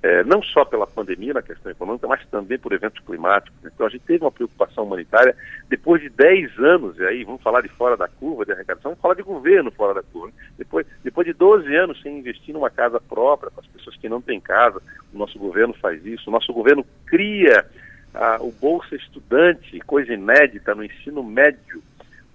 é, não só pela pandemia na questão econômica, mas também por eventos climáticos. Então a gente teve uma preocupação humanitária depois de 10 anos, e aí vamos falar de fora da curva de arrecadação, vamos falar de governo fora da curva. Depois, depois de 12 anos sem investir numa casa própria, para as pessoas que não têm casa, o nosso governo faz isso, o nosso governo cria ah, o Bolsa Estudante, coisa inédita no ensino médio,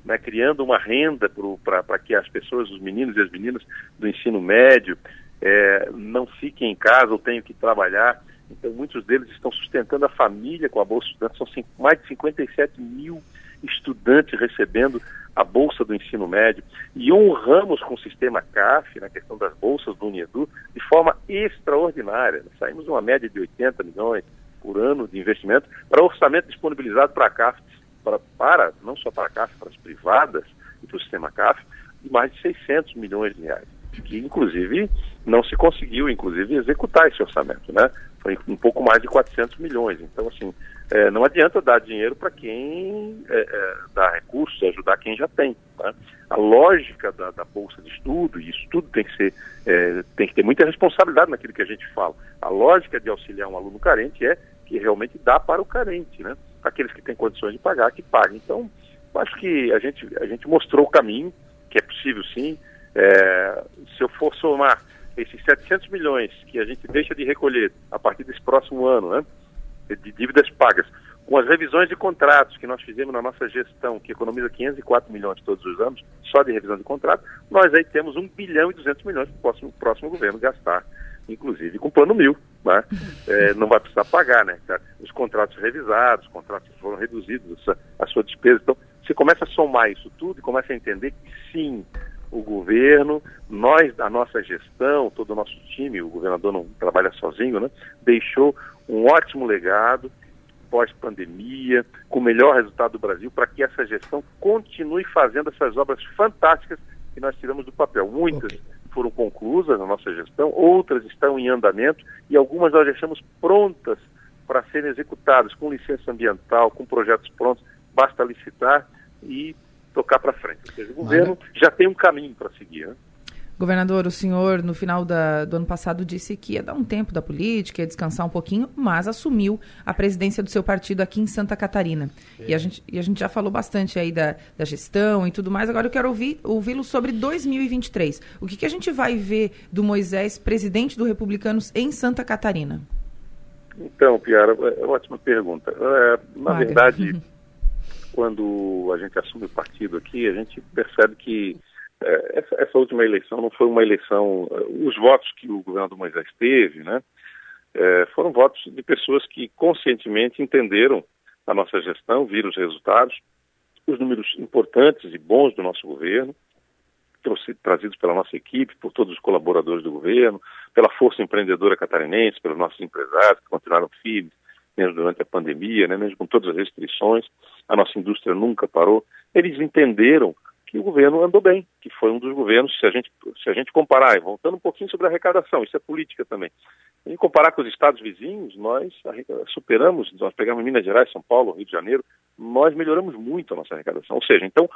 né, criando uma renda para que as pessoas, os meninos e as meninas do ensino médio, é, não fiquem em casa ou tenham que trabalhar. Então, muitos deles estão sustentando a família com a Bolsa Estudante. São mais de 57 mil estudantes recebendo a Bolsa do Ensino Médio. E honramos com o sistema CAF, na questão das bolsas do Uniedu, de forma extraordinária. Saímos uma média de 80 milhões por ano de investimento para orçamento disponibilizado para a CAF, para, para, não só para a CAF, para as privadas e para o sistema CAF, de mais de 600 milhões de reais que inclusive não se conseguiu, inclusive, executar esse orçamento, né? Foi um pouco mais de 400 milhões. Então, assim, é, não adianta dar dinheiro para quem é, é, dá recursos, ajudar quem já tem. Tá? A lógica da, da, bolsa de estudo, e isso tudo tem que ser, é, tem que ter muita responsabilidade naquilo que a gente fala. A lógica de auxiliar um aluno carente é que realmente dá para o carente, né? Aqueles que têm condições de pagar, que paguem. Então, acho que a gente, a gente mostrou o caminho, que é possível sim, é, se eu for somar esses 700 milhões que a gente deixa de recolher a partir desse próximo ano, né, de dívidas pagas, com as revisões de contratos que nós fizemos na nossa gestão, que economiza 504 milhões todos os anos, só de revisão de contrato, nós aí temos 1 bilhão e 200 milhões para o próximo, próximo governo gastar, inclusive com plano mil. Né? É, não vai precisar pagar, né? Os contratos revisados, os contratos foram reduzidos, a, a sua despesa. Então, você começa a somar isso tudo e começa a entender que sim, o governo, nós, a nossa gestão, todo o nosso time, o governador não trabalha sozinho, né? Deixou um ótimo legado pós-pandemia, com o melhor resultado do Brasil, para que essa gestão continue fazendo essas obras fantásticas que nós tiramos do papel. Muitas okay. foram conclusas na nossa gestão, outras estão em andamento e algumas nós deixamos prontas para serem executadas com licença ambiental, com projetos prontos. Basta licitar e tocar para frente. Ou seja, o governo já tem um caminho para seguir. Né? Governador, o senhor, no final da, do ano passado, disse que ia dar um tempo da política, ia descansar um pouquinho, mas assumiu a presidência do seu partido aqui em Santa Catarina. E, a gente, e a gente já falou bastante aí da, da gestão e tudo mais. Agora eu quero ouvir, ouvi-lo sobre 2023. O que, que a gente vai ver do Moisés, presidente do Republicanos, em Santa Catarina? Então, Piara, é uma ótima pergunta. É, na Maga. verdade, quando a gente assume o partido aqui, a gente percebe que é, essa, essa, última eleição não foi uma eleição. É, os votos que o governador Moisés teve, né, é, foram votos de pessoas que conscientemente entenderam a nossa gestão, viram os resultados, os números importantes e bons do nosso governo, trazidos pela nossa equipe, por todos os colaboradores do governo, pela força empreendedora catarinense, pelos nossos empresários que continuaram firmes, mesmo durante a pandemia, né, mesmo com todas as restrições, a nossa indústria nunca parou. Eles entenderam que o governo andou bem, que foi um dos governos, se a gente, se a gente comparar, voltando um pouquinho sobre a arrecadação, isso é política também. Em comparar com os estados vizinhos, nós superamos, nós pegamos Minas Gerais, São Paulo, Rio de Janeiro, nós melhoramos muito a nossa arrecadação. Ou seja, então,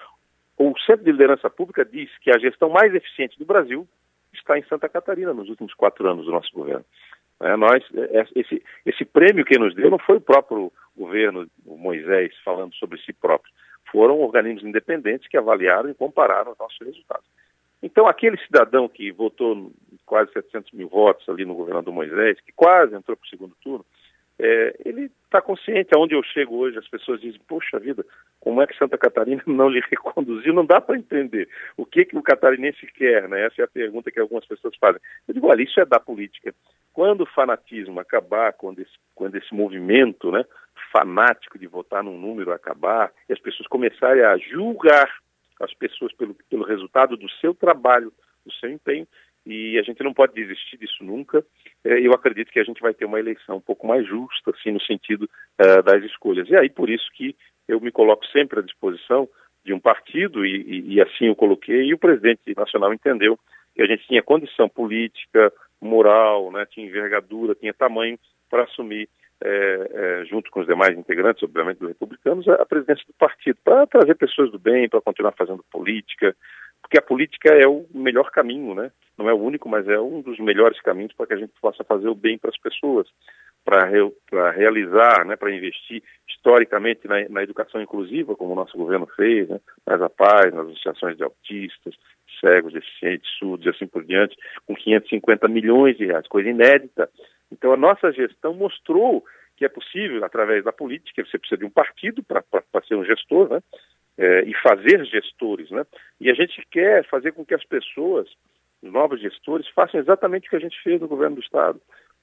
o Centro de Liderança Pública diz que a gestão mais eficiente do Brasil está em Santa Catarina nos últimos quatro anos do nosso governo. É, nós, é, esse, esse prêmio que nos deu não foi o próprio governo, o Moisés, falando sobre si próprio. Foram organismos independentes que avaliaram e compararam os nossos resultados. Então, aquele cidadão que votou quase 700 mil votos ali no governo do Moisés, que quase entrou para o segundo turno, é, ele está consciente, aonde eu chego hoje, as pessoas dizem, poxa vida, como é que Santa Catarina não lhe reconduziu? Não dá para entender. O que, que o catarinense quer, né? Essa é a pergunta que algumas pessoas fazem. Eu digo, olha, isso é da política. Quando o fanatismo acabar, quando esse, quando esse movimento né, fanático de votar num número acabar, e as pessoas começarem a julgar as pessoas pelo, pelo resultado do seu trabalho, do seu empenho, e a gente não pode desistir disso nunca. É, eu acredito que a gente vai ter uma eleição um pouco mais justa, assim, no sentido uh, das escolhas. E aí, por isso que eu me coloco sempre à disposição de um partido, e, e, e assim eu coloquei, e o presidente nacional entendeu que a gente tinha condição política, moral, né, tinha envergadura, tinha tamanho para assumir, é, é, junto com os demais integrantes, obviamente, dos republicanos, a, a presidência do partido, para trazer pessoas do bem, para continuar fazendo política, porque a política é o melhor caminho, né? Não é o único, mas é um dos melhores caminhos para que a gente possa fazer o bem para as pessoas, para re, realizar, né, para investir historicamente na, na, educação inclusiva, como o nosso governo fez, né, nas APAES, nas associações de autistas, cegos, deficientes, surdos e assim por diante, com 550 milhões de reais, coisa inédita. Então a nossa gestão mostrou que é possível, através da política, você precisa de um partido para ser um gestor, né? é, e fazer gestores, né? E a gente quer fazer com que as pessoas, os novos gestores, façam exatamente o que a gente fez no governo do Estado,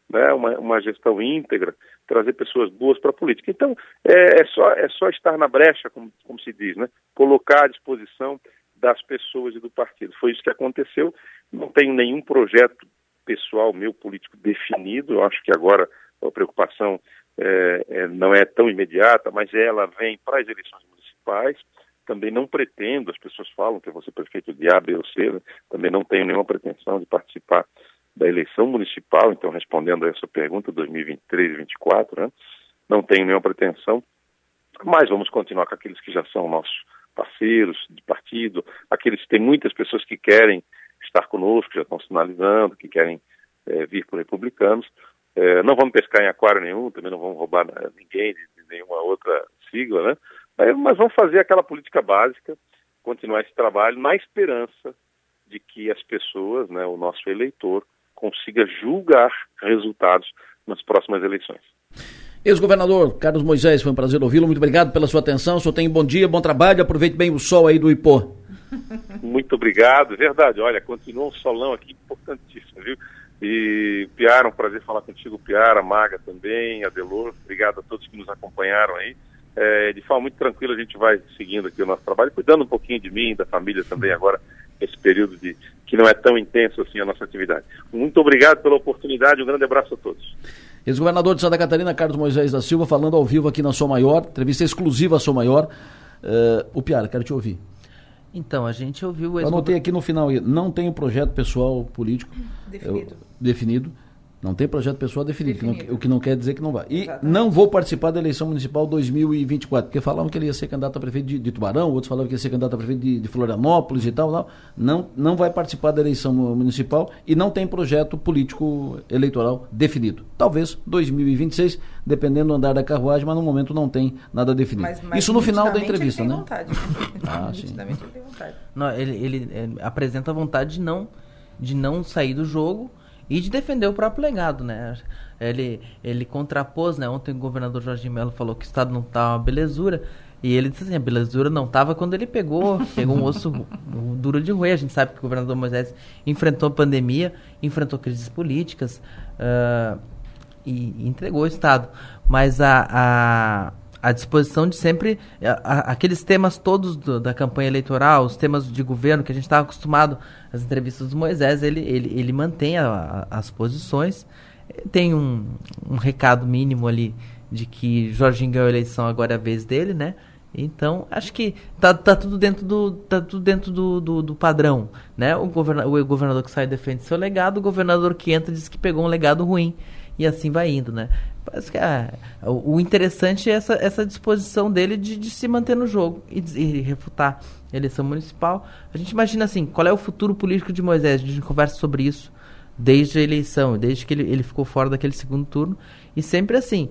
né? Uma, uma gestão íntegra, trazer pessoas boas para a política. Então, é, é, só, é só estar na brecha, como, como se diz, né? Colocar à disposição das pessoas e do partido. Foi isso que aconteceu. Não tenho nenhum projeto pessoal meu político definido. Eu acho que agora a preocupação é, é, não é tão imediata, mas ela vem para as eleições municipais também não pretendo, as pessoas falam que eu vou ser prefeito de A, B ou C, né? também não tenho nenhuma pretensão de participar da eleição municipal, então respondendo a essa pergunta, 2023 e 2024, né? não tenho nenhuma pretensão, mas vamos continuar com aqueles que já são nossos parceiros de partido, aqueles que tem muitas pessoas que querem estar conosco, já estão sinalizando, que querem é, vir por republicanos. É, não vamos pescar em aquário nenhum, também não vamos roubar né, ninguém de, de nenhuma outra sigla, né? Mas vamos fazer aquela política básica, continuar esse trabalho na esperança de que as pessoas, né, o nosso eleitor, consiga julgar resultados nas próximas eleições. Ex-governador Carlos Moisés, foi um prazer ouvi-lo. Muito obrigado pela sua atenção. O senhor tem bom dia, bom trabalho. Aproveite bem o sol aí do Ipô. Muito obrigado, verdade. Olha, continua um solão aqui importantíssimo, viu? E Piara, um prazer falar contigo, Piara, Maga também, Adelor. Obrigado a todos que nos acompanharam aí. É, de forma muito tranquila a gente vai seguindo aqui o nosso trabalho, cuidando um pouquinho de mim, da família também agora, esse período de que não é tão intenso assim a nossa atividade. Muito obrigado pela oportunidade, um grande abraço a todos. Ex-governador de Santa Catarina, Carlos Moisés da Silva, falando ao vivo aqui na Sou Maior, entrevista exclusiva à Sou Maior. Uh, o Piara, quero te ouvir. Então, a gente ouviu... Eu anotei aqui no final, não tem um projeto pessoal político definido. Eu, definido não tem projeto pessoal definido, definido. Que não, o que não quer dizer que não vai. E Exatamente. não vou participar da eleição municipal 2024, porque falavam que ele ia ser candidato a prefeito de, de Tubarão, outros falavam que ia ser candidato a prefeito de, de Florianópolis e tal, tal. Não, não vai participar da eleição municipal e não tem projeto político eleitoral definido. Talvez 2026, dependendo do andar da carruagem, mas no momento não tem nada definido. Mas, mas Isso no final da entrevista, ele né? Vontade. ah, sim. ele tem vontade. Não, ele, ele, ele apresenta a vontade de não, de não sair do jogo e de defender o próprio legado, né? Ele, ele contrapôs, né? Ontem o governador Jorge Melo falou que o Estado não tá uma belezura. E ele disse assim, a belezura não estava quando ele pegou, pegou um osso duro de roer. A gente sabe que o governador Moisés enfrentou a pandemia, enfrentou crises políticas uh, e, entregou o Estado. Mas a, a, a disposição de sempre a, a, aqueles temas todos do, da campanha eleitoral, os temas de governo que a gente estava acostumado as entrevistas do Moisés, ele, ele, ele mantém a, as posições. Tem um, um recado mínimo ali de que Jorginho ganhou a eleição, agora é a vez dele, né? Então, acho que tá, tá tudo dentro do tá tudo dentro do, do, do padrão, né? O, governa, o governador que sai defende seu legado, o governador que entra diz que pegou um legado ruim e assim vai indo, né? Parece que é, o, interessante é essa, essa disposição dele de, de se manter no jogo e, e refutar eleição municipal. A gente imagina assim, qual é o futuro político de Moisés? A gente conversa sobre isso desde a eleição, desde que ele, ele ficou fora daquele segundo turno. E sempre assim,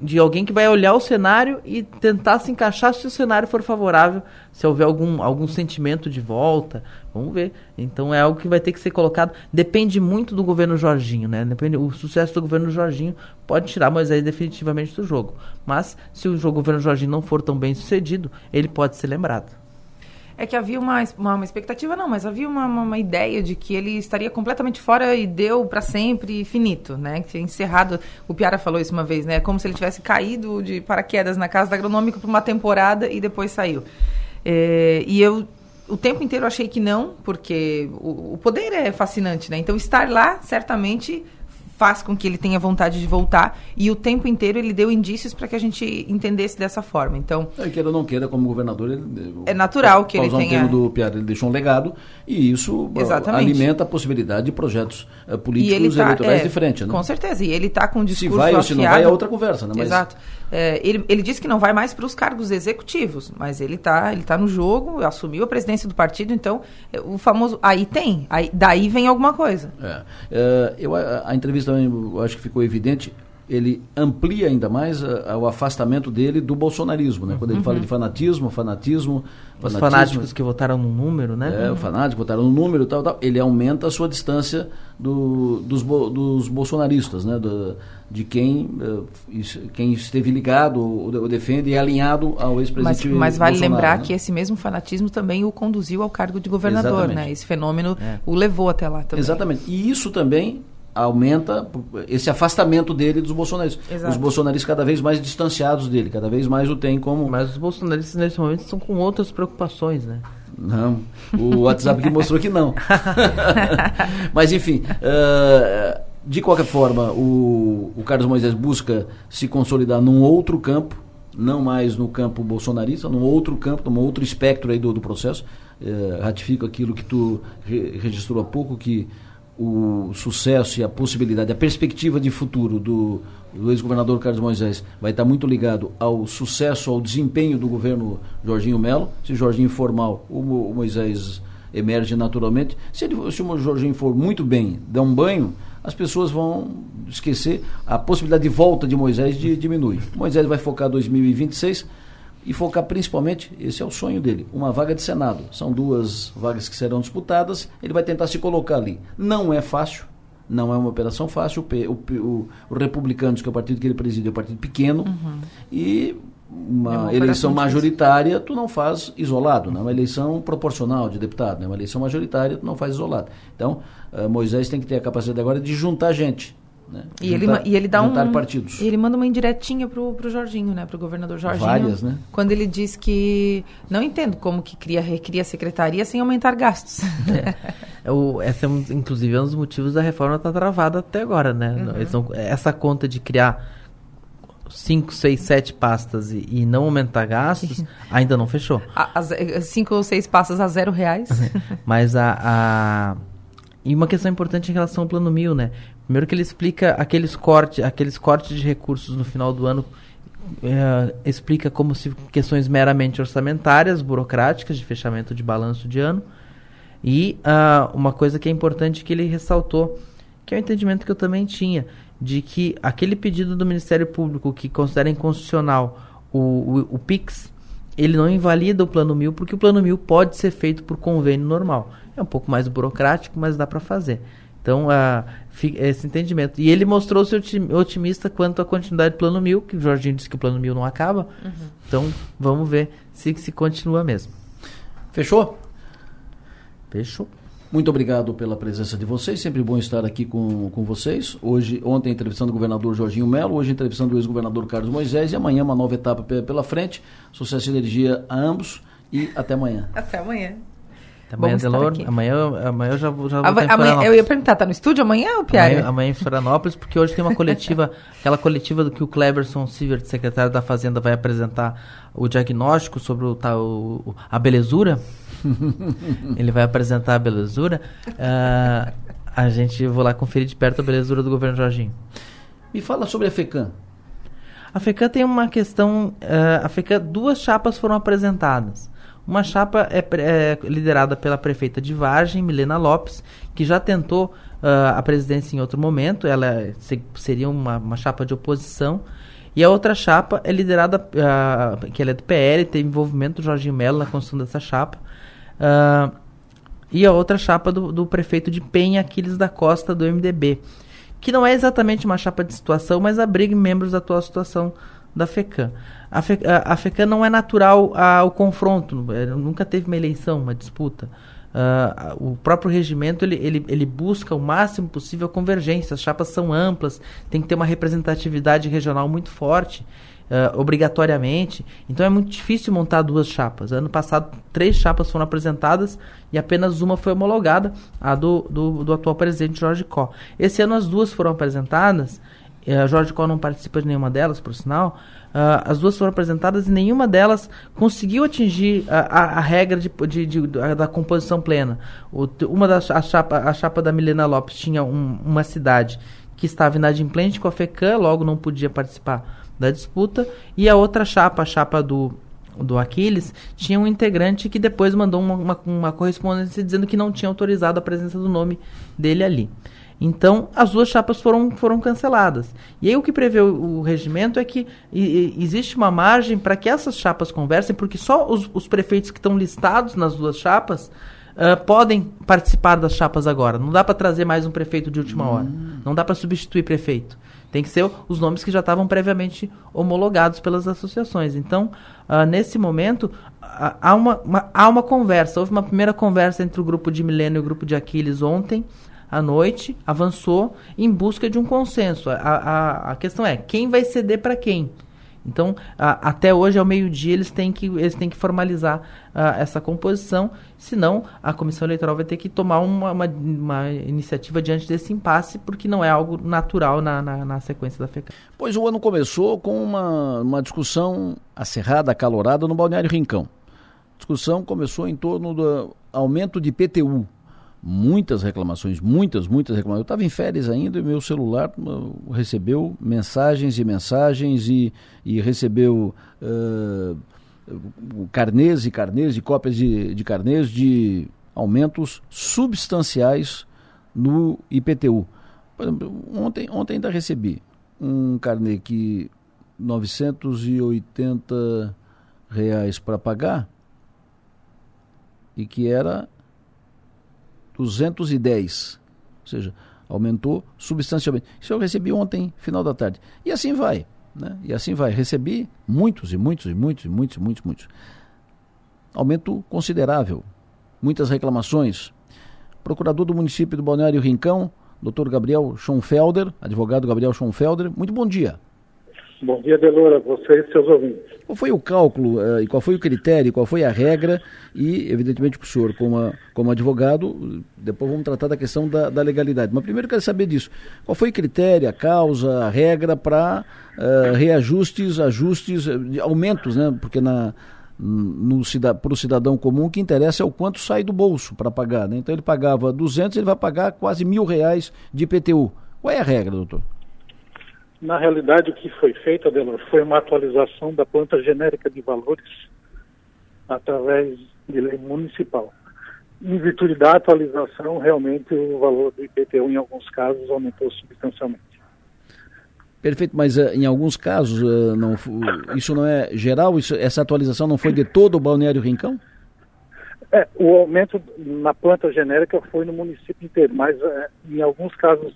de alguém que vai olhar o cenário e tentar se encaixar se o cenário for favorável, se houver algum, algum sentimento de volta, vamos ver. Então é algo que vai ter que ser colocado. Depende muito do governo Jorginho, né? Depende, o sucesso do governo Jorginho pode tirar Moisés definitivamente do jogo. Mas se o governo Jorginho não for tão bem sucedido, ele pode ser lembrado é que havia uma, uma, uma expectativa, não, mas havia uma, uma, uma, ideia de que ele estaria completamente fora e deu para sempre finito, né? Que encerrado. O Piara falou isso uma vez, né? Como se ele tivesse caído de paraquedas na casa da agronômica por uma temporada e depois saiu. É, e eu o tempo inteiro achei que não, porque o, o poder é fascinante, né? Então estar lá certamente faz com que ele tenha vontade de voltar e o tempo inteiro ele deu indícios para que a gente entendesse dessa forma. Então, é, queira ou não queira, como governador, ele, é natural que ele tenha. Um do Piara, ele deixou um legado e isso Exatamente. alimenta a possibilidade de projetos uh, políticos tá, eleitorais é, de frente, né? Com certeza. E ele está com um discurso Se vai afiado, ou se não vai é outra conversa, né? Mas... Exato. É, ele, ele disse que não vai mais para os cargos executivos, mas ele está ele tá no jogo, assumiu a presidência do partido, então é, o famoso aí tem, aí, daí vem alguma coisa. É, é eu, a, a entrevista eu acho que ficou evidente ele amplia ainda mais uh, o afastamento dele do bolsonarismo, né? Quando ele uhum. fala de fanatismo, fanatismo, os fanatismo, fanáticos que votaram no número, né? É, o fanático votaram no número, tal, tal. Ele aumenta a sua distância do, dos, dos bolsonaristas, né? Do, de quem uh, quem esteve ligado ou, defende e alinhado ao ex-presidente. Mas, mas, vale Bolsonaro, lembrar né? que esse mesmo fanatismo também o conduziu ao cargo de governador, Exatamente. né? Esse fenômeno é. o levou até lá também. Exatamente. E isso também aumenta esse afastamento dele dos bolsonaristas. Exato. Os bolsonaristas cada vez mais distanciados dele, cada vez mais o tem como. Mas os bolsonaristas nesse momento estão com outras preocupações, né? Não, o WhatsApp que mostrou que não. Mas enfim, uh, de qualquer forma, o, o Carlos Moisés busca se consolidar num outro campo, não mais no campo bolsonarista, num outro campo, num outro espectro aí do, do processo. Uh, ratifico aquilo que tu re registrou há pouco, que o sucesso e a possibilidade, a perspectiva de futuro do, do ex-governador Carlos Moisés vai estar muito ligado ao sucesso, ao desempenho do governo Jorginho Melo. Se Jorginho for mal, o, Moisés emerge naturalmente. Se, ele, se o Jorginho for muito bem, der um banho, as pessoas vão esquecer a possibilidade de volta de Moisés de, diminui. Moisés vai focar 2026 e focar principalmente, esse é o sonho dele, uma vaga de Senado. São duas vagas que serão disputadas, ele vai tentar se colocar ali. Não é fácil, não é uma operação fácil. O, o, o, o Republicanos, que é o partido que ele preside, é um partido pequeno, uhum. e uma, é uma eleição majoritária tu não faz isolado, não é uma eleição proporcional de deputado, é uma eleição majoritária tu não faz isolado. Então, uh, Moisés tem que ter a capacidade agora de juntar gente né? E, juntar, ele, e ele dá um. partidos. E ele manda uma indiretinha pro, pro Jorginho, né? Pro governador Jorginho. Várias, né? Quando ele diz que. Não entendo como que cria, recria a secretaria sem aumentar gastos. É. o, essa é, inclusive, é um dos motivos da reforma estar tá travada até agora, né? Uhum. essa conta de criar 5, 6, 7 pastas e, e, não aumentar gastos, ainda não fechou. 5 ou 6 pastas a zero reais. Mas a, a. E uma questão importante em relação ao plano mil, né? Primeiro que ele explica aqueles cortes, aqueles cortes de recursos no final do ano, é, explica como se questões meramente orçamentárias, burocráticas, de fechamento de balanço de ano. E uh, uma coisa que é importante que ele ressaltou, que é o entendimento que eu também tinha, de que aquele pedido do Ministério Público que considera inconstitucional o, o, o PIX, ele não invalida o plano mil, porque o plano mil pode ser feito por convênio normal. É um pouco mais burocrático, mas dá para fazer. Então, uh, esse entendimento. E ele mostrou-se otimista quanto à continuidade do plano mil, que o Jorginho disse que o plano mil não acaba. Uhum. Então, vamos ver se, se continua mesmo. Fechou? Fechou. Muito obrigado pela presença de vocês, sempre bom estar aqui com, com vocês. Hoje, ontem entrevistando o governador Jorginho Melo, hoje entrevistando o ex-governador Carlos Moisés e amanhã uma nova etapa pela frente. Sucesso e energia a ambos e até amanhã. Até amanhã. Amanhã, Delor, amanhã, amanhã eu já, já vou amanhã, Eu ia perguntar, tá no estúdio amanhã ou Pierre? Amanhã, amanhã em Florianópolis, porque hoje tem uma coletiva, aquela coletiva do que o Cleverson Sievert, secretário da Fazenda, vai apresentar o diagnóstico sobre o, tá, o a belezura. Ele vai apresentar a belezura. Uh, a gente vou lá conferir de perto a belezura do governo Jorginho. Me fala sobre a FECAM. A FECAM tem uma questão. Uh, a FECAM, duas chapas foram apresentadas. Uma chapa é, é, liderada pela prefeita de Vargem, Milena Lopes, que já tentou uh, a presidência em outro momento, ela se, seria uma, uma, chapa de oposição. E a outra chapa é liderada, uh, que ela é do PL, teve envolvimento do Jorginho Mello na construção dessa chapa. Uh, e a outra chapa do, do, prefeito de Penha, Aquiles da Costa, do MDB. Que não é exatamente uma chapa de situação, mas abriga membros da atual situação da FECAM. A, Fe, a, a FECAM não é natural ao confronto, é, nunca teve uma eleição, uma disputa. Uh, o próprio regimento ele, ele, ele busca o máximo possível a convergência. As chapas são amplas, tem que ter uma representatividade regional muito forte. uh, obrigatoriamente. Então é muito difícil montar duas chapas. Ano passado, três chapas foram apresentadas e apenas uma foi homologada, a do, do, do atual presidente Jorge Có. Esse ano as duas foram apresentadas, uh, Jorge Có não participa de nenhuma delas, por sinal. Uh, as duas foram apresentadas e nenhuma delas conseguiu atingir a, a, a regra de, de, de, da composição plena. O, uma das a chapa, a chapa da Milena Lopes tinha um, uma cidade que estava inadimplente com a FECAM, logo não podia participar da disputa, e a outra chapa, a chapa do, do Aquiles, tinha um integrante que depois mandou uma, uma, uma correspondência dizendo que não tinha autorizado a presença do nome dele ali. Então, as duas chapas foram, foram canceladas. E aí o que prevê o, o regimento é que e, existe uma margem para que essas chapas conversem, porque só os, os prefeitos que estão listados nas duas chapas uh, podem participar das chapas agora. Não dá para trazer mais um prefeito de última hora. Hum. Não dá para substituir prefeito. Tem que ser os nomes que já estavam previamente homologados pelas associações. Então, uh, nesse momento, uh, há, uma, uma, há uma conversa. Houve uma primeira conversa entre o grupo de Milênio e o grupo de Aquiles ontem à noite, avançou em busca de um consenso. A, a, a questão é quem vai ceder para quem. Então, a, até hoje, ao meio-dia, eles têm que, eles têm que formalizar essa composição, senão a Comissão Eleitoral vai ter que tomar uma, uma, uma, iniciativa diante desse impasse, porque não é algo natural na, na, na sequência da FECA. Pois o ano começou com uma, uma discussão acerrada, acalorada no Balneário Rincão. A discussão começou em torno do aumento de PTU, muitas reclamações, muitas, muitas reclamações. Eu estava em férias ainda e meu celular uh, recebeu mensagens e mensagens e, e recebeu uh, carnês e carnês e cópias de, de carnês de aumentos substanciais no IPTU. Ontem, ontem ainda recebi um carnê que 980 reais para pagar e que era 210. Ou seja, aumentou substancialmente. Isso eu recebi ontem, final da tarde. E assim vai. Né? E assim vai. Recebi muitos e muitos e muitos e muitos e muitos, muitos. Aumento considerável. Muitas reclamações. Procurador do município do Balneário Rincão, doutor Gabriel Schonfelder, advogado Gabriel Schonfelder. Muito bom dia. Bom dia, Delora, você e seus ouvintes. Qual foi o cálculo uh, e qual foi o critério, qual foi a regra e, evidentemente, o senhor, como, a, como advogado, depois vamos tratar da questão da, da, legalidade. Mas primeiro eu quero saber disso. Qual foi o critério, a causa, a regra para uh, reajustes, ajustes, aumentos, né? Porque na, para o cidadão comum o que interessa é o quanto sai do bolso para pagar. Né? Então ele pagava 200, ele vai pagar quase mil reais de IPTU. Qual é a regra, doutor? Na realidade, o que foi feito, Adelor, foi uma atualização da planta genérica de valores através de lei municipal. Em virtude da atualização, realmente o valor do IPTU, em alguns casos, aumentou substancialmente. Perfeito, mas uh, em alguns casos, uh, não, isso não é geral? Isso, essa atualização não foi de todo o Balneário Rincão? É, o aumento na planta genérica foi no município inteiro, mas uh, em alguns casos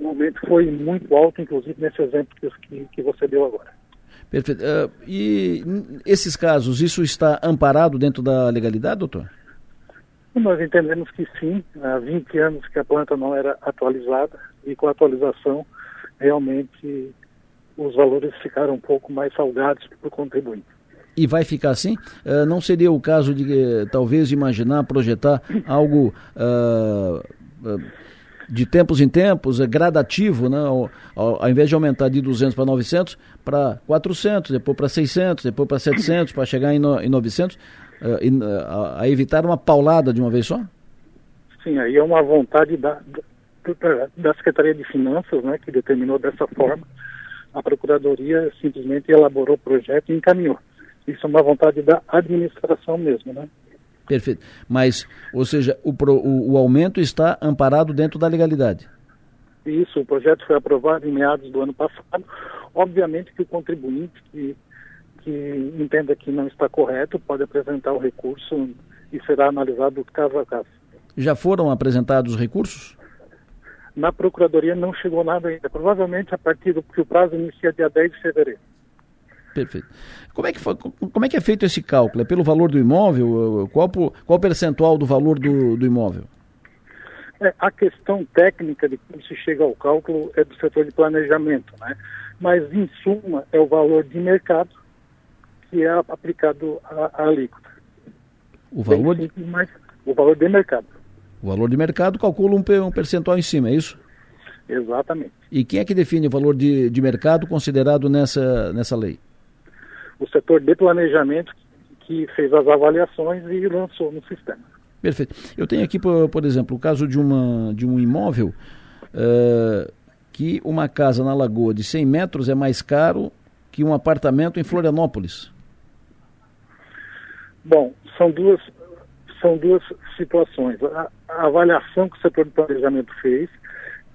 o aumento foi muito alto, inclusive nesse exemplo que, que você deu agora. Perfeito. Uh, e esses casos, isso está amparado dentro da legalidade, doutor? Nós entendemos que sim. Há 20 anos que a planta não era atualizada e com a atualização, realmente os valores ficaram um pouco mais salgados para o contribuinte. E vai ficar assim? Uh, não seria o caso de uh, talvez imaginar, projetar algo de tempos em tempos, é gradativo, né? Ao, ao, ao invés de aumentar de 200 para 900, para 400, depois para 600, depois para 700, para chegar em, no, em 900, uh, e, uh, a, a, evitar uma paulada de uma vez só? Sim, aí é uma vontade da, da, da Secretaria de Finanças, né, que determinou dessa forma. A Procuradoria simplesmente elaborou o projeto e encaminhou. Isso é uma vontade da administração mesmo, né? Perfeito. Mas, ou seja, o, o, o, aumento está amparado dentro da legalidade. Isso, o projeto foi aprovado em meados do ano passado. Obviamente que o contribuinte que, que entenda que não está correto pode apresentar o recurso e será analisado caso a caso. Já foram apresentados recursos? Na Procuradoria não chegou nada ainda. Provavelmente a partir do que o prazo inicia dia 10 de fevereiro. Perfeito. Como é, que foi, como é que é feito esse cálculo? É pelo valor do imóvel? Qual, qual o percentual do valor do, do imóvel? É, a questão técnica de como se chega ao cálculo é do setor de planejamento, né? mas em suma é o valor de mercado que é aplicado à, alíquota. O valor? Simples, mas o valor de mercado. O valor de mercado calcula um, um percentual em cima, é isso? Exatamente. E quem é que define o valor de, de mercado considerado nessa, nessa lei? O setor de planejamento que fez as avaliações e lançou no sistema. Perfeito. Eu tenho aqui, por, por exemplo, o caso de, uma, de um imóvel uh, que uma casa na Lagoa de 100 metros é mais caro que um apartamento em Florianópolis. Bom, são duas, são duas situações. A, a avaliação que o setor de planejamento fez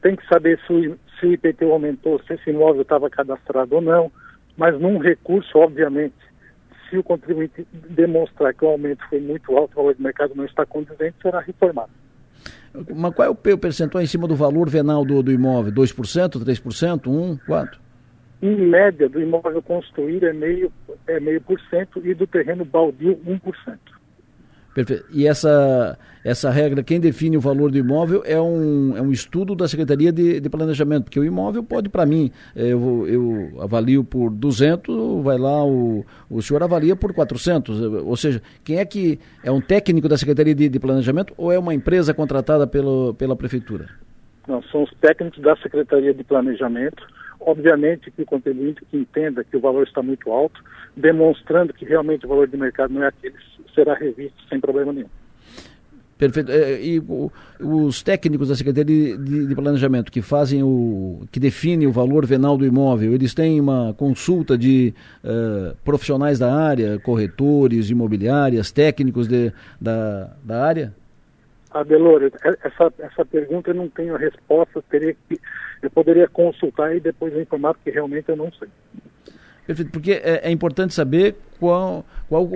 tem que saber se o, se o IPTU aumentou, se esse imóvel estava cadastrado ou não, mas num recurso, obviamente, se o contribuinte demonstrar que o aumento foi muito alto, o valor de mercado não está condizente, será reformado. Mas qual é o percentual em cima do valor venal do, do imóvel? 2%, 3%, 1%, quanto? Em média, do imóvel construído é meio, é meio por cento e do terreno baldio 1%. Perfeito. E essa, essa regra, quem define o valor do imóvel é um, é um estudo da Secretaria de, de Planejamento, porque o imóvel pode, para mim, é, eu, eu avalio por 200, vai lá, o, o senhor avalia por 400. Ou seja, quem é que é um técnico da Secretaria de, de Planejamento ou é uma empresa contratada pelo, pela Prefeitura? Não, são os técnicos da Secretaria de Planejamento. Obviamente que o contribuinte que entenda que o valor está muito alto, demonstrando que realmente o valor de mercado não é aquele, será revisto sem problema nenhum. Perfeito. É, e os técnicos da Secretaria de, Planejamento que fazem o. que definem o valor venal do imóvel, eles têm uma consulta de uh, profissionais da área, corretores, imobiliárias, técnicos de, da, da área? Adelor, essa, essa pergunta eu não tenho a resposta, teria que, eu poderia consultar e depois informar, porque realmente eu não sei. Perfeito, porque é, é importante saber qual, qual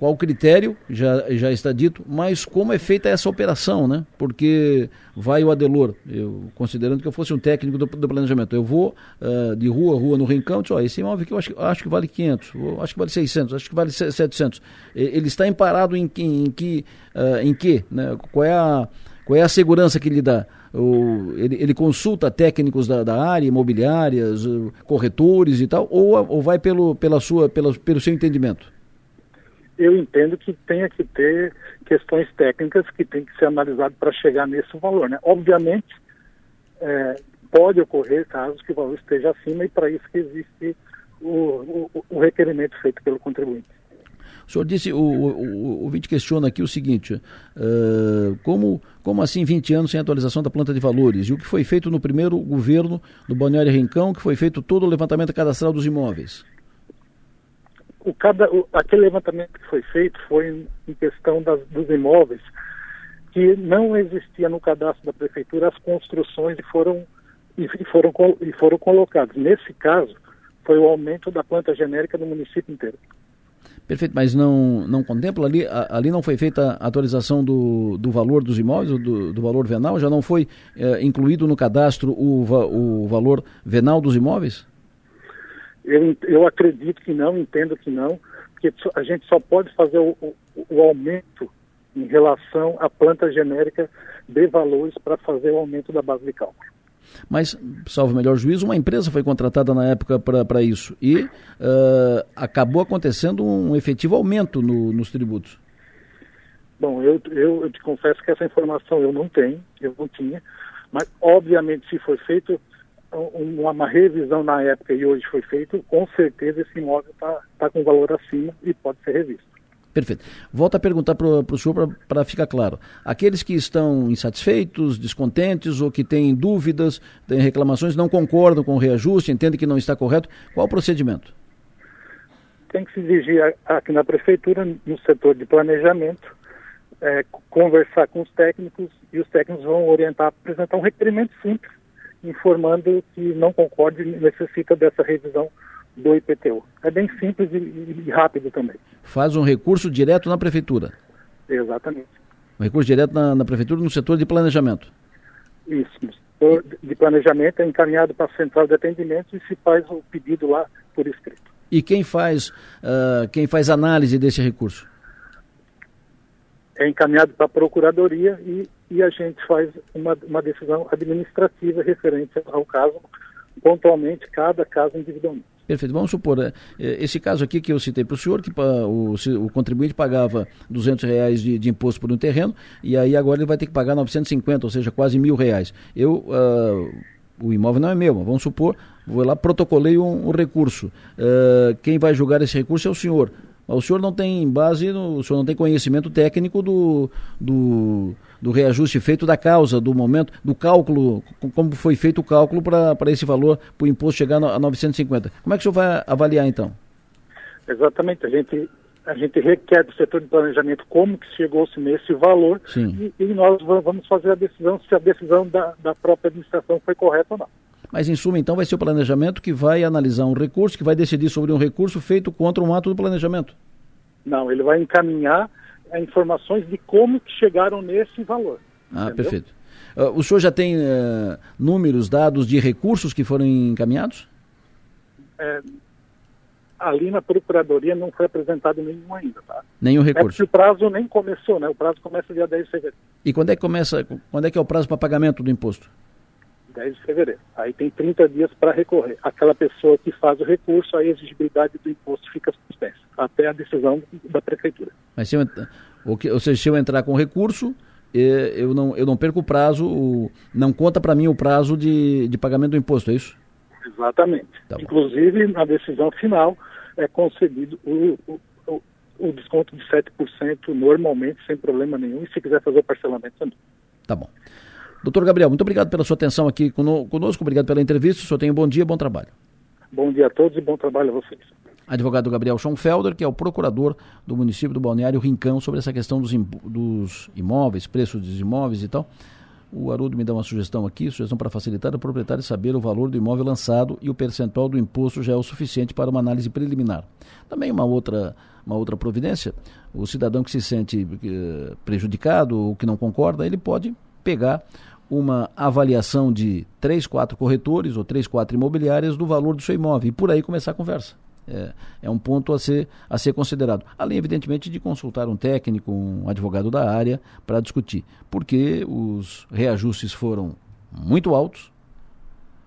qual o critério, já, já está dito, mas como é feita essa operação, né? Porque vai o Adelor, eu, considerando que eu fosse um técnico do, do planejamento, eu vou uh, de rua a rua no Rincão, diz, ó, esse imóvel aqui eu acho, acho que vale 500, acho que vale 600, acho que vale 700. Ele está emparado em, em, em que, uh, em que, né? Qual é a, qual é a segurança que lhe dá? O, ele, ele, consulta técnicos da, da, área, imobiliárias, corretores e tal, ou, ou vai pelo, pela sua, pela, pelo seu entendimento? Eu entendo que tenha que ter questões técnicas que tem que ser analisado para chegar nesse valor. Né? Obviamente, é, pode ocorrer casos que o valor esteja acima e para isso que existe o, o, o, requerimento feito pelo contribuinte. O senhor disse, o, o, o, questiona aqui o seguinte, uh, como, como assim 20 anos sem atualização da planta de valores? E o que foi feito no primeiro governo do Balneário Rincão, que foi feito todo o levantamento cadastral dos imóveis? O, cada, o, aquele levantamento que foi feito foi em, questão das, dos imóveis que não existia no cadastro da prefeitura as construções e foram e, e foram e foram colocados. Nesse caso, foi o aumento da planta genérica no município inteiro. Perfeito, mas não, não contempla ali, ali não foi feita a atualização do, do valor dos imóveis, do, do valor venal, já não foi é, incluído no cadastro o, o valor venal dos imóveis? Eu, eu acredito que não, entendo que não, porque a gente só pode fazer o, o, o aumento em relação à planta genérica de valores para fazer o aumento da base de cálculo. Mas, salvo melhor juízo, uma empresa foi contratada na época para isso e uh, acabou acontecendo um efetivo aumento no, nos tributos. Bom, eu, eu, eu te confesso que essa informação eu não tenho, eu não tinha, mas obviamente se foi feito uma, revisão na época e hoje foi feito, com certeza esse imóvel está tá com valor acima e pode ser revisto. Perfeito. Volto a perguntar para o senhor para ficar claro. Aqueles que estão insatisfeitos, descontentes ou que têm dúvidas, têm reclamações, não concordam com o reajuste, entendem que não está correto, qual o procedimento? Tem que se dirigir aqui na prefeitura, no setor de planejamento, é, conversar com os técnicos e os técnicos vão orientar, apresentar um requerimento simples informando que não concorda e necessita dessa revisão do IPTU. É bem simples e, e, rápido também. Faz um recurso direto na prefeitura? Exatamente. Um recurso direto na, na prefeitura no setor de planejamento? Isso. No setor de planejamento é encaminhado para a central de atendimento e se faz o pedido lá por escrito. E quem faz, uh, quem faz análise desse recurso? É encaminhado para a procuradoria e e a gente faz uma, uma decisão administrativa referente ao caso pontualmente cada caso individualmente. Perfeito. Vamos supor, né, esse caso aqui que eu citei para o senhor, que o, o, contribuinte pagava 200 reais de, de, imposto por um terreno, e aí agora ele vai ter que pagar 950, ou seja, quase mil reais. Eu, uh, o imóvel não é meu, mas vamos supor, vou lá, protocolei um, um recurso. Uh, quem vai julgar esse recurso é o senhor. O senhor não tem base, no, o senhor não tem conhecimento técnico do, do, do, reajuste feito da causa, do momento, do cálculo, como foi feito o cálculo para esse valor, para o imposto chegar a 950. Como é que o senhor vai avaliar então? Exatamente, a gente, a gente requer do setor de planejamento como que chegou-se nesse valor e, e, nós vamos fazer a decisão se a decisão da, da própria administração foi correta ou não. Mas, em suma, então, vai ser o planejamento que vai analisar um recurso, que vai decidir sobre um recurso feito contra um ato do planejamento. Não, ele vai encaminhar informações de como que chegaram nesse valor. Ah, entendeu? perfeito. Uh, o senhor já tem uh, números, dados de recursos que foram encaminhados? É, ali na Procuradoria não foi apresentado nenhum ainda, tá? Nenhum recurso. É o prazo nem começou, né? O prazo começa dia 10 de fevereiro. E quando é que começa, quando é que é o prazo para pagamento do imposto? 10 de fevereiro. Aí tem 30 dias para recorrer. Aquela pessoa que faz o recurso, a exigibilidade do imposto fica suspensa, até a decisão da prefeitura. Mas se eu, ou seja, se eu entrar com recurso, eu não, eu não perco o prazo, não conta para mim o prazo de, de pagamento do imposto, é isso? Exatamente. Tá Inclusive, na decisão final, é concedido o, o, o, o desconto de 7% normalmente, sem problema nenhum, e se quiser fazer o parcelamento também. Tá bom. Doutor Gabriel, muito obrigado pela sua atenção aqui conosco, obrigado pela entrevista. O senhor tenha um bom dia, bom trabalho. Bom dia a todos e bom trabalho a vocês. Advogado Gabriel Schonfelder, que é o procurador do município do Balneário Rincão, sobre essa questão dos, dos imóveis, preços dos imóveis e tal. O Haroldo me dá uma sugestão aqui, sugestão para facilitar o proprietário saber o valor do imóvel lançado e o percentual do imposto já é o suficiente para uma análise preliminar. Também uma outra, uma outra providência, o cidadão que se sente eh, prejudicado ou que não concorda, ele pode pegar uma avaliação de três, quatro corretores ou três, quatro imobiliárias do valor do seu imóvel e por aí começar a conversa. É, é, um ponto a ser, a ser considerado. Além, evidentemente, de consultar um técnico, um advogado da área para discutir. Porque os reajustes foram muito altos,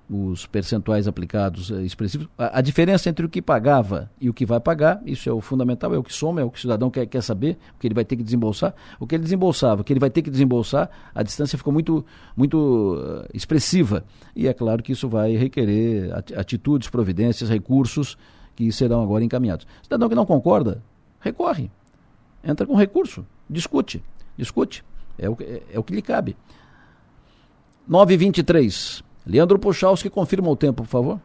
os percentuais aplicados eh, expressivos. A, a, diferença entre o que pagava e o que vai pagar, isso é o fundamental, é o que soma, é o que o cidadão quer, quer saber, o que ele vai ter que desembolsar. O que ele desembolsava, o que ele vai ter que desembolsar, a distância ficou muito, muito uh, expressiva. E é claro que isso vai requerer atitudes, providências, recursos que serão agora encaminhados. Cidadão que não concorda, recorre. Entra com recurso, discute, discute. É o, é, é o que lhe cabe. 923. Leandro Puchalski, confirma o tempo, por favor.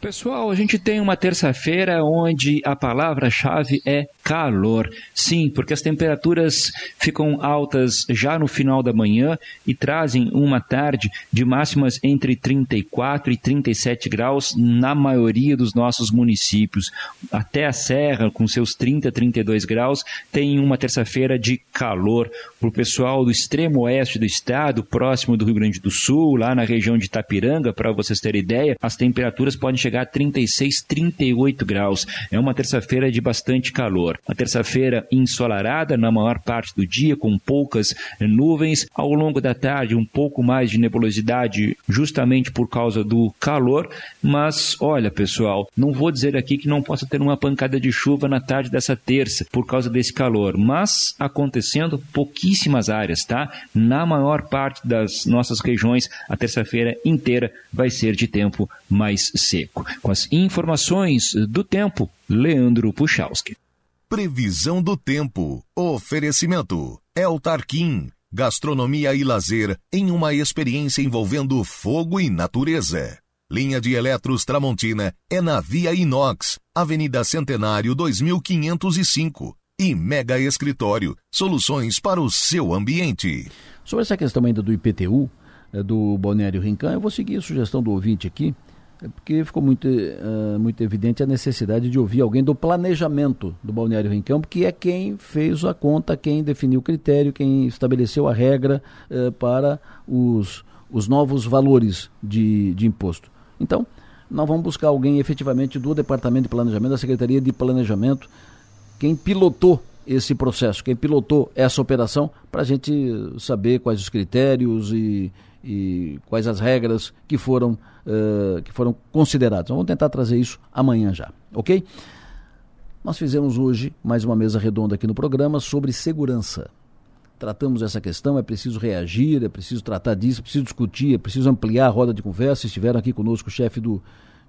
Pessoal, a gente tem uma terça-feira onde a palavra-chave é calor. Sim, porque as temperaturas ficam altas já no final da manhã e trazem uma tarde de máximas entre 34 e 37 graus na maioria dos nossos municípios. Até a Serra, com seus 30, 32 graus, tem uma terça-feira de calor. Para o pessoal do extremo oeste do estado, próximo do Rio Grande do Sul, lá na região de Itapiranga, para vocês terem ideia, as temperaturas podem chegar chegar a 36, 38 graus. É uma terça-feira de bastante calor. Uma terça-feira ensolarada na maior parte do dia, com poucas nuvens. Ao longo da tarde, um pouco mais de nebulosidade, justamente por causa do calor. Mas, olha, pessoal, não vou dizer aqui que não possa ter uma pancada de chuva na tarde dessa terça, por causa desse calor. Mas acontecendo pouquíssimas áreas, tá? Na maior parte das nossas regiões, a terça-feira inteira vai ser de tempo mais seco. Com as informações do tempo, Leandro Puchalski. Previsão do tempo. Oferecimento. El Tarquim. Gastronomia e lazer em uma experiência envolvendo fogo e natureza. Linha de Eletros Tramontina é na Via Inox, Avenida Centenário 2505. E Mega Escritório, soluções para o seu ambiente. Sobre essa questão ainda do IPTU, eh, do Balneário Rincão, eu vou seguir a sugestão do ouvinte aqui. É porque ficou muito, uh, muito evidente a necessidade de ouvir alguém do planejamento do Balneário Rincão, que é quem fez a conta, quem definiu o critério, quem estabeleceu a regra uh, para os, os novos valores de, de imposto. Então, nós vamos buscar alguém efetivamente do Departamento de Planejamento, da Secretaria de Planejamento, quem pilotou esse processo, quem pilotou essa operação, para a gente saber quais os critérios e, e quais as regras que foram, uh, que foram consideradas. Então, vamos tentar trazer isso amanhã já, ok? Nós fizemos hoje mais uma mesa redonda aqui no programa sobre segurança. Tratamos essa questão, é preciso reagir, é preciso tratar disso, é preciso discutir, é preciso ampliar a roda de conversa. Estiveram aqui conosco o chefe do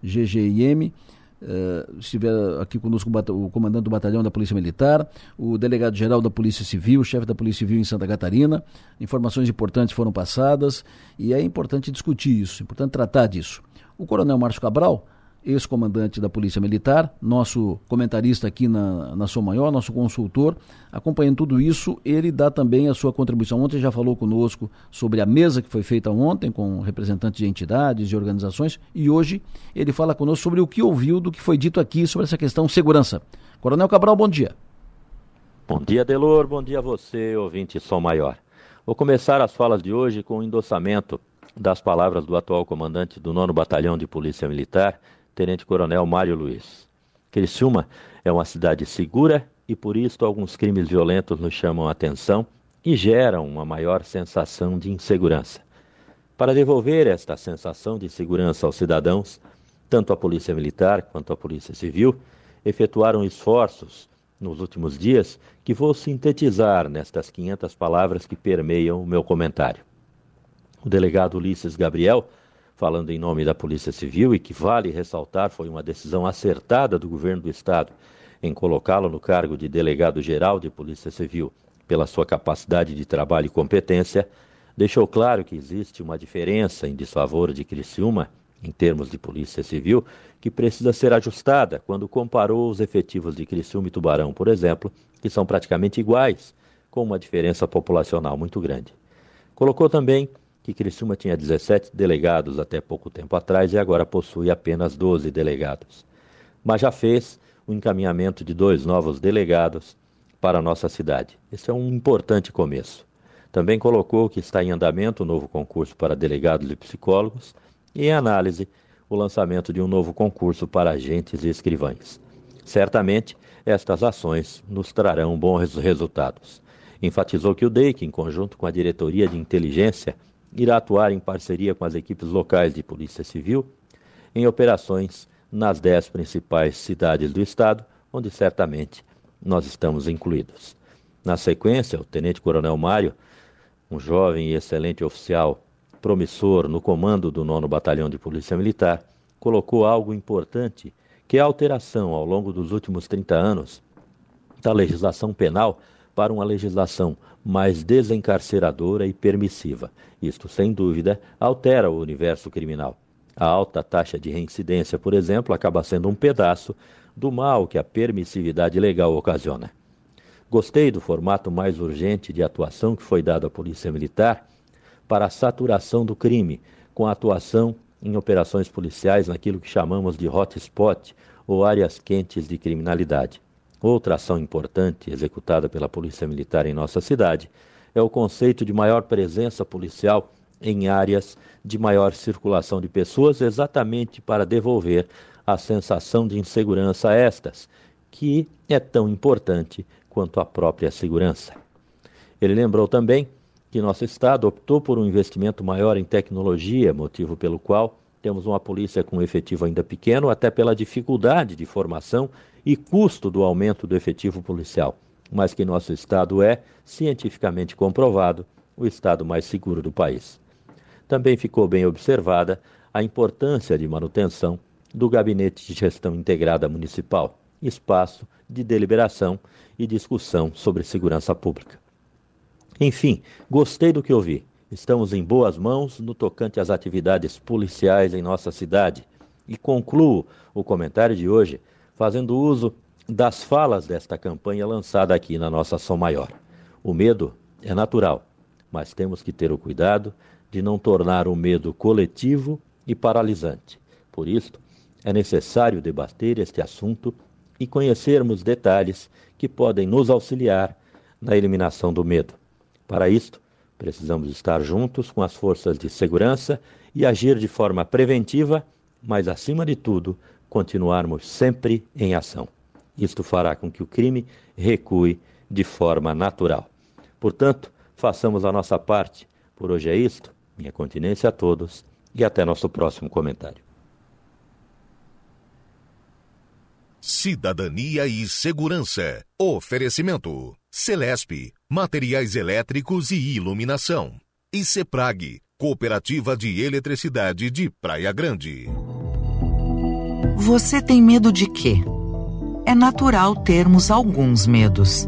GGIM, Uh, estiver aqui conosco o comandante do batalhão da Polícia Militar, o delegado-geral da Polícia Civil, o chefe da Polícia Civil em Santa Catarina. Informações importantes foram passadas e é importante discutir isso, é importante tratar disso. O coronel Márcio Cabral ex-comandante da Polícia Militar, nosso comentarista aqui na, na Sua Maior, nosso consultor, acompanhando tudo isso, ele dá também a sua contribuição. Ontem já falou conosco sobre a mesa que foi feita ontem com representantes de entidades e organizações e hoje ele fala conosco sobre o que ouviu do que foi dito aqui sobre essa questão segurança. Coronel Cabral, bom dia. Bom dia, Delor, bom dia a você, ouvinte Som Maior. Vou começar as falas de hoje com o um endossamento das palavras do atual comandante do 9 Batalhão de Polícia Militar, Tenente Coronel Mário Luiz. Criciúma é uma cidade segura e por isso alguns crimes violentos nos chamam a atenção e geram uma maior sensação de insegurança. Para devolver esta sensação de segurança aos cidadãos, tanto a Polícia Militar quanto a Polícia Civil efetuaram esforços nos últimos dias que vou sintetizar nestas 500 palavras que permeiam o meu comentário. O delegado Ulisses Gabriel falando em nome da Polícia Civil e que vale ressaltar foi uma decisão acertada do governo do estado em colocá-lo no cargo de delegado-geral de Polícia Civil pela sua capacidade de trabalho e competência, deixou claro que existe uma diferença em desfavor de Criciúma em termos de Polícia Civil que precisa ser ajustada quando comparou os efetivos de Criciúma e Tubarão, por exemplo, que são praticamente iguais, com uma diferença populacional muito grande. Colocou também que Criciúma tinha 17 delegados até pouco tempo atrás e agora possui apenas 12 delegados. Mas já fez o encaminhamento de dois novos delegados para a nossa cidade. Esse é um importante começo. Também colocou que está em andamento o novo concurso para delegados e psicólogos e em análise o lançamento de um novo concurso para agentes e escrivães. Certamente, estas ações nos trarão bons resultados. Enfatizou que o DEIC, em conjunto com a Diretoria de Inteligência, irá atuar em parceria com as equipes locais de Polícia Civil em operações nas dez principais cidades do estado, onde certamente nós estamos incluídos. Na sequência, o Tenente Coronel Mário, um jovem e excelente oficial promissor no comando do 9 Batalhão de Polícia Militar, colocou algo importante, que é a alteração ao longo dos últimos 30 anos da legislação penal para uma legislação mais desencarceradora e permissiva. Isto, sem dúvida, altera o universo criminal. A alta taxa de reincidência, por exemplo, acaba sendo um pedaço do mal que a permissividade legal ocasiona. Gostei do formato mais urgente de atuação que foi dado à Polícia Militar para a saturação do crime, com a atuação em operações policiais naquilo que chamamos de hotspot ou áreas quentes de criminalidade. Outra ação importante executada pela Polícia Militar em nossa cidade é o conceito de maior presença policial em áreas de maior circulação de pessoas, exatamente para devolver a sensação de insegurança a estas, que é tão importante quanto a própria segurança. Ele lembrou também que nosso Estado optou por um investimento maior em tecnologia, motivo pelo qual temos uma polícia com efetivo ainda pequeno, até pela dificuldade de formação e custo do aumento do efetivo policial, mas que nosso estado é, cientificamente comprovado, o estado mais seguro do país. Também ficou bem observada a importância de manutenção do Gabinete de Gestão Integrada Municipal, espaço de deliberação e discussão sobre segurança pública. Enfim, gostei do que ouvi. Estamos em boas mãos no tocante às atividades policiais em nossa cidade. E concluo o comentário de hoje fazendo uso das falas desta campanha lançada aqui na nossa Som Maior. O medo é natural, mas temos que ter o cuidado de não tornar o medo coletivo e paralisante. Por isso, é necessário debater este assunto e conhecermos detalhes que podem nos auxiliar na eliminação do medo. Para isto, precisamos estar juntos com as forças de segurança e agir de forma preventiva, mas, acima de tudo, continuarmos sempre em ação. Isto fará com que o crime recue de forma natural. Portanto, façamos a nossa parte. Por hoje é isto. Minha continência a todos e até nosso próximo comentário. Cidadania e Segurança. Oferecimento. Celesp, Materiais Elétricos e Iluminação. E Ceprag, Cooperativa de Eletricidade de Praia Grande. Você tem medo de quê? É natural termos alguns medos.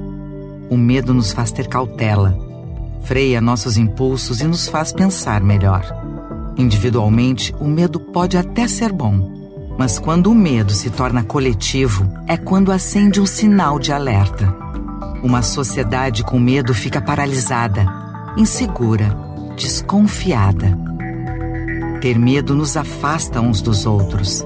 O medo nos faz ter cautela, freia nossos impulsos e nos faz pensar melhor. Individualmente, o medo pode até ser bom mas quando o medo se torna coletivo, é quando acende um sinal de alerta. Uma sociedade com medo fica paralisada, insegura, desconfiada. Ter medo nos afasta uns dos outros.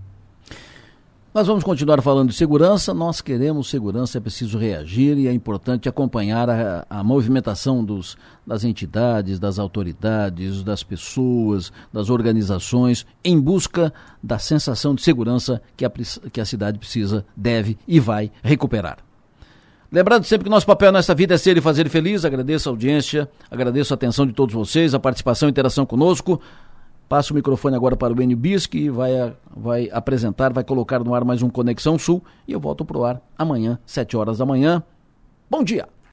Nós vamos continuar falando de segurança. Nós queremos segurança, é preciso reagir e é importante acompanhar a, a movimentação dos, das entidades, das autoridades, das pessoas, das organizações, em busca da sensação de segurança que a, que a cidade precisa, deve e vai recuperar. Lembrando sempre que nosso papel nessa vida é ser e fazer feliz. Agradeço a audiência, agradeço a atenção de todos vocês, a participação e interação conosco. Passo o microfone agora para o Enio Bis, que vai, vai apresentar, vai colocar no ar mais um Conexão Sul. E eu volto para o ar amanhã, 7 horas da manhã. Bom dia!